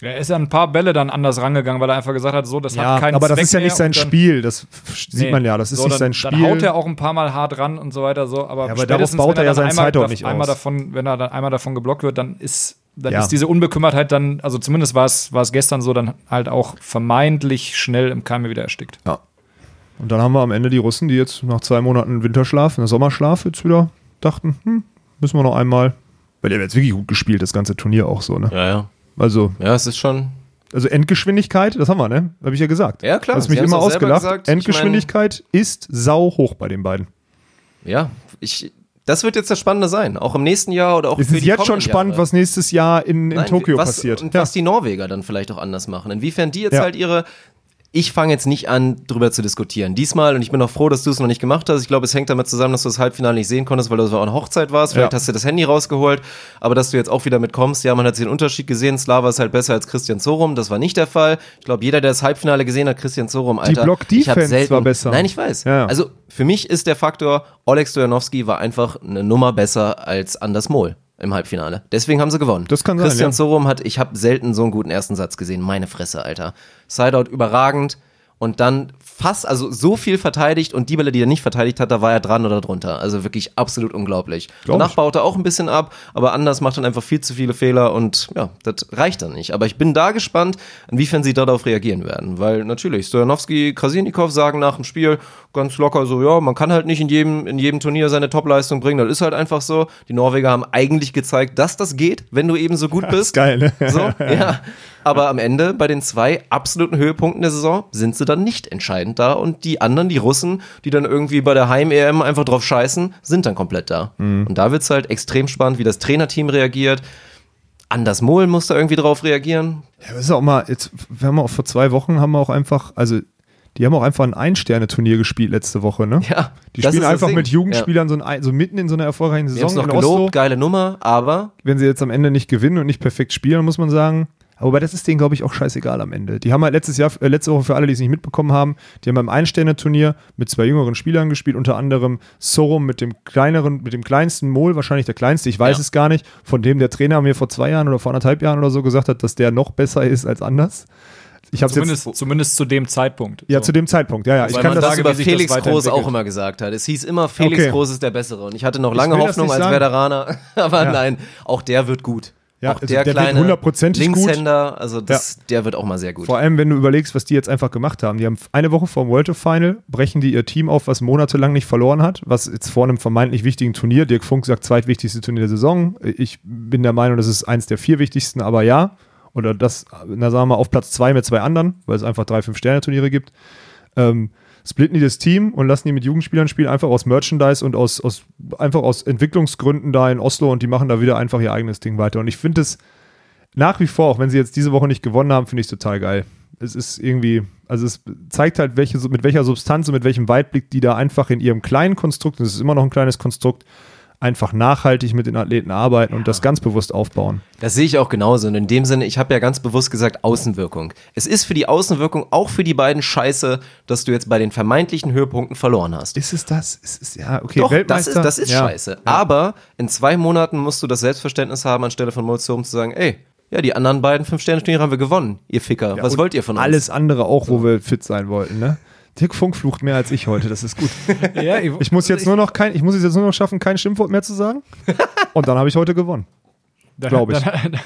Er ist ja ein paar Bälle dann anders rangegangen, weil er einfach gesagt hat, so, das hat keinen aber das Zweck ist ja nicht sein dann- Spiel. Das sieht Nee. man ja. Das ist So, nicht dann, sein Spiel. Dann haut er auch ein paar Mal hart ran und so weiter, so, aber, Ja, aber darauf baut wenn er ja dann sein einmal, da- nicht einmal aus. davon, wenn er dann einmal davon geblockt wird, dann ist, dann Ja. ist diese Unbekümmertheit dann, also zumindest war es, war es gestern so, dann halt auch vermeintlich schnell im Keime wieder erstickt. Und dann haben wir am Ende die Russen, die jetzt nach zwei Monaten Winterschlaf, einen Sommerschlaf jetzt wieder dachten, hm, müssen wir noch einmal. Weil der hat jetzt wirklich gut gespielt, das ganze Turnier auch so, ne? Ja, ja. Also, Ja, es ist schon. also Endgeschwindigkeit, das haben wir, ne? Habe ich ja gesagt. Ja, klar, Hast mich immer ausgelacht. gesagt. Ich Endgeschwindigkeit ist sau hoch bei den beiden. Ja, ich. Das wird jetzt das Spannende sein. Auch im nächsten Jahr oder auch Es für ist die jetzt schon spannend, Jahre. was nächstes Jahr in, in Nein, Tokio was, passiert. Und Ja. was die Norweger dann vielleicht auch anders machen. Inwiefern die jetzt Ja. halt ihre. Ich fange jetzt nicht an, drüber zu diskutieren. Diesmal, und ich bin auch froh, dass du es noch nicht gemacht hast. Ich glaube, es hängt damit zusammen, dass du das Halbfinale nicht sehen konntest, weil du auch eine Hochzeit warst. Vielleicht Ja. hast du das Handy rausgeholt, aber dass du jetzt auch wieder mitkommst. Ja, man hat den Unterschied gesehen. Slava ist halt besser als Christian Zorum. Das war nicht der Fall. Ich glaube, jeder, der das Halbfinale gesehen hat, Christian Zorum, Alter. Block-Defense ich hab selten, war besser. Nein, ich weiß. Ja. Also für mich ist der Faktor, Oleg Stojanowski war einfach eine Nummer besser als Anders Mohl im Halbfinale. Deswegen haben sie gewonnen. Das kann sein, Christian ja. Zorum hat, ich habe selten so einen guten ersten Satz gesehen. Meine Fresse, Alter. Sideout überragend und dann fast, also so viel verteidigt und die Bälle, die er nicht verteidigt hat, da war er dran oder drunter. Also wirklich absolut unglaublich. Glaub Danach ich. baut er auch ein bisschen ab, aber anders macht dann einfach viel zu viele Fehler und ja, das reicht dann nicht. Aber ich bin da gespannt, inwiefern sie darauf reagieren werden, weil natürlich Stojanowski, Krasinnikov sagen nach dem Spiel ganz locker so, ja, man kann halt nicht in jedem, in jedem Turnier seine Topleistung bringen, das ist halt einfach so. Die Norweger haben eigentlich gezeigt, dass das geht, wenn du eben so gut bist. ist geil, ne? So, ja. Aber am Ende, bei den zwei absoluten Höhepunkten der Saison, sind sie dann nicht entscheidend da. Und die anderen, die Russen, die dann irgendwie bei der Heim-EM einfach drauf scheißen, sind dann komplett da. Mhm. Und da wird es halt extrem spannend, wie das Trainerteam reagiert. Anders Mohl muss da irgendwie drauf reagieren. Ja, das ist auch mal, jetzt, wir haben auch vor zwei Wochen haben wir auch einfach, also die haben auch einfach ein Ein-Sterne-Turnier gespielt letzte Woche, ne? Ja, Die spielen einfach mit Jugendspielern so, ein, so mitten in so einer erfolgreichen Ja. Wir Saison es noch gelobt, Oslo. geile Nummer, aber Wenn sie jetzt am Ende nicht gewinnen und nicht perfekt spielen, muss man sagen. Aber das ist denen, glaube ich, auch scheißegal am Ende. Die haben halt letztes Jahr, äh, letzte Woche für alle, die es nicht mitbekommen haben, die haben beim Ein-Sterne-Turnier mit zwei jüngeren Spielern gespielt, unter anderem Sorum mit dem kleineren, mit dem kleinsten Mol, wahrscheinlich der kleinste, ich weiß Ja. es gar nicht, von dem der Trainer mir vor zwei Jahren oder vor anderthalb Jahren oder so gesagt hat, dass der noch besser ist als anders. Ich habe Zumindest, jetzt zumindest zu dem Zeitpunkt. ja So. zu dem Zeitpunkt, ja, ja. Ich Weil kann man das, das über wie sich das Felix Groß auch immer gesagt hat. Es hieß immer, Felix Okay. Groß ist der Bessere. Und ich hatte noch lange Hoffnung als sagen. Veteraner. Aber Ja. nein, auch der wird gut. Ja, auch also der, der wird kleine gut. Linkshänder, also das, der wird auch mal sehr gut. Vor allem, wenn du überlegst, was die jetzt einfach gemacht haben. Die haben eine Woche vor dem World Tour Final, brechen die ihr Team auf, was monatelang nicht verloren hat, was jetzt vor einem vermeintlich wichtigen Turnier, Dirk Funk sagt, zweitwichtigste Turnier der Saison. Ich bin der Meinung, das ist eins der vier wichtigsten, aber ja. Oder das, na sagen wir mal, auf Platz zwei mit zwei anderen, weil es einfach drei, fünf Sterne-Turniere gibt. Ähm, splitten die das Team und lassen die mit Jugendspielern spielen, einfach aus Merchandise und aus, aus einfach aus Entwicklungsgründen da in Oslo und die machen da wieder einfach ihr eigenes Ding weiter. Und ich finde es nach wie vor, auch wenn sie jetzt diese Woche nicht gewonnen haben, finde ich es total geil. es ist irgendwie, also es zeigt halt, welche, mit welcher Substanz und mit welchem Weitblick die da einfach in ihrem kleinen Konstrukt, und es ist immer noch ein kleines Konstrukt, einfach nachhaltig mit den Athleten arbeiten und das ganz bewusst aufbauen. Das sehe ich auch genauso. Und in dem Sinne, ich habe ja ganz bewusst gesagt, Außenwirkung. Es ist für die Außenwirkung auch für die beiden scheiße, dass du jetzt bei den vermeintlichen Höhepunkten verloren hast. Ist es das? Ist es, ja, okay, Doch, das Weltmeister. ist, das ist ja. scheiße. Aber in zwei Monaten musst du das Selbstverständnis haben, anstelle von Molzum zu sagen, ey, ja, die anderen beiden Fünf-Sterne-Turniere haben wir gewonnen, ihr Ficker. Ja, Was wollt ihr von uns? Alles andere auch, wo wir fit sein wollten, ne? Dirk Funk flucht mehr als ich heute, das ist gut. Ja, Ich muss jetzt nur noch kein, ich muss es jetzt nur noch schaffen, kein Schimpfwort mehr zu sagen. Und dann habe ich heute gewonnen. dann- glaub ich. Dann,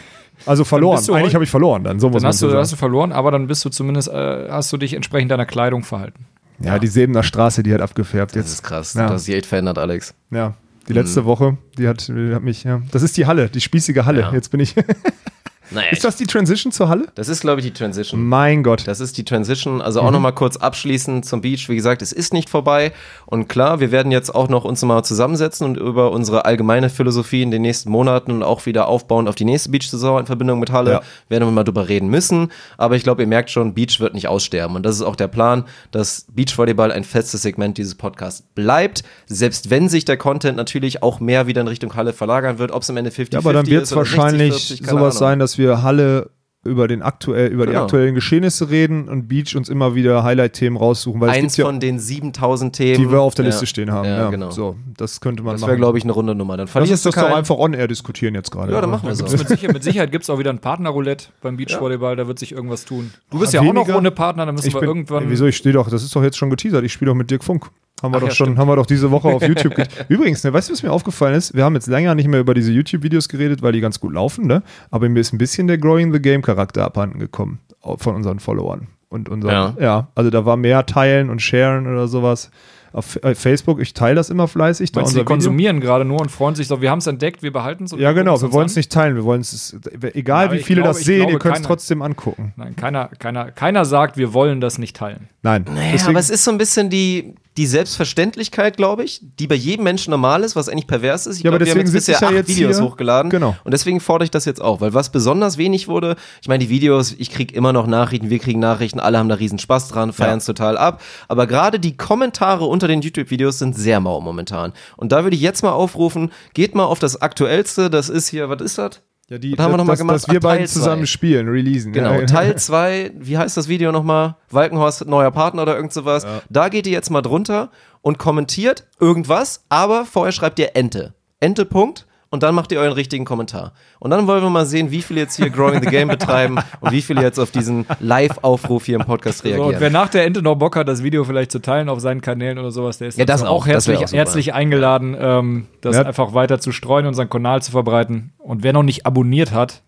Also verloren. bist du Eigentlich habe ich verloren, dann so muss dann hast, du, hast du verloren, aber dann bist du zumindest, äh, hast du dich entsprechend deiner Kleidung verhalten. ja, die Sebener Straße, die hat abgefärbt das jetzt. ist krass. Ja. Du hast die echt verändert, Alex. Ja, die letzte Woche, die hat, die hat mich, ja. Das ist die Halle, die spießige Halle. Ja. Jetzt bin ich. Naja, ist das die Transition zur Halle? das ist, glaube ich, die Transition. Mein Gott. Das ist die Transition. Also auch nochmal kurz abschließend zum Beach. Wie gesagt, es ist nicht vorbei. Und klar, wir werden jetzt auch noch uns mal zusammensetzen und über unsere allgemeine Philosophie in den nächsten Monaten und auch wieder aufbauend auf die nächste Beach-Saison in Verbindung mit Halle, Ja. werden wir mal drüber reden müssen. Aber ich glaube, ihr merkt schon, Beach wird nicht aussterben. Und das ist auch der Plan, dass Beachvolleyball ein festes Segment dieses Podcasts bleibt. Selbst wenn sich der Content natürlich auch mehr wieder in Richtung Halle verlagern wird, ob es am Ende 50-50 Ja, aber dann wird es oder 60, wahrscheinlich 40, keine sowas Ahnung. sein, dass wir Halle über, den aktuell, über die Genau. aktuellen Geschehnisse reden und Beach uns immer wieder Highlight-Themen raussuchen, weil es Eins gibt ja, von den 7000 Themen, die wir auf der Ja. Liste stehen haben. Ja, Ja, genau. So, das könnte man Das machen. wäre, glaube ich, eine runde Nummer. Dann Lass verlierst uns du das doch einfach on-air diskutieren jetzt gerade. Ja, dann machen wir Gibt's so. mit Sicherheit, mit Sicherheit gibt es auch wieder ein Partnerroulette beim Beachvolleyball, da wird sich irgendwas tun. Du bist ja auch noch ohne Partner, da müssen Ich wir bin, irgendwann. Wieso, ich stehe doch, das ist doch jetzt schon geteasert, ich spiele doch mit Dirk Funk. Haben wir Ach doch ja, schon, stimmt. haben wir doch diese Woche auf YouTube. ge- Übrigens, ne, weißt du, was mir aufgefallen ist? Wir haben jetzt länger nicht mehr über diese YouTube-Videos geredet, weil die ganz gut laufen, ne? Aber mir ist ein bisschen der Growing the Game-Charakter abhanden gekommen von unseren Followern. Und unseren, Ja. ja. also da war mehr Teilen und Sharen oder sowas. Auf äh, Facebook, ich teile das immer fleißig. Da Meinst die Video. konsumieren gerade nur und freuen sich so, wir haben es entdeckt, wir behalten es. Ja, genau, wir wollen es nicht teilen, wir wollen es, egal Ja, wie viele glaube- das sehen, glaube, ihr könnt es trotzdem angucken. Nein, keiner, keiner, keiner sagt, wir wollen das nicht teilen. Nein. Ja, aber es ist so ein bisschen die, die Selbstverständlichkeit, glaube ich, die bei jedem Menschen normal ist, was eigentlich pervers ist. Ich Ja, aber glaub, wir haben deswegen jetzt bisher ja acht jetzt Videos hier. hochgeladen. Genau. Und deswegen fordere ich das jetzt auch, weil was besonders wenig wurde, ich meine, die Videos, ich kriege immer noch Nachrichten, wir kriegen Nachrichten, alle haben da riesen Spaß dran, feiern es total ab. Aber gerade die Kommentare unter den YouTube-Videos sind sehr mau momentan. Und da würde ich jetzt mal aufrufen, geht mal auf das Aktuellste, das ist hier, was ist das? Ja, die, Was haben wir noch mal dass, gemacht? dass wir Ach, beiden zusammen spielen, releasen. Genau, Ja. Teil 2, wie heißt das Video nochmal? Walkenhorst, neuer Partner oder irgend sowas. Da geht ihr jetzt mal drunter und kommentiert irgendwas, aber vorher schreibt ihr Ente. Ente, Punkt. Und dann macht ihr euren richtigen Kommentar. Und dann wollen wir mal sehen, wie viele jetzt hier Growing the Game betreiben und wie viele jetzt auf diesen Live-Aufruf hier im Podcast So, und reagieren. wer nach der Ente noch Bock hat, das Video vielleicht zu teilen auf seinen Kanälen oder sowas, der ist Ja, das auch, das wär herzlich, auch super. herzlich eingeladen, ähm, das Ja. einfach weiter zu streuen, unseren Kanal zu verbreiten. Und wer noch nicht abonniert hat,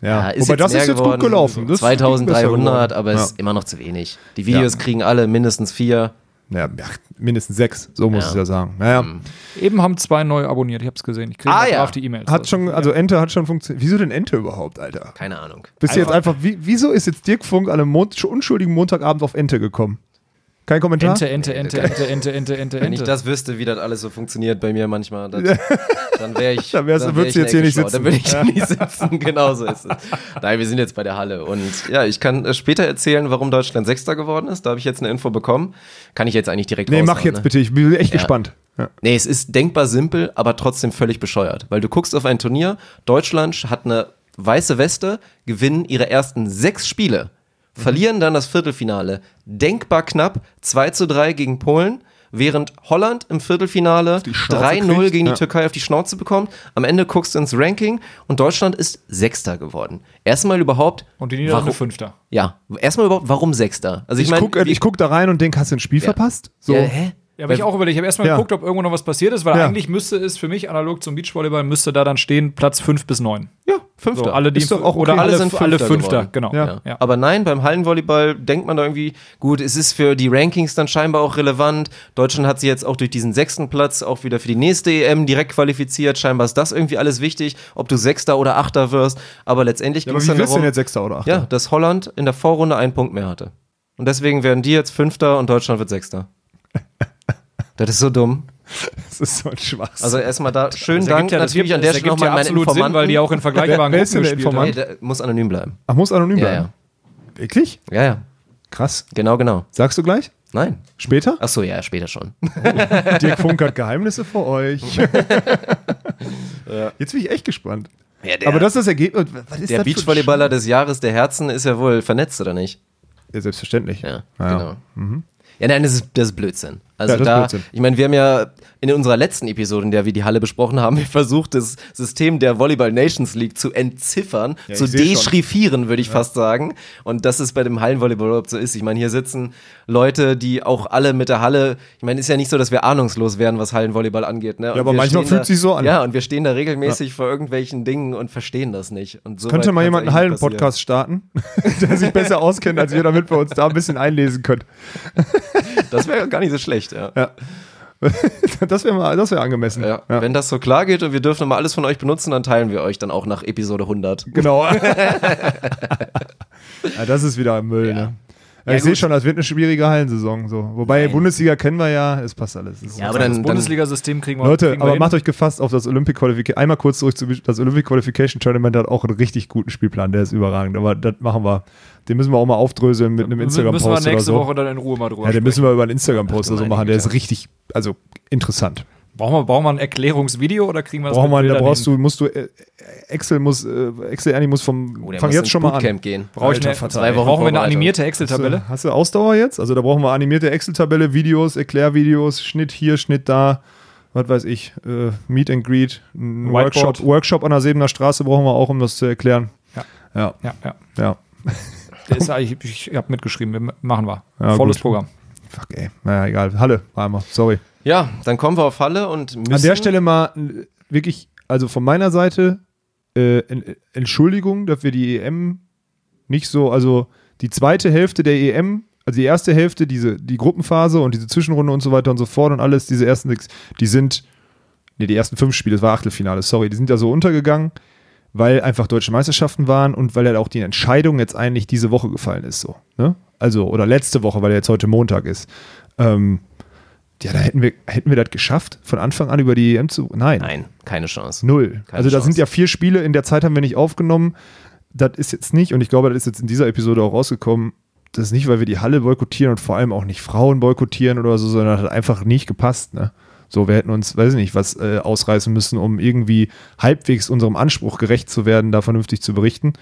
Ja, ist wobei jetzt das ist jetzt geworden, gut gelaufen. Das ist besser 2300, geworden. aber es ja. ist immer noch zu wenig. Die Videos kriegen alle mindestens vier. Ja, ja, mindestens sechs, so muss Ja. ich ja sagen. Naja, eben haben zwei neu abonniert, ich hab's gesehen. Ich kriege Ah, ja. auf die E-Mails. hat schon, also Ente hat schon funktioniert. Wieso denn Ente überhaupt, Alter? Keine Ahnung. Bist du jetzt einfach, wie, wieso ist jetzt Dirk Funk an einem Mon unschuldigen Montagabend auf Ente gekommen? Kein Kommentar? Ente, Ente, Ente, Ente, Ente, Ente, Ente, Wenn ich das wüsste, wie das alles so funktioniert bei mir manchmal, das, dann wäre ich. Dann wärst wär würdest ich du jetzt hier nicht sitzen. Dann würde ich nicht sitzen, genau so ist es. Nein, wir sind jetzt bei der Halle. Und ja, ich kann äh, später erzählen, warum Deutschland Sechster geworden ist. Da habe ich jetzt eine Info bekommen. Kann ich jetzt eigentlich direkt Nee, mach jetzt ne? bitte, ich bin echt Ja. gespannt. Ja. Nee, es ist denkbar simpel, aber trotzdem völlig bescheuert. Weil du guckst auf ein Turnier, Deutschland hat eine weiße Weste, gewinnen ihre ersten sechs Spiele, verlieren dann das Viertelfinale. Denkbar knapp, 2 zu 3 gegen Polen. Während Holland im Viertelfinale Schnauze 3-0 kriegt, gegen die ja. Türkei auf die Schnauze bekommt. Am Ende guckst du ins Ranking und Deutschland ist Sechster geworden. Erstmal überhaupt. Und die Niederlande warum- Fünfter. Ja, erstmal überhaupt, warum Sechster? Also ich, Ich, meine, guck, äh, ich guck da rein und denk, hast du ein Spiel verpasst? So. Ja, hä? Ja, aber ich auch überlegt, ich habe erstmal Ja. geguckt, ob irgendwo noch was passiert ist, weil Ja. eigentlich müsste es für mich analog zum Beachvolleyball müsste da dann stehen Platz 5 bis 9. Ja, Fünfter. So, alle die Ist doch auch oder okay. alle, Alle sind alle Fünfter Fünfter, geworden. genau. Ja. Ja. Aber nein, beim Hallenvolleyball denkt man da irgendwie, gut, es ist für die Rankings dann scheinbar auch relevant. Deutschland hat sie jetzt auch durch diesen sechsten Platz auch wieder für die nächste EM direkt qualifiziert. Scheinbar ist das irgendwie alles wichtig, ob du Sechster oder Achter wirst. Aber letztendlich Ja, ging aber es dann darum, denn jetzt Sechster oder Achter? ja, dass Holland in der Vorrunde einen Punkt mehr hatte. Und deswegen werden die jetzt Fünfter und Deutschland wird Sechster. das ist so dumm. Das ist so ein Schwachsinn. Also erstmal da schönen Das Dank ja, natürlich gibt, an der Stelle ergibt ja nochmal meinen absolut Sinn, Informanten. weil die auch in vergleichbaren Gruppen gespielt haben. nee, muss anonym bleiben. Ach, muss anonym Ja, bleiben. ja. Wirklich? Ja, ja. Krass. Genau, genau. Sagst du gleich? Nein. Später? Ach so, ja, später schon. Dirk Funk hat Geheimnisse für euch. Jetzt bin ich echt gespannt. Ja, der, Aber das ist das Ergebnis. Was ist der Beachvolleyballer des Jahres der Herzen ist ja wohl vernetzt, oder nicht? Ja, selbstverständlich. Ja, Ja. genau. Ja, nein, das ist, das ist Blödsinn. Also Ja, das ist da, ich meine, wir haben ja in unserer letzten Episode, in der wir die Halle besprochen haben, versucht, das System der Volleyball Nations League zu entziffern, Ja, zu deschriffieren, würde ich fast sagen. Und dass es bei dem Hallenvolleyball überhaupt so ist. Ich meine, hier sitzen Leute, die auch alle mit der Halle, ich meine, ist ja nicht so, dass wir ahnungslos werden, was Hallenvolleyball angeht. Ne? Und aber manchmal fühlt da, sich so an. Ja, und wir stehen da regelmäßig vor irgendwelchen Dingen und verstehen das nicht. Und so Könnte mal jemand einen Hallen-Podcast starten, der sich besser auskennt als wir, damit wir uns da ein bisschen einlesen können. Das wäre gar nicht so schlecht, ja. Das wäre mal, das wäre angemessen. Ja, Wenn das so klar geht und wir dürfen mal alles von euch benutzen, dann teilen wir euch dann auch nach Episode 100. Genau. ja, das ist wieder Müll, ne? Ja, ich sehe schon, das wird eine schwierige Hallensaison. So. Wobei Bundesliga kennen wir ja, es passt alles. Es Ja, aber das dann, dann Bundesliga-System kriegen wir Leute, kriegen wir aber hin. macht euch gefasst auf das Olympic Qualification. Einmal kurz zurück zu das Olympic Qualification Tournament hat auch einen richtig guten Spielplan, der ist überragend. Aber das machen wir. Den müssen wir auch mal aufdröseln mit einem Müssen wir Instagram-Post oder nächste so. Woche dann in Ruhe mal drüber Ja, den müssen sprechen. wir über einen Instagram-Post oder so machen. Der ist richtig, also interessant. Brauchen wir, brauchen wir ein Erklärungsvideo oder kriegen wir das Brauchen wir, da brauchst hin? du, musst du, äh, Excel muss, äh, Excel Ernie muss vom, oh, fang muss jetzt schon mal an. Gehen. Brauche ich Alter eine, Zwei. Wochen brauchen wir eine animierte Hast Excel-Tabelle? du, hast du Ausdauer jetzt? Also da brauchen wir animierte Excel-Tabelle, Videos, Erklärvideos, Schnitt hier, Schnitt da, was weiß ich, äh, Meet and Greet, ein Whiteboard. Workshop, Workshop an der Sebener Straße brauchen wir auch, um das zu erklären. Ja. Ja, Ja, ja. ja. Der ist eigentlich, ich habe mitgeschrieben, wir machen wir. Ja, Volles gut. Programm. Fuck, ey. Naja, egal. Halle, war einmal. Sorry. Ja, dann kommen wir auf Halle und müssen. An der Stelle mal äh, wirklich, also von meiner Seite, äh, en- Entschuldigung, dass wir die EM nicht so, also die zweite Hälfte der EM, also die erste Hälfte, diese, die Gruppenphase und diese Zwischenrunde und so weiter und so fort und alles, diese ersten sechs, die sind, nee, die ersten fünf Spiele, das war Achtelfinale, sorry, die sind ja so untergegangen, weil einfach deutsche Meisterschaften waren und weil ja auch die Entscheidung jetzt eigentlich diese Woche gefallen ist, so, ne? Also, oder letzte Woche, weil jetzt heute Montag ist. Ähm, ja, da hätten wir, hätten wir das geschafft, von Anfang an über die EM zu. Nein. Nein, keine Chance. Null. Keine also da Chance. sind ja vier Spiele, in der Zeit haben wir nicht aufgenommen. Das ist jetzt nicht, und ich glaube, das ist jetzt in dieser Episode auch rausgekommen, das ist nicht, weil wir die Halle boykottieren und vor allem auch nicht Frauen boykottieren oder so, sondern das hat einfach nicht gepasst. Ne? So, wir hätten uns, weiß ich nicht, was äh, ausreißen müssen, um irgendwie halbwegs unserem Anspruch gerecht zu werden, da vernünftig zu berichten.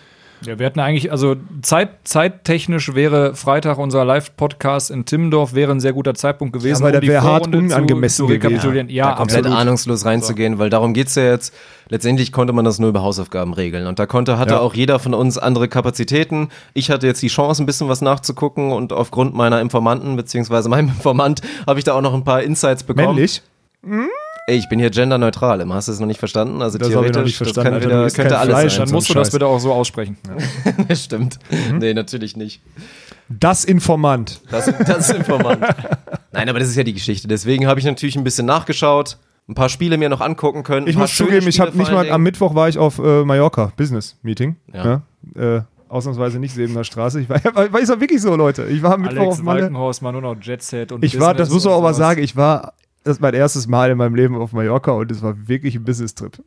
Ja, wir hatten eigentlich, also Zeit, zeittechnisch wäre Freitag unser Live-Podcast in Timmendorf wäre ein sehr guter Zeitpunkt gewesen, aber der die wäre hart unangemessen zu, zu rekapitulieren. Da Ja, komplett absolut. ahnungslos reinzugehen, weil darum geht's ja jetzt. Letztendlich konnte man das nur über Hausaufgaben regeln. Und da konnte, hatte Ja. auch jeder von uns andere Kapazitäten. Ich hatte jetzt die Chance, ein bisschen was nachzugucken und aufgrund meiner Informanten, beziehungsweise meinem Informant, habe ich da auch noch ein paar Insights bekommen. Männlich? Ey, ich bin hier genderneutral, Immer. hast du es noch nicht verstanden? Also Das hab ich noch nicht theoretisch, das verstanden, kann Alter, wieder, könnte alles Fleisch, sein. Dann so musst du das bitte auch so aussprechen. Stimmt. Mhm. Nee, natürlich nicht. Das Informant. Das, das Informant. Nein, aber das ist ja die Geschichte. Deswegen habe ich natürlich ein bisschen nachgeschaut, ein paar Spiele mir noch angucken können. Ich muss zugeben, ich habe nicht mal, am. Mittwoch war ich auf äh, Mallorca, Business Meeting. Ja. Ja. Äh, ausnahmsweise nicht Sebener Straße. Ich war, weil ist ja wirklich so, Leute. Ich war am Mittwoch Alex auf Malle. Walkenhorst mal nur noch Jetset und Ich war, das muss man und auch mal sowas. sagen, ich war, das ist mein erstes Mal in meinem Leben auf Mallorca und es war wirklich ein Business-Trip.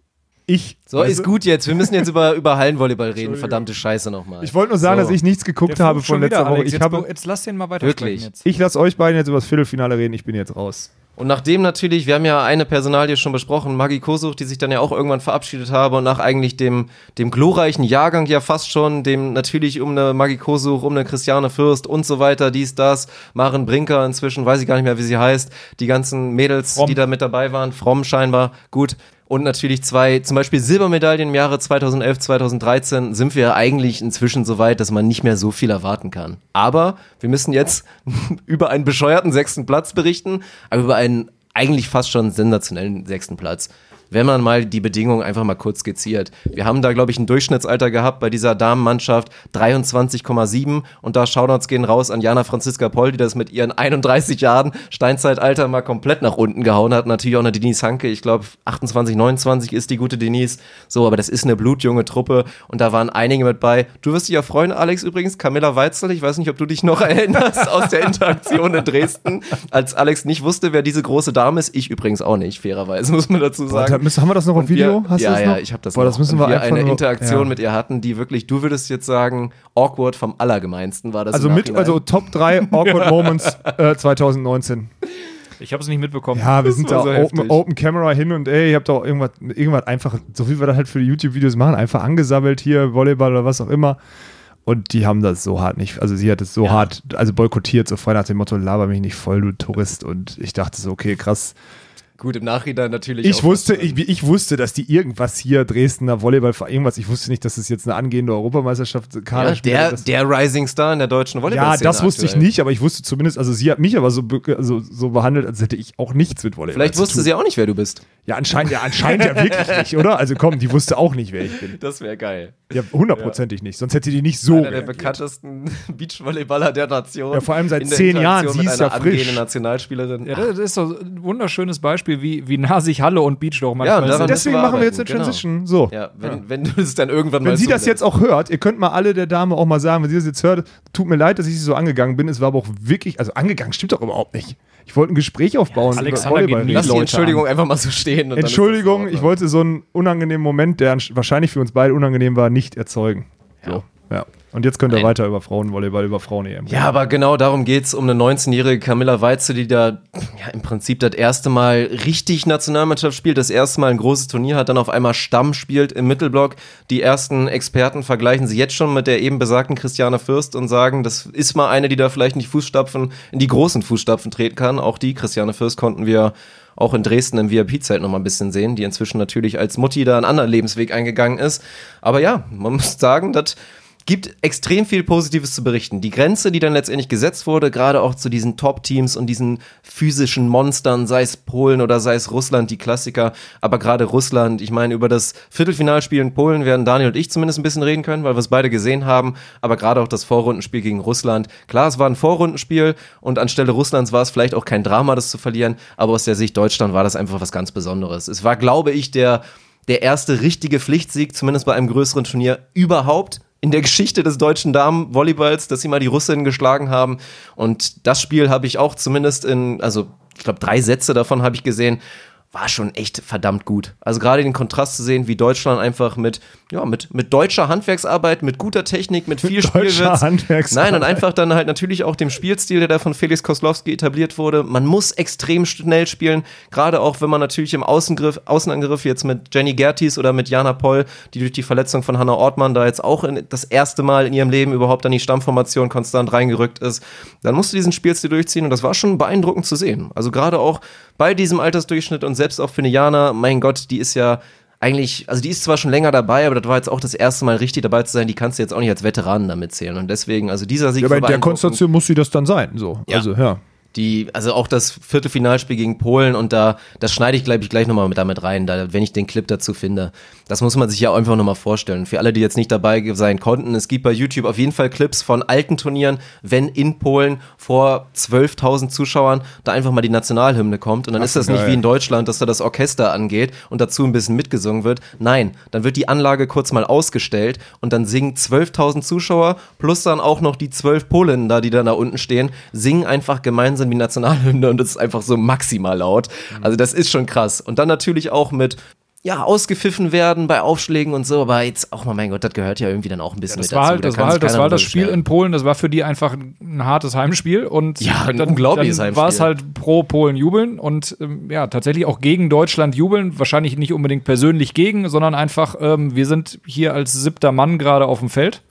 Ich. So, weißt ist du? gut jetzt. Wir müssen jetzt über, über Hallenvolleyball reden. Verdammte Scheiße nochmal. Ich wollte nur sagen, So. dass ich nichts geguckt habe von letzter wieder, Woche. Alex. Ich, jetzt, habe, jetzt lass den mal weiter Wirklich? Jetzt. ich lasse euch beiden jetzt über das Viertelfinale reden. Ich bin jetzt raus. Und nachdem natürlich, wir haben ja eine Personalie schon besprochen, Maggie Kosuch, die sich dann ja auch irgendwann verabschiedet habe und nach eigentlich dem, dem glorreichen Jahrgang ja fast schon, dem natürlich um eine Maggie Kosuch, um eine Christiane Fürst und so weiter, dies, das, Maren Brinker inzwischen, weiß ich gar nicht mehr, wie sie heißt, die ganzen Mädels, Fromm. die da mit dabei waren, fromm scheinbar, gut. Und natürlich zwei, zum Beispiel Silbermedaillen im Jahre 2011, 2013, sind wir eigentlich inzwischen so weit, dass man nicht mehr so viel erwarten kann. Aber wir müssen jetzt über einen bescheuerten sechsten Platz berichten, aber über einen eigentlich fast schon sensationellen sechsten Platz. Wenn man mal die Bedingungen einfach mal kurz skizziert. Wir haben da, glaube ich, ein Durchschnittsalter gehabt bei dieser Damenmannschaft 23,7 und da Shoutouts gehen raus an Jana Franziska Poll, die das mit ihren 31 Jahren Steinzeitalter mal komplett nach unten gehauen hat. Natürlich auch eine Denise Hanke, ich glaube 28, 29 ist die gute Denise. So, aber das ist eine blutjunge Truppe und da waren einige mit bei. Du wirst dich ja freuen, Alex übrigens, Camilla Weitzel, ich weiß nicht, ob du dich noch erinnerst aus der Interaktion in Dresden, als Alex nicht wusste, wer diese große Dame ist. Ich übrigens auch nicht, fairerweise, muss man dazu hat müssen, haben wir das noch auf Video? Wir, Hast du ja, das ja, noch? ich habe das Boah, das noch. müssen Und wir wir eine nur- Interaktion ja. mit ihr hatten, die wirklich, du würdest jetzt sagen, awkward vom Allergemeinsten war das Also mit, also Top 3 Awkward Moments äh, 2019. Ich habe es nicht mitbekommen. Ja, wir sind da so open, open Camera hin und ey, ihr habt auch irgendwas, irgendwas einfach, so wie wir das halt für die YouTube-Videos machen, einfach angesammelt hier, Volleyball oder was auch immer. Und die haben das so hart nicht, also sie hat es so hart, also boykottiert, so frei nach dem Motto, laber mich nicht voll, du Tourist. Und ich dachte so, okay, krass. Gut, im Nachhinein natürlich. Ich auch wusste, ich, wie ich wusste, dass die irgendwas hier, Dresdner Volleyballverein, irgendwas, ich wusste nicht, dass es jetzt eine angehende Europameisterschaft ja, Kaderspieler der, das- der Rising Star in der deutschen volleyball ja, das wusste ich nicht, aber ich wusste zumindest, also sie hat mich aber so, be- also, so behandelt, als hätte ich auch nichts mit Volleyball Vielleicht zu wusste tun. sie auch nicht, wer du bist. Ja, anscheinend, ja, anscheinend ja wirklich nicht, oder? Also komm, die wusste auch nicht, wer ich bin. Das wäre geil. Ja, hundertprozentig nicht. Sonst hätte die nicht so. Einer der bekanntesten Beachvolleyballer der Nation. Ja, vor allem seit der zehn Jahren, sie ist ja frisch. Nationalspielerin. Ja, das ist doch ein wunderschönes Beispiel, wie, wie nah sich Halle und Beach doch manchmal daran sind. Deswegen wir machen wir jetzt eine genau. Transition. So. Ja, wenn, wenn du es dann irgendwann mal Wenn sie das jetzt auch hört, ihr könnt mal alle der Dame auch mal sagen, wenn sie das jetzt hört, tut mir leid, dass ich sie so angegangen bin. Es war aber auch wirklich, also angegangen stimmt doch überhaupt nicht. Ich wollte ein Gespräch aufbauen. über Alexander geht Lass die Leute Entschuldigung einfach mal so stehen. und dann ist das Entschuldigung, ich wollte so einen unangenehmen Moment, der wahrscheinlich für uns beide unangenehm war, nicht erzeugen. So, ja. Und jetzt könnt ihr Nein. weiter über Frauenvolleyball, über Frauen-EM Ja, aber genau darum geht's um eine 19-jährige Camilla Weize, die da ja, im Prinzip das erste Mal richtig Nationalmannschaft spielt, das erste Mal ein großes Turnier hat, dann auf einmal Stamm spielt im Mittelblock. Die ersten Experten vergleichen sie jetzt schon mit der eben besagten Christiane Fürst und sagen, das ist mal eine, die da vielleicht nicht Fußstapfen, in die großen Fußstapfen treten kann. Auch die Christiane Fürst konnten wir auch in Dresden im VIP-Zelt noch mal ein bisschen sehen, die inzwischen natürlich als Mutti da einen anderen Lebensweg eingegangen ist. Aber ja, man muss sagen, dass gibt extrem viel Positives zu berichten. Die Grenze, die dann letztendlich gesetzt wurde, gerade auch zu diesen Top-Teams und diesen physischen Monstern, sei es Polen oder sei es Russland, die Klassiker, aber gerade Russland, ich meine, über das Viertelfinalspiel in Polen werden Daniel und ich zumindest ein bisschen reden können, weil wir es beide gesehen haben, aber gerade auch das Vorrundenspiel gegen Russland. Klar, es war ein Vorrundenspiel und anstelle Russlands war es vielleicht auch kein Drama, das zu verlieren, aber aus der Sicht Deutschland war das einfach was ganz Besonderes. Es war, glaube ich, der, der erste richtige Pflichtsieg, zumindest bei einem größeren Turnier überhaupt in der Geschichte des deutschen Damenvolleyballs, dass sie mal die Russinnen geschlagen haben. Und das Spiel habe ich auch zumindest in, also ich glaube, drei Sätze davon habe ich gesehen, war schon echt verdammt gut. Also gerade den Kontrast zu sehen, wie Deutschland einfach mit, ja, mit, mit deutscher Handwerksarbeit, mit guter Technik, mit viel Spielwitz. Handwerksarbeit. Nein, und einfach dann halt natürlich auch dem Spielstil, der da von Felix Koslowski etabliert wurde. Man muss extrem schnell spielen, gerade auch wenn man natürlich im Außengriff, Außenangriff jetzt mit Jenny Gertis oder mit Jana Poll, die durch die Verletzung von Hannah Ortmann da jetzt auch in, das erste Mal in ihrem Leben überhaupt an die Stammformation konstant reingerückt ist, dann musst du diesen Spielstil durchziehen und das war schon beeindruckend zu sehen. Also gerade auch bei diesem Altersdurchschnitt und selbst auch für eine Jana, mein Gott, die ist ja eigentlich, also die ist zwar schon länger dabei, aber das war jetzt auch das erste Mal richtig dabei zu sein, die kannst du jetzt auch nicht als Veteranen damit zählen. Und deswegen, also dieser Sieg Ja, aber in der. Konstellation muss sie das dann sein. So. Ja. Also, ja. Die, also auch das Viertelfinalspiel gegen Polen und da, das schneide ich, glaube ich, gleich nochmal mit damit rein, da, wenn ich den Clip dazu finde. Das muss man sich ja einfach nochmal vorstellen. Für alle, die jetzt nicht dabei sein konnten, es gibt bei YouTube auf jeden Fall Clips von alten Turnieren, wenn in Polen vor 12.000 Zuschauern da einfach mal die Nationalhymne kommt und dann ist das nicht geil. wie in Deutschland, dass da das Orchester angeht und dazu ein bisschen mitgesungen wird. Nein, dann wird die Anlage kurz mal ausgestellt und dann singen 12.000 Zuschauer plus dann auch noch die 12 Polinnen da, die dann da unten stehen, singen einfach gemeinsam die Nationalhymne und es ist einfach so maximal laut. Also das ist schon krass. Und dann natürlich auch mit ja, ausgepfiffen werden bei Aufschlägen und so, aber jetzt auch mal, mein Gott, das gehört ja irgendwie dann auch ein bisschen Das mit war dazu. halt, Da das kann war halt, das war das Spiel in Polen, das war für die einfach ein hartes Heimspiel und Ja, ein dann, unglaubliches dann war es halt pro Polen jubeln und ähm, ja, tatsächlich auch gegen Deutschland jubeln, wahrscheinlich nicht unbedingt persönlich gegen, sondern einfach, ähm, wir sind hier als siebter Mann gerade auf dem Feld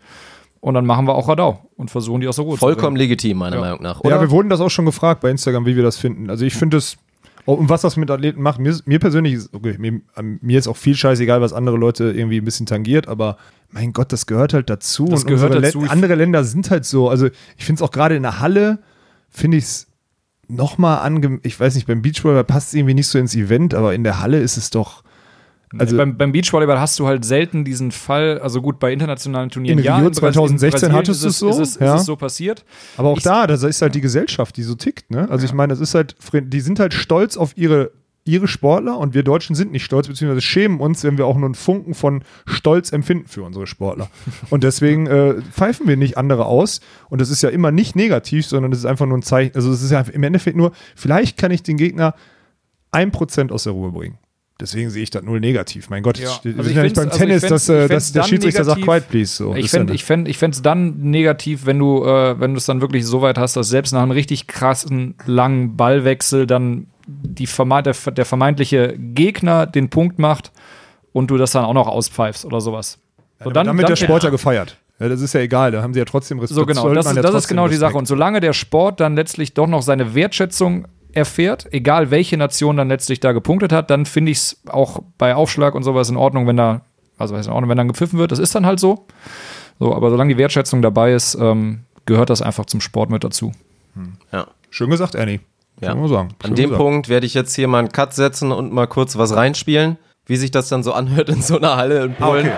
und dann machen wir auch Radau und versuchen die aus der Ruhe Vollkommen zu legitim, meiner Meinung nach. Ja, Oder? wir wurden das auch schon gefragt bei Instagram, wie wir das finden. Also ich finde es, und was das mit Athleten macht, mir, mir persönlich ist, okay, mir, mir ist auch viel scheißegal, was andere Leute irgendwie ein bisschen tangiert, aber mein Gott, das gehört halt dazu. Das und gehört dazu. Andere Länder sind halt so, also ich finde es auch gerade in der Halle, finde ich es nochmal ange... Ich weiß nicht, beim Beachvolleyball passt es irgendwie nicht so ins Event, aber in der Halle ist es doch... Also beim, beim Beachvolleyball hast du halt selten diesen Fall, also gut, bei internationalen Turnieren In ja. Rio Bras- 2016 Brasilien hattest ist du's so, Ist es, ja. ist es so passiert. Aber auch Ich- da, das ist halt die Gesellschaft, die so tickt, ne? Also ich meine, das ist halt, die sind halt stolz auf ihre, ihre Sportler und wir Deutschen sind nicht stolz, beziehungsweise schämen uns, wenn wir auch nur einen Funken von Stolz empfinden für unsere Sportler. Und deswegen äh, pfeifen wir nicht andere aus. Und das ist ja immer nicht negativ, sondern das ist einfach nur ein Zeichen. Also es ist ja im Endeffekt nur, vielleicht kann ich den Gegner ein Prozent aus der Ruhe bringen. Deswegen sehe ich das null negativ. Mein Gott, Ja. wir Also sind ja nicht beim also Tennis, dass, äh, dass der Schiedsrichter sagt, negativ. quiet please. So. Ich ja fände ich fänd, ich fänd's dann negativ, wenn du äh, es dann wirklich so weit hast, dass selbst nach einem richtig krassen, langen Ballwechsel dann die der, der vermeintliche Gegner den Punkt macht und du das dann auch noch auspfeifst oder sowas. So, dann, dann wird der Sportler gefeiert. Ja, das ist ja egal, da haben sie ja trotzdem Respekt. So genau, das, ja das ist genau die Sache. Und solange der Sport dann letztlich doch noch seine Wertschätzung erfährt, egal welche Nation dann letztlich da gepunktet hat, dann finde ich es auch bei Aufschlag und sowas in Ordnung, wenn da, also ist in Ordnung, wenn dann gepfiffen wird. Das ist dann halt so. So, aber solange die Wertschätzung dabei ist, ähm, gehört das einfach zum Sport mit dazu. Ja. Schön gesagt, Annie. Ja. Kann man sagen. An Schön dem gesagt. Punkt werde ich jetzt hier mal einen Cut setzen und mal kurz was reinspielen, wie sich das dann so anhört in so einer Halle in Ah, Polen. okay.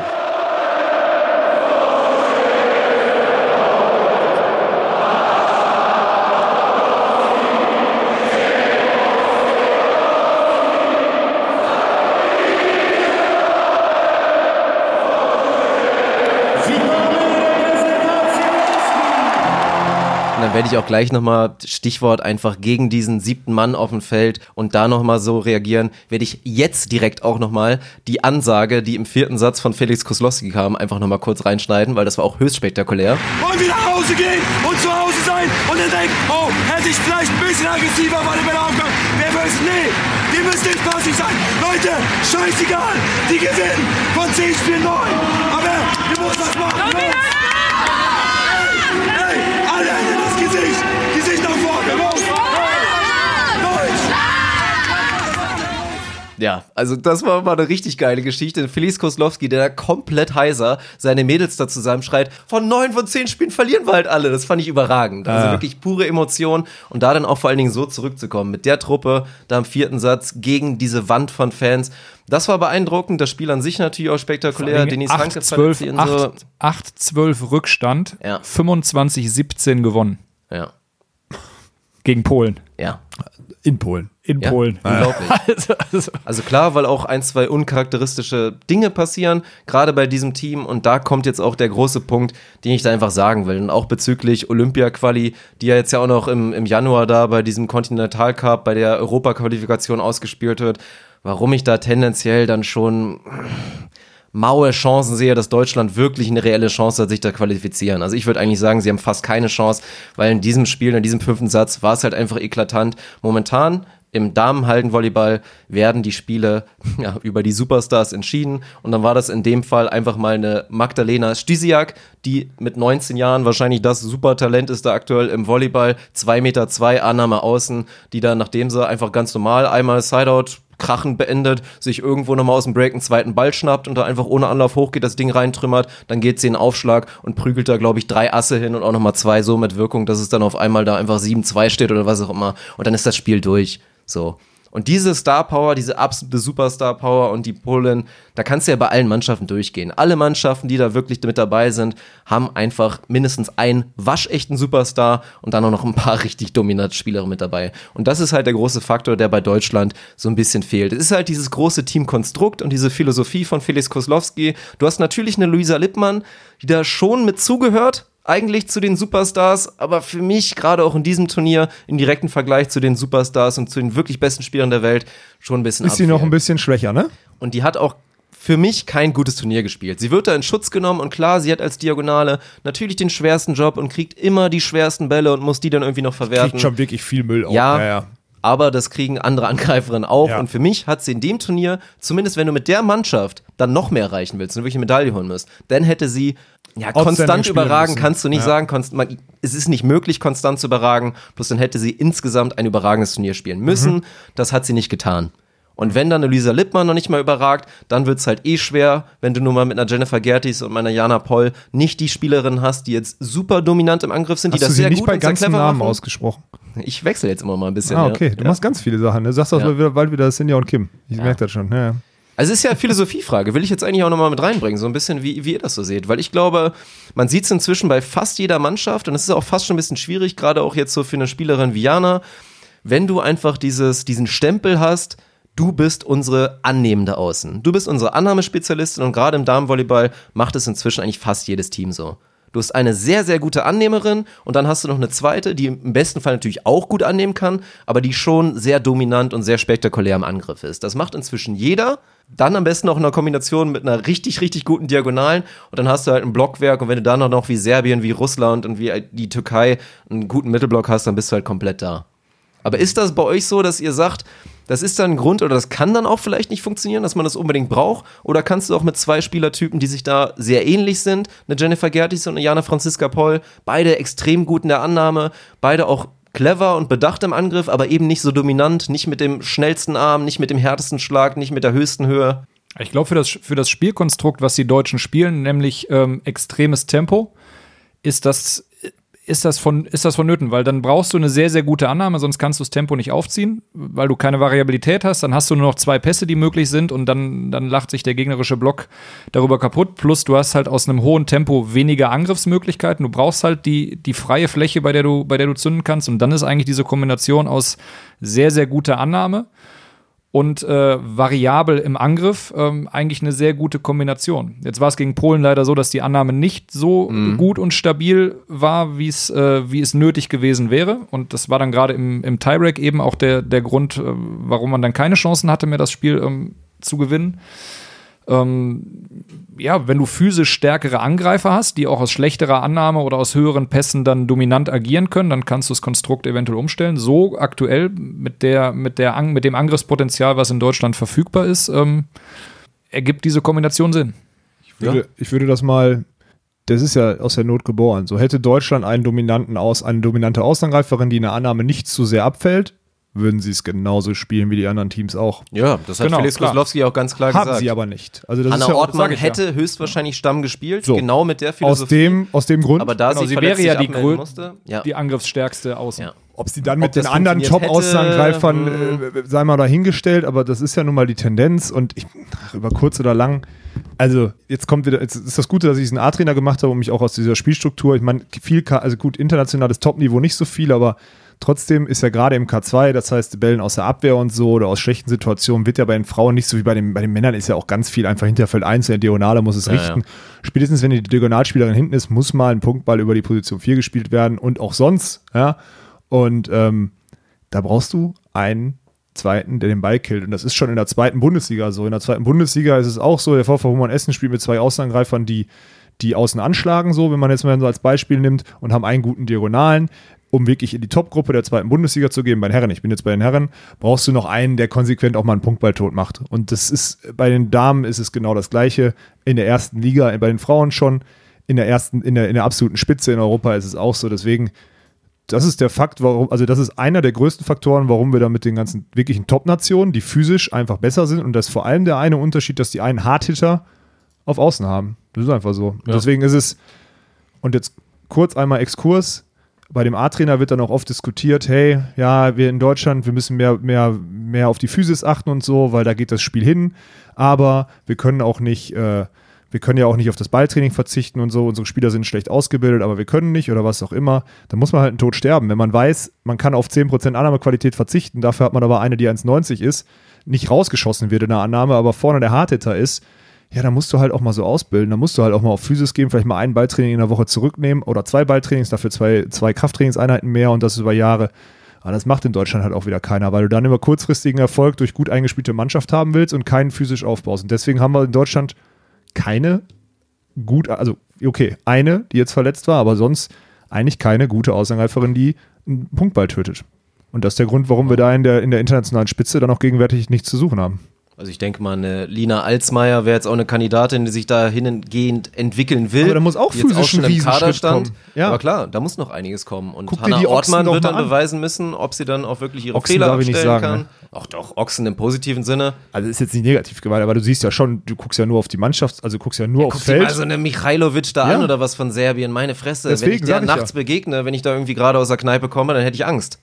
Werde ich auch gleich nochmal, Stichwort einfach gegen diesen siebten Mann auf dem Feld und da nochmal so reagieren, werde ich jetzt direkt auch nochmal die Ansage, die im vierten Satz von Felix Koslowski kam, einfach nochmal kurz reinschneiden, weil das war auch höchst spektakulär. Wollen wir nach Hause gehen und zu Hause sein und dann denken, oh, hätte ich vielleicht ein bisschen aggressiver bei den Bälle aufgegangen. Wer weiß, nee, die müssen jetzt passiv sein. Leute, scheißegal, die gewinnen von 10 Spielen 9. Aber wir müssen was machen. Los. Hey, alle Hände das Gesicht, Gesicht nach vorne, los. Ja, also das war mal eine richtig geile Geschichte. Felix Koslowski, der da komplett heiser seine Mädels da zusammenschreit, von neun von zehn Spielen verlieren wir halt alle. Das fand ich überragend. Also Ja. wirklich pure Emotion. Und da dann auch vor allen Dingen so zurückzukommen mit der Truppe, da im vierten Satz gegen diese Wand von Fans. Das war beeindruckend. Das Spiel an sich natürlich auch spektakulär. Denis Hanke 8-12 fand sie so. 8-12 Rückstand, Ja. 25-17 gewonnen Ja, gegen Polen. ja. In Polen. In Ja, Polen. Unglaublich. Also, also, Also klar, weil auch ein, zwei uncharakteristische Dinge passieren, gerade bei diesem Team. Und da kommt jetzt auch der große Punkt, den ich da einfach sagen will. Und auch bezüglich Olympia-Quali, die ja jetzt ja auch noch im, im Januar da bei diesem Continental Cup, bei der Europaqualifikation ausgespielt wird. Warum ich da tendenziell dann schon maue Chancen sehe, dass Deutschland wirklich eine reelle Chance hat, sich da qualifizieren. Also ich würde eigentlich sagen, sie haben fast keine Chance, weil in diesem Spiel, in diesem fünften Satz war es halt einfach eklatant. Momentan im Damenhaldenvolleyball werden die Spiele ja, über die Superstars entschieden und dann war das in dem Fall einfach mal eine Magdalena Stysiak, die mit 19 Jahren wahrscheinlich das Supertalent ist da aktuell im Volleyball, 2 Meter zwei Annahme außen, die dann, nachdem sie einfach ganz normal einmal Sideout krachend beendet, sich irgendwo nochmal aus dem Break einen zweiten Ball schnappt und da einfach ohne Anlauf hochgeht, das Ding reintrümmert, dann geht sie in Aufschlag und prügelt da, glaube ich, drei Asse hin und auch nochmal zwei so mit Wirkung, dass es dann auf einmal da einfach 7-2 steht oder was auch immer. Und dann ist das Spiel durch. So. Und diese Star Power, diese absolute Superstar Power und die Polen, da kannst du ja bei allen Mannschaften durchgehen. Alle Mannschaften, die da wirklich mit dabei sind, haben einfach mindestens einen waschechten Superstar und dann auch noch ein paar richtig dominante Spieler mit dabei. Und das ist halt der große Faktor, der bei Deutschland so ein bisschen fehlt. Es ist halt dieses große Teamkonstrukt und diese Philosophie von Felix Koslowski. Du hast natürlich eine Luisa Lippmann, die da schon mit zugehört, eigentlich zu den Superstars, aber für mich gerade auch in diesem Turnier im direkten Vergleich zu den Superstars und zu den wirklich besten Spielern der Welt schon ein bisschen Ist sie noch ein bisschen schwächer, ne? Und die hat auch für mich kein gutes Turnier gespielt. Sie wird da in Schutz genommen und klar, sie hat als Diagonale natürlich den schwersten Job und kriegt immer die schwersten Bälle und muss die dann irgendwie noch verwerten. Kriegt schon wirklich viel Müll auf. Ja, ja, ja. Aber das kriegen andere Angreiferinnen auch. Ja. Und für mich hat sie in dem Turnier, zumindest wenn du mit der Mannschaft dann noch mehr erreichen willst und wirklich eine Medaille holen musst, dann hätte sie ja, konstant überragen, müssen. kannst du nicht Ja. sagen. Konst man, es ist nicht möglich, konstant zu überragen. Bloß dann hätte sie insgesamt ein überragendes Turnier spielen müssen. Mhm. Das hat sie nicht getan. Und wenn dann eine Lisa Lippmann noch nicht mal überragt, dann wird's halt eh schwer, wenn du nur mal mit einer Jennifer Gertis und meiner Jana Poll nicht die Spielerinnen hast, die jetzt super dominant im Angriff sind, die Hast das du sie sehr nicht gut bei und sehr ganzen clever Namen machen. ausgesprochen? Ich wechsle jetzt immer mal ein bisschen. Ah, ja. okay. Du ja. machst ganz viele Sachen. Du sagst das Ja. wieder- bald wieder Cindy und Kim. Ich merke das schon. Ja, ja. Also es ist ja eine Philosophiefrage, will ich jetzt eigentlich auch nochmal mit reinbringen, so ein bisschen, wie, wie ihr das so seht. Weil ich glaube, man sieht es inzwischen bei fast jeder Mannschaft und es ist auch fast schon ein bisschen schwierig, gerade auch jetzt so für eine Spielerin wie Jana, wenn du einfach dieses, diesen Stempel hast, du bist unsere annehmende Außen. Du bist unsere Annahmespezialistin und gerade im Damenvolleyball macht es inzwischen eigentlich fast jedes Team so. Du hast eine sehr, sehr gute Annehmerin und dann hast du noch eine zweite, die im besten Fall natürlich auch gut annehmen kann, aber die schon sehr dominant und sehr spektakulär im Angriff ist. Das macht inzwischen jeder. Dann am besten noch in einer Kombination mit einer richtig, richtig guten Diagonalen und dann hast du halt ein Blockwerk und wenn du dann noch wie Serbien, wie Russland und wie die Türkei einen guten Mittelblock hast, dann bist du halt komplett da. Aber ist das bei euch so, dass ihr sagt, das ist dann ein Grund oder das kann dann auch vielleicht nicht funktionieren, dass man das unbedingt braucht? Oder kannst du auch mit zwei Spielertypen, die sich da sehr ähnlich sind, eine Jennifer Gertis und eine Jana Franziska Poll, beide extrem gut in der Annahme, beide auch clever und bedacht im Angriff, aber eben nicht so dominant, nicht mit dem schnellsten Arm, nicht mit dem härtesten Schlag, nicht mit der höchsten Höhe. Ich glaube, für das, für das Spielkonstrukt, was die Deutschen spielen, nämlich ähm, extremes Tempo, ist das ist das, von, ist das vonnöten, weil dann brauchst du eine sehr, sehr gute Annahme, sonst kannst du das Tempo nicht aufziehen, weil du keine Variabilität hast. Dann hast du nur noch zwei Pässe, die möglich sind und dann, dann lacht sich der gegnerische Block darüber kaputt. Plus du hast halt aus einem hohen Tempo weniger Angriffsmöglichkeiten. Du brauchst halt die, die freie Fläche, bei der, du, bei der du zünden kannst. Und dann ist eigentlich diese Kombination aus sehr, sehr guter Annahme und äh, variabel im Angriff ähm, eigentlich eine sehr gute Kombination. Jetzt war es gegen Polen leider so, dass die Annahme nicht so mhm. gut und stabil war, wie es äh, wie es nötig gewesen wäre. Und das war dann gerade im, im Tiebreak eben auch der, der Grund, äh, warum man dann keine Chancen hatte, mehr das Spiel ähm, zu gewinnen ähm, ja, wenn du physisch stärkere Angreifer hast, die auch aus schlechterer Annahme oder aus höheren Pässen dann dominant agieren können, dann kannst du das Konstrukt eventuell umstellen. So aktuell mit, der, mit, der, mit dem Angriffspotenzial, was in Deutschland verfügbar ist, ähm, ergibt diese Kombination Sinn. Ich würde, ja. ich würde das mal das ist ja aus der Not geboren. So hätte Deutschland einen dominanten Aus, eine dominante Außenangreiferin, die in der Annahme nicht zu sehr abfällt, würden sie es genauso spielen wie die anderen Teams auch. Ja, das hat genau, Felix Koslowski auch ganz klar Haben gesagt. Haben sie aber nicht. Also das Hanna ist ja Ortmann hätte ja. höchstwahrscheinlich Stamm gespielt, so. genau mit der Philosophie. Aus dem, aus dem Grund. Aber da genau, sie, sie wäre ja die, musste, ja. die angriffsstärkste Außen. Ja. Ob sie dann mit den anderen Top-Außenangreifern, hm. äh, sei mal dahingestellt, aber das ist ja nun mal die Tendenz und ich, ach, über kurz oder lang, also jetzt kommt wieder, jetzt ist das Gute, dass ich einen A-Trainer gemacht habe und mich auch aus dieser Spielstruktur, ich meine, viel, also gut, internationales Top-Niveau nicht so viel, aber Trotzdem ist ja gerade im K2, das heißt, Bällen aus der Abwehr und so oder aus schlechten Situationen, wird ja bei den Frauen nicht so wie bei den, bei den Männern, ist ja auch ganz viel einfach Hinterfeld 1, der Diagonale muss es ja, richten. Ja. Spätestens, wenn die Diagonalspielerin hinten ist, muss mal ein Punktball über die Position 4 gespielt werden und auch sonst, ja. Und ähm, da brauchst du einen zweiten, der den Ball killt. Und das ist schon in der zweiten Bundesliga so. In der zweiten Bundesliga ist es auch so, der VfB Humann Essen spielt mit zwei Außenangreifern, die die außen anschlagen, so, wenn man jetzt mal so als Beispiel nimmt, und haben einen guten Diagonalen um wirklich in die Topgruppe der zweiten Bundesliga zu gehen, bei den Herren, ich bin jetzt bei den Herren, brauchst du noch einen, der konsequent auch mal einen Punktball tot macht. Und das ist, bei den Damen ist es genau das Gleiche. In der ersten Liga, bei den Frauen schon, in der ersten, in der, in der absoluten Spitze in Europa ist es auch so. Deswegen, das ist der Fakt, warum, also das ist einer der größten Faktoren, warum wir da mit den ganzen wirklichen Top-Nationen, die physisch einfach besser sind. Und das ist vor allem der eine Unterschied, dass die einen Hardhitter auf Außen haben. Das ist einfach so. Ja. Deswegen ist es, und jetzt kurz einmal Exkurs, bei dem A-Trainer wird dann auch oft diskutiert, hey, ja, wir in Deutschland, wir müssen mehr, mehr, mehr auf die Physis achten und so, weil da geht das Spiel hin. Aber wir können auch nicht, äh, wir können ja auch nicht auf das Balltraining verzichten und so. Unsere Spieler sind schlecht ausgebildet, aber wir können nicht oder was auch immer. Da muss man halt einen Tod sterben. Wenn man weiß, man kann auf 10% Annahmequalität verzichten, dafür hat man aber eine, die 1,90 ist, nicht rausgeschossen wird in der Annahme, aber vorne der Hardhitter ist, ja, da musst du halt auch mal so ausbilden. Da musst du halt auch mal auf Physis gehen, vielleicht mal ein Balltraining in der Woche zurücknehmen oder zwei Balltrainings, dafür zwei, zwei Krafttrainingseinheiten mehr und das über Jahre. Aber das macht in Deutschland halt auch wieder keiner, weil du dann immer kurzfristigen Erfolg durch gut eingespielte Mannschaft haben willst und keinen physisch aufbaust. Und deswegen haben wir in Deutschland keine gut, also okay, eine, die jetzt verletzt war, aber sonst eigentlich keine gute Außenreiferin, die einen Punktball tötet. Und das ist der Grund, warum wir da in der, in der internationalen Spitze dann auch gegenwärtig nichts zu suchen haben. Also ich denke mal, eine Lina Alsmeier wäre jetzt auch eine Kandidatin, die sich da hingehend entwickeln will. Aber da muss auch physisch auch schon im Kader stand. Ja. Aber klar, da muss noch einiges kommen. Und Guck Hannah Ortmann wird dann beweisen müssen, ob sie dann auch wirklich ihre Ochsen Fehler darf ich nicht sagen, kann. Ne? Ach doch, Ochsen im positiven Sinne. Also ist jetzt nicht negativ gemeint, aber du siehst ja schon, du guckst ja nur auf die Mannschaft, also guckst ja nur ja, aufs Feld. Also eine Michailovic da ja. an oder was von Serbien, meine Fresse. Deswegen wenn ich der nachts ja. begegne, wenn ich da irgendwie gerade aus der Kneipe komme, dann hätte ich Angst.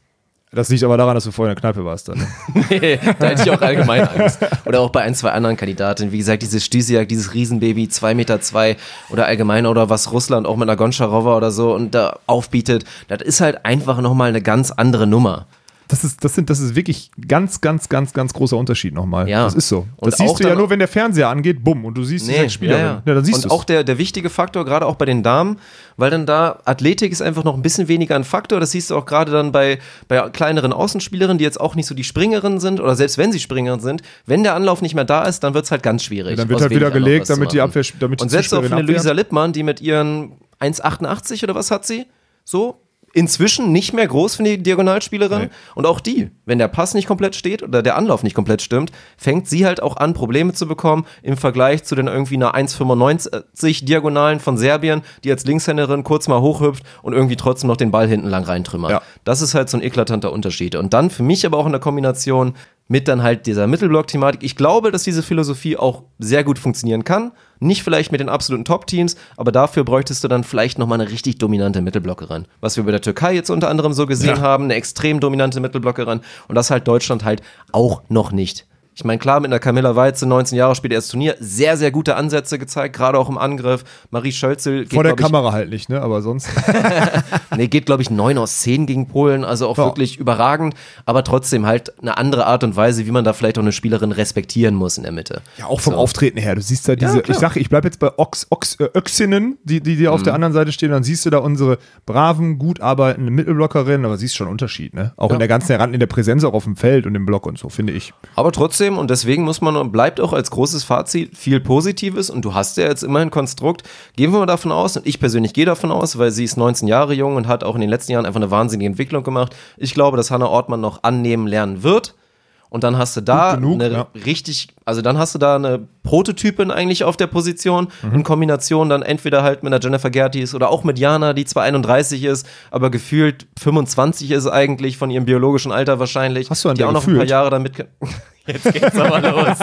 Das liegt aber daran, dass du vorher in der Kneipe warst dann. nee, da hätte ich auch allgemein Angst. Oder auch bei ein, zwei anderen Kandidaten. Wie gesagt, dieses Stüsiak, dieses Riesenbaby, zwei Meter zwei oder allgemein oder was Russland auch mit einer Goncharova oder so und da aufbietet, das ist halt einfach nochmal eine ganz andere Nummer. Das ist, das sind, das ist wirklich ganz, ganz, ganz, ganz großer Unterschied nochmal. Ja. Das ist so. Und das siehst du ja nur, wenn der Fernseher angeht, bumm, und du siehst die sechs Spielerin. ja, ja. siehst und du's. auch der, der wichtige Faktor, gerade auch bei den Damen, weil dann da Athletik ist einfach noch ein bisschen weniger ein Faktor. Das siehst du auch gerade dann bei, bei kleineren Außenspielerinnen, die jetzt auch nicht so die Springerinnen sind oder selbst wenn sie Springerinnen sind, wenn der Anlauf nicht mehr da ist, dann wird es halt ganz schwierig. dann wird halt wieder gelegt, damit die. Abwehr, damit die Und für Zuspielerin eine Luisa. Lippmann, die mit ihren 1,88 oder was hat sie? So? Inzwischen nicht mehr groß für die Diagonalspielerin. Nee. Und auch die, wenn der Pass nicht komplett steht oder der Anlauf nicht komplett stimmt, fängt sie halt auch an, Probleme zu bekommen im Vergleich zu den irgendwie einer 1,95 Diagonalen von Serbien, die als Linkshänderin kurz mal hochhüpft und irgendwie trotzdem noch den Ball hinten lang reintrümmert. Ja. Das ist halt so ein eklatanter Unterschied. Und dann für mich aber auch in der Kombination mit dann halt dieser Mittelblock-Thematik. Ich glaube, dass diese Philosophie auch sehr gut funktionieren kann. Nicht vielleicht mit den absoluten Top-Teams, aber dafür bräuchtest du dann vielleicht nochmal eine richtig dominante Mittelblockerin. Was wir bei der Türkei jetzt unter anderem so gesehen haben, eine extrem dominante Mittelblockerin. Und das halt Deutschland halt auch noch nicht. Ich meine, klar, mit einer Camilla Weize, 19 Jahre, spielt erstes Turnier, sehr, sehr gute Ansätze gezeigt, gerade auch im Angriff. Marie Schölzel geht, Vor der ich, Kamera halt nicht, ne? Aber sonst. Nee, geht, glaube ich, 9 aus 10 gegen Polen, also auch Ja. wirklich überragend, aber trotzdem halt eine andere Art und Weise, wie man da vielleicht auch eine Spielerin respektieren muss in der Mitte. Ja, auch vom So. Auftreten her. Du siehst da diese, klar. ich sage, ich bleibe jetzt bei Ox, Ox, äh, Öxinnen, die, die, die auf der anderen Seite stehen, dann siehst du da unsere braven, gut arbeitenden Mittelblockerinnen, aber siehst schon einen Unterschied, ne? Auch in der ganzen Heran, in der Präsenz auch auf dem Feld und im Block und so, finde ich. Aber trotzdem, und deswegen muss man, und bleibt auch als großes Fazit viel Positives, und du hast ja jetzt immerhin Konstrukt, gehen wir mal davon aus, und ich persönlich gehe davon aus, weil sie ist 19 Jahre jung und hat auch in den letzten Jahren einfach eine wahnsinnige Entwicklung gemacht. Ich glaube, dass Hannah Ortmann noch annehmen lernen wird. Und dann hast du da genug, eine ja. richtig, also dann hast du da eine Prototypin eigentlich auf der Position, Mhm. in Kombination dann entweder halt mit einer Jennifer Gertis oder auch mit Jana, die zwar 31 ist, aber gefühlt 25 ist eigentlich von ihrem biologischen Alter wahrscheinlich. Hast du an die auch noch ein paar gefühlt? Jahre damit. Jetzt geht's aber los.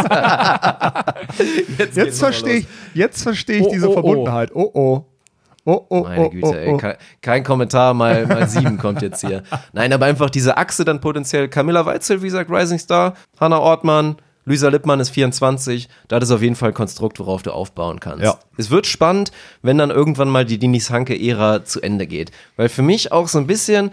jetzt Jetzt verstehe ich, jetzt verstehe ich Oh, diese oh, oh. Verbundenheit. Oh oh. Oh oh, Meine oh, Güte, oh, ey, oh. kein, kein Kommentar, mal, mal sieben kommt jetzt hier. Nein, aber einfach diese Achse dann potenziell. Camilla Weitzel, wie gesagt, Rising Star, Hannah Ortmann, Luisa Lippmann ist 24. Das ist auf jeden Fall ein Konstrukt, worauf du aufbauen kannst. Ja. Es wird spannend, wenn dann irgendwann mal die Dinis Hanke-Ära zu Ende geht. Weil für mich auch so ein bisschen.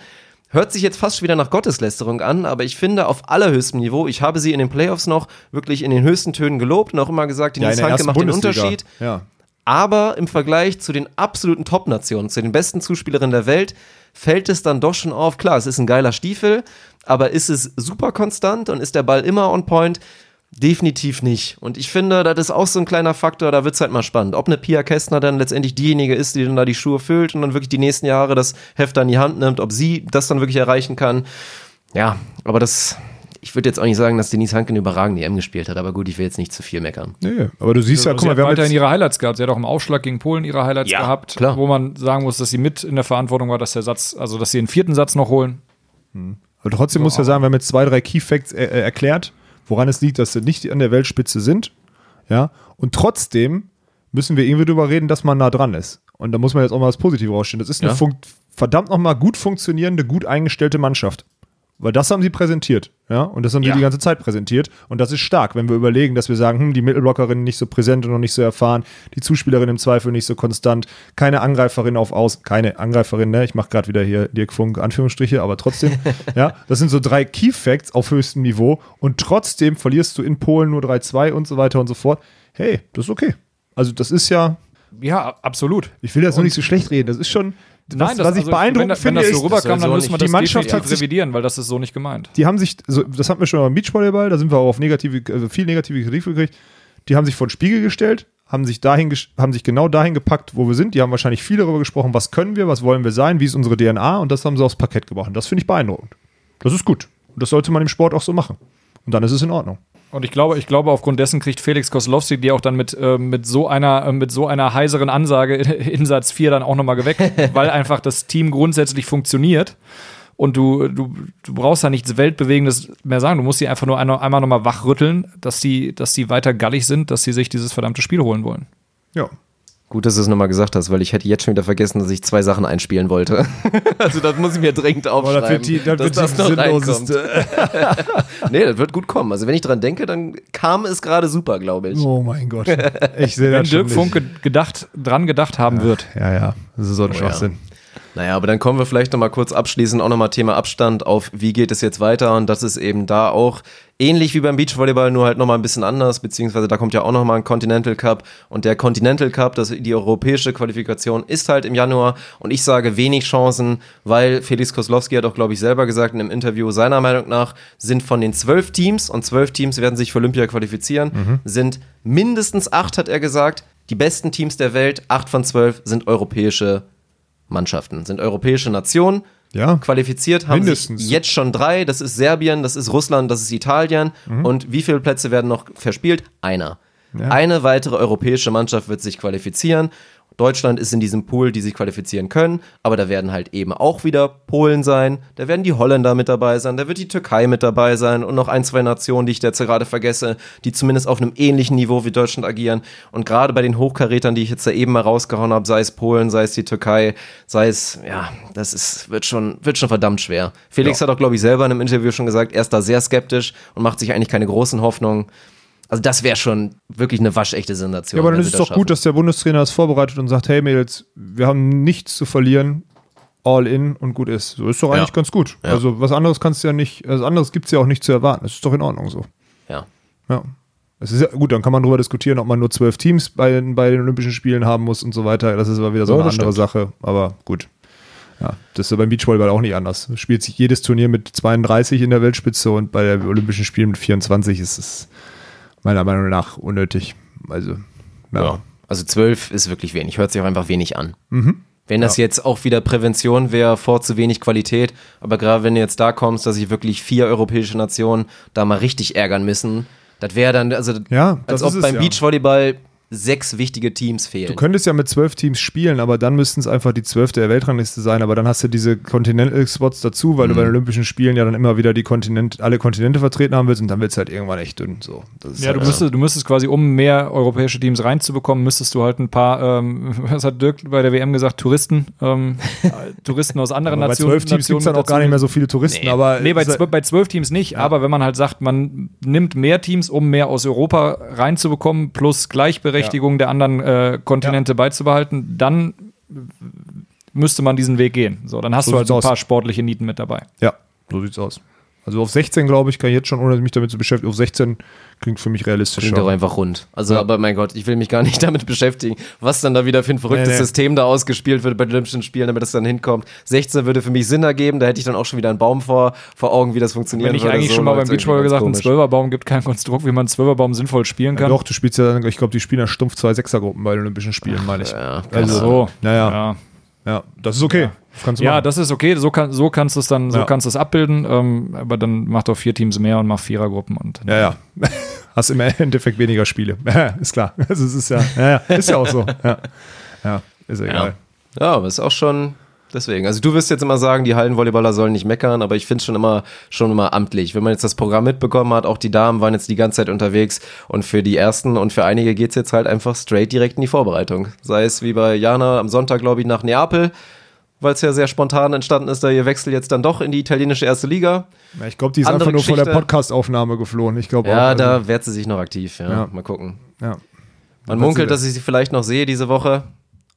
Hört sich jetzt fast wieder nach Gotteslästerung an, aber ich finde auf allerhöchstem Niveau, ich habe sie in den Playoffs noch wirklich in den höchsten Tönen gelobt und auch immer gesagt, Ja, Denise der Hanke macht den Bundesliga. Unterschied. Ja. Aber im Vergleich zu den absoluten Top-Nationen, zu den besten Zuspielerinnen der Welt, fällt es dann doch schon auf. Klar, es ist ein geiler Stiefel, aber ist es super konstant und ist der Ball immer on point? Definitiv nicht. Und ich finde, das ist auch so ein kleiner Faktor, da wird es halt mal spannend. Ob eine Pia Kästner dann letztendlich diejenige ist, die dann da die Schuhe füllt und dann wirklich die nächsten Jahre das Heft in die Hand nimmt, ob sie das dann wirklich erreichen kann. Ja, aber das, ich würde jetzt auch nicht sagen, dass Denise Hanken überragend die M gespielt hat, aber gut, ich will jetzt nicht zu viel meckern. Nee, aber du siehst ja, Also guck mal, wir haben weiterhin ihre Highlights gehabt. Sie hat auch im Aufschlag gegen Polen ihre Highlights Ja, gehabt, klar. wo man sagen muss, dass sie mit in der Verantwortung war, dass der Satz, also dass sie den vierten Satz noch holen. aber trotzdem muss ich ja sagen, wir haben jetzt zwei, drei Key Facts äh, äh, erklärt, woran es liegt, dass sie nicht an der Weltspitze sind. Ja, und trotzdem müssen wir irgendwie drüber reden, dass man nah dran ist. Und da muss man jetzt auch mal das Positive rausstellen. Das ist eine Ja. verdammt nochmal gut funktionierende, gut eingestellte Mannschaft. Weil das haben sie präsentiert, ja, und das haben Ja. sie die ganze Zeit präsentiert. Und das ist stark, wenn wir überlegen, dass wir sagen, hm, die Mittelblockerinnen nicht so präsent und noch nicht so erfahren, die Zuspielerin im Zweifel nicht so konstant, keine Angreiferin auf Aus, keine Angreiferin, ne? Ich mache gerade wieder hier Dirk Funk Anführungsstriche, aber trotzdem, ja, das sind so drei Key Facts auf höchstem Niveau und trotzdem verlierst du in Polen nur 3-2 und so weiter und so fort. Hey, das ist okay. Also das ist ja, Ja, absolut. ich will das noch nicht so schlecht reden. Das ist schon, was, Nein, das, was ich also, beeindruckend wenn, finde, wenn das ist, so rüberkam, dann müssen wir nicht- das die Mannschaft hat sich- revidieren, weil das ist so nicht gemeint. die haben sich, so, das hatten wir schon beim Beachvolleyball, da sind wir auch auf negative, also viel negative Kritik gekriegt. Die haben sich vor den Spiegel gestellt, haben sich dahin, haben sich genau dahin gepackt, wo wir sind. Die haben wahrscheinlich viel darüber gesprochen, was können wir, was wollen wir sein, wie ist unsere DNA und das haben sie aufs Parkett gebracht. Und das finde ich beeindruckend. Das ist gut. Und das sollte man im Sport auch so machen. Und dann ist es in Ordnung. Und ich glaube, ich glaube, aufgrund dessen kriegt Felix Koslowski die auch dann mit, äh, mit, so einer, äh, mit so einer heiseren Ansage in Satz 4 dann auch nochmal geweckt, weil einfach das Team grundsätzlich funktioniert. Und du, du, du brauchst da nichts Weltbewegendes mehr sagen. Du musst sie einfach nur einmal, einmal nochmal wachrütteln, dass sie, dass sie weiter gallig sind, dass sie sich dieses verdammte Spiel holen wollen. Ja. Gut, dass du es nochmal gesagt hast, weil ich hätte jetzt schon wieder vergessen, dass ich zwei Sachen einspielen wollte. also das muss ich mir dringend aufschreiben. dass das noch reinkommt. nee, das wird gut kommen. Also wenn ich dran denke, dann kam es gerade super, glaube ich. Oh mein Gott. Ich sehe Wenn das schon Dirk nicht. Funke gedacht, dran gedacht haben wird. Ja, ja. Das ist so ein Oh ja. Naja, aber dann kommen wir vielleicht nochmal kurz abschließend auch nochmal Thema Abstand auf, wie geht es jetzt weiter? Und das ist eben da auch ähnlich wie beim Beachvolleyball, nur halt nochmal ein bisschen anders, beziehungsweise da kommt ja auch nochmal ein Continental Cup. Und der Continental Cup, das, die europäische Qualifikation ist halt im Januar. Und ich sage wenig Chancen, weil Felix Koslowski hat auch, glaube ich, selber gesagt in einem Interview, seiner Meinung nach sind von den zwölf Teams und zwölf Teams werden sich für Olympia qualifizieren, sind mindestens acht, hat er gesagt, die besten Teams der Welt, acht von zwölf sind europäische Mannschaften, sind europäische Nationen. Ja. Qualifiziert haben Mindestens. jetzt schon drei. Das ist Serbien, das ist Russland, das ist Italien. Und wie viele Plätze werden noch verspielt? Einer. Eine weitere europäische Mannschaft wird sich qualifizieren. Deutschland ist in diesem Pool, die sich qualifizieren können, aber da werden halt eben auch wieder Polen sein, da werden die Holländer mit dabei sein, da wird die Türkei mit dabei sein und noch ein, zwei Nationen, die ich jetzt gerade vergesse, die zumindest auf einem ähnlichen Niveau wie Deutschland agieren. Und gerade bei den Hochkarätern, die ich jetzt da eben mal rausgehauen habe, sei es Polen, sei es die Türkei, sei es, ja, das ist, wird schon, wird schon verdammt schwer. Felix hat auch, glaube ich, selber in einem Interview schon gesagt, er ist da sehr skeptisch und macht sich eigentlich keine großen Hoffnungen. Also das wäre schon wirklich eine waschechte Sensation. Ja, aber dann ist es doch schaffen. gut, dass der Bundestrainer das vorbereitet und sagt, hey Mädels, wir haben nichts zu verlieren, all in und gut ist. So ist doch eigentlich ganz gut. Ja. Also was anderes kannst du ja nicht, was anderes gibt es ja auch nicht zu erwarten. Das ist doch in Ordnung so. Ja. Ja. Es ist ja gut, dann kann man darüber diskutieren, ob man nur zwölf Teams bei, den- bei den Olympischen Spielen haben muss und so weiter. Das ist aber wieder so Ja, eine andere stimmt. Sache. Aber gut. Ja, das ist ja beim Beachvolleyball auch nicht anders. Es spielt sich jedes Turnier mit 32 in der Weltspitze und bei den Olympischen Spielen mit 24 ist es meiner Meinung nach unnötig. Also, ja. Ja. Also zwölf ist wirklich wenig, hört sich auch einfach wenig an. Mhm. Wenn das jetzt auch wieder Prävention wäre vor zu wenig Qualität, aber gerade wenn du jetzt da kommst, dass sich wirklich vier europäische Nationen da mal richtig ärgern müssen, das wäre dann, also Ja, das als ob es beim ja. Beachvolleyball sechs wichtige Teams fehlen. Du könntest ja mit zwölf Teams spielen, aber dann müssten es einfach die zwölfte der Weltrangliste sein. Aber dann hast du diese Continental-Spots dazu, weil du bei den Olympischen Spielen ja dann immer wieder die Kontinent, alle Kontinente vertreten haben willst und dann wird es halt irgendwann echt dünn. So, das ist Ja, halt, du müsstest, du müsstest quasi, um mehr europäische Teams reinzubekommen, müsstest du halt ein paar, ähm, was hat Dirk bei der WM gesagt, Touristen, ähm, äh, Touristen aus anderen aber bei Nationen. zwölf Teams gibt es dann auch gar nicht mehr so viele Touristen. Aber Nee, bei, zwölf, bei zwölf Teams nicht, aber wenn man halt sagt, man nimmt mehr Teams, um mehr aus Europa reinzubekommen, plus Gleichberechtigung der anderen äh, Kontinente beizubehalten, dann müsste man diesen Weg gehen. So, dann hast So du halt sieht's ein aus. paar sportliche Nieten mit dabei. ja, so sieht's aus. Also auf 16, glaube ich, kann ich jetzt schon, ohne mich damit zu beschäftigen, auf 16 klingt für mich realistisch. Klingt doch einfach rund. Also, Ja. aber mein Gott, ich will mich gar nicht damit beschäftigen, was dann da wieder für ein verrücktes Nee, nee. System da ausgespielt wird bei den Olympischen Spielen, damit es dann hinkommt. 16 würde für mich Sinn ergeben, da hätte ich dann auch schon wieder einen Baum vor, vor Augen, wie das funktionieren Wenn ich eigentlich So schon mal beim ganz gesagt, ein komisch. Zwölferbaum gibt kein Konstrukt, wie man einen Zwölferbaum sinnvoll spielen kann. Doch, du spielst ja, dann- ich glaube, die spielen ja stumpf zwei Sechsergruppen bei den Olympischen Spielen, meine ich. Ja, also, so. naja, Ja. ja, das ist okay. Das kannst du Ja, machen. das ist okay. So, kann, so kannst du es dann, so Ja. kannst du es abbilden. Ähm, aber dann mach doch vier Teams mehr und mach Vierergruppen und Ja, ja. Hast im Endeffekt weniger Spiele. Ja, ist klar. Also es ist ja, ja, ja, ist ja auch so. Ja, ja ist ja egal. Ja, aber ist auch schon deswegen. Also du wirst jetzt immer sagen, die Hallenvolleyballer sollen nicht meckern, aber ich finde es schon immer, schon immer amtlich. Wenn man jetzt das Programm mitbekommen hat, auch die Damen waren jetzt die ganze Zeit unterwegs und für die ersten und für einige geht's jetzt halt einfach straight direkt in die Vorbereitung. Sei es wie bei Jana am Sonntag, glaube ich, nach Neapel, weil es ja sehr spontan entstanden ist, da ihr Wechsel jetzt dann doch in die italienische erste Liga. Ja, ich glaube, die ist Andere einfach nur von der Geschichte. Podcast-Aufnahme geflohen. Ich glaube Ja, auch. da also, wehrt sie sich noch aktiv. Ja, Ja. mal gucken. ja. Man munkelt, dass ich sie vielleicht noch sehe diese Woche.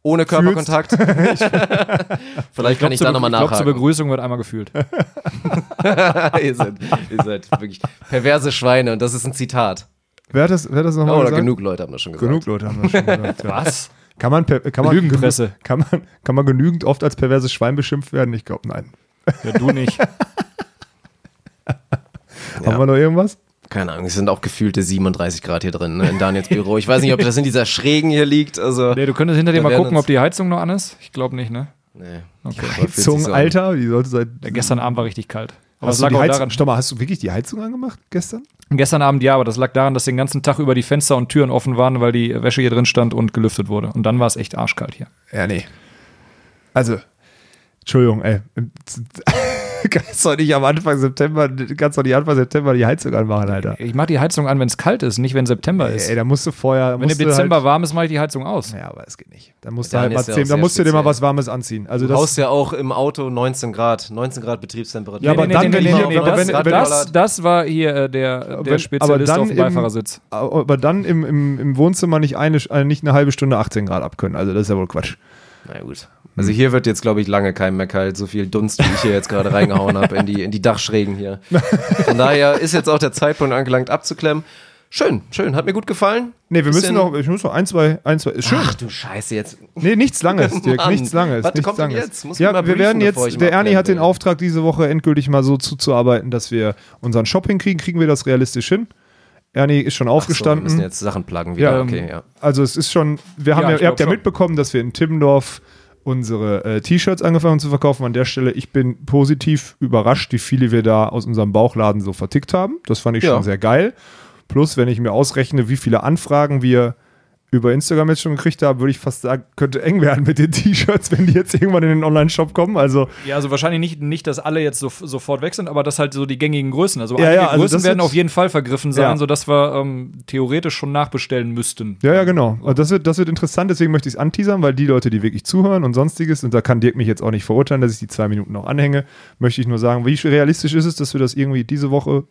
Ohne Körperkontakt. vielleicht kann ich da nochmal Ich glaube, zur nachhaken. Begrüßung wird einmal gefühlt. ihr, seid, ihr seid wirklich perverse Schweine und das ist ein Zitat. Wer hat das, wer hat das nochmal Oh, gesagt? genug Leute haben das schon gesagt. Genug Leute haben das schon gesagt. Was? Kann man, per, kann, man, Lügenpresse. kann, man, kann man genügend oft als perverses Schwein beschimpft werden? Ich glaube, nein. Ja, du nicht. Haben wir noch irgendwas? Keine Ahnung, es sind auch gefühlte 37 Grad hier drin ne, in Daniels Büro. Ich weiß nicht, ob das in dieser Schrägen hier liegt. Also, Nee, du könntest hinter dir mal gucken, ob die Heizung noch an ist. Ich glaube nicht, ne? nee. Okay. Heizung, so. Alter, wie sollte sein? Ja, gestern Abend war richtig kalt. Aber Hast du lag auch daran, Stopp mal, hast du wirklich die Heizung angemacht gestern? gestern Abend ja, aber das lag daran, dass den ganzen Tag über die Fenster und Türen offen waren, weil die Wäsche hier drin stand und gelüftet wurde. Und dann war es echt arschkalt hier. Ja, nee. Also, Entschuldigung, ey. kannst doch nicht am Anfang September, kannst doch nicht Anfang September die Heizung anmachen, Alter. Ich mache die Heizung an, wenn es kalt ist, nicht wenn September ist. Ey, da musst du vorher. wenn im du Dezember halt, warm ist, mache ich die Heizung aus. Ja, aber es geht nicht. Da musst du Dann halt mal ist ja auch zehn, da sehr musst du dir mal was Warmes anziehen. Also Du das, haust ja auch im Auto 19 Grad, 19 Grad Betriebstemperatur. Ja, aber dann, wenn nee, hier- nee, das, wenn- wenn- das, das war hier äh, der, der Wenn- aber Spezialist dann auf dem im- Beifahrersitz. aber dann im, im, im Wohnzimmer nicht eine, äh, nicht eine halbe Stunde 18 Grad abkönnen. Also das ist ja wohl Quatsch. Na gut. Also hier wird jetzt, glaube ich, lange kein mehr kalt, so viel Dunst, wie ich hier jetzt gerade reingehauen habe in die, in die Dachschrägen hier. Von daher ist jetzt auch der Zeitpunkt angelangt, abzuklemmen. Schön, schön, hat mir gut gefallen. Nee, wir müssen noch, ich muss noch ein, zwei, ein, zwei, schön. Ach du Scheiße, jetzt. Nee, nichts Langes, Dirk, Mann. nichts Langes. Was nichts kommt denn Langes. jetzt? Muss ja, mal wir briefen, werden jetzt, der Ernie hat den. Auftrag, diese Woche endgültig mal so zuzuarbeiten, dass wir unseren Shop hinkriegen. Kriegen wir das realistisch hin? Ernie ist schon So, wir aufgestanden. müssen jetzt Sachen pluggen wieder. Ja, okay, ja. Also es ist schon, wir haben Ja, ja, ihr habt ja schon. mitbekommen, dass wir in Timmendorf unsere äh, T-Shirts angefangen zu verkaufen. An der Stelle, ich bin positiv überrascht, wie viele wir da aus unserem Bauchladen so vertickt haben. Das fand ich Ja. schon sehr geil. Plus, wenn ich mir ausrechne, wie viele Anfragen wir über Instagram jetzt schon gekriegt haben, würde ich fast sagen, könnte eng werden mit den T-Shirts, wenn die jetzt irgendwann in den Online-Shop kommen. Also Ja, also wahrscheinlich nicht, nicht dass alle jetzt so, sofort weg sind, aber dass halt so die gängigen Größen. Also Ja, ja, also Größen werden auf jeden Fall vergriffen sein, Ja. sodass wir ähm, theoretisch schon nachbestellen müssten. Ja, ja, genau. Also das, wird, das wird interessant, deswegen möchte ich es anteasern, weil die Leute, die wirklich zuhören und sonstiges, und da kann Dirk mich jetzt auch nicht verurteilen, dass ich die zwei Minuten noch anhänge, möchte ich nur sagen, wie realistisch ist es, dass wir das irgendwie diese Woche,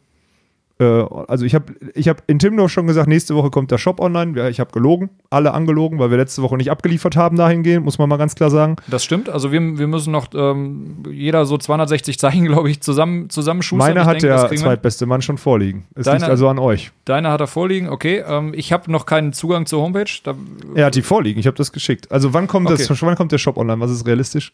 also ich habe ich hab in Timdorf schon gesagt, nächste Woche kommt der Shop online. Ich habe gelogen, alle angelogen, weil wir letzte Woche nicht abgeliefert haben dahingehend, muss man mal ganz klar sagen. Das stimmt. Also wir, wir müssen noch ähm, jeder so 260 Zeichen, glaube ich, zusammen, zusammenschustern. Meine Ich hat denke, das der zweitbeste Mann schon vorliegen. Es Deine- liegt also an euch. Deine hat er vorliegen, okay. Ähm, ich habe noch keinen Zugang zur Homepage. Da, Er hat die vorliegen, ich habe das geschickt. Also wann kommt, das, Okay. wann kommt der Shop online? Was ist realistisch?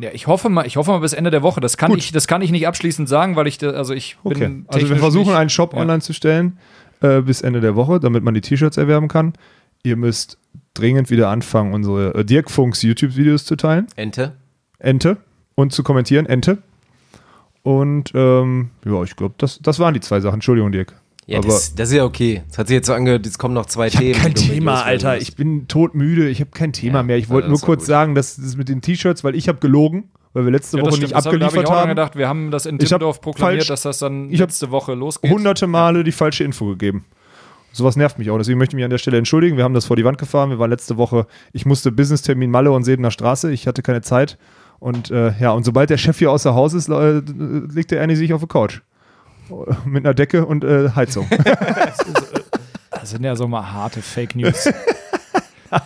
Ja, ich hoffe mal, ich hoffe mal bis Ende der Woche. Das kann Gut. ich, das kann ich nicht abschließend sagen, weil ich, da, also ich Okay. bin Also wir versuchen nicht- einen Shop ja. online zu stellen äh, bis Ende der Woche, damit man die T-Shirts erwerben kann. Ihr müsst dringend wieder anfangen, unsere äh, Dirk Funks YouTube-Videos zu teilen. Ente. Ente. Und zu kommentieren. Ente. Und ähm, ja, ich glaube, das, das waren die zwei Sachen. Entschuldigung, Dirk. Ja, Aber das, das ist ja okay. Es hat sich jetzt so angehört, es kommen noch zwei ich habe Themen. kein Thema, Alter. Ich bin todmüde. Ich habe kein Thema Ja, mehr. Ich also wollte das nur kurz gut. sagen, dass das mit den T-Shirts, weil ich habe gelogen, weil wir letzte Ja, Woche das nicht. Das hab- da hab abgeliefert ich haben. gedacht, wir haben das in Timmendorf proklamiert, falsch- dass das dann letzte Woche losgeht. hunderte Male die falsche Info gegeben. Sowas nervt mich auch. Deswegen möchte ich mich an der Stelle entschuldigen. Wir haben das vor die Wand gefahren. Wir waren letzte Woche, ich musste Business-Termin Malle und Sedener Straße. Ich hatte keine Zeit. Und äh, ja, und sobald der Chef hier außer Haus ist, äh, legt der Annie sich auf die Couch. Mit einer Decke und äh, Heizung. Das sind ja so mal harte Fake News.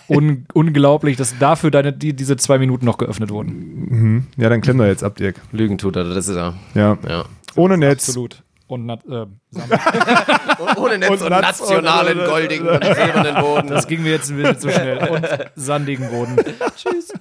Un unglaublich, dass dafür deine, die, diese zwei Minuten noch geöffnet wurden. ja, dann klemm doch jetzt ab, Dirk. Lügen tut er, das ist er. Ja. Ja. Ohne Netz. Absolut. Und nat- äh, Ohne Netz und, Natz- nationalen, und- goldigen und silbernen Boden. das ging mir jetzt ein bisschen zu schnell. Und sandigen Boden. Tschüss.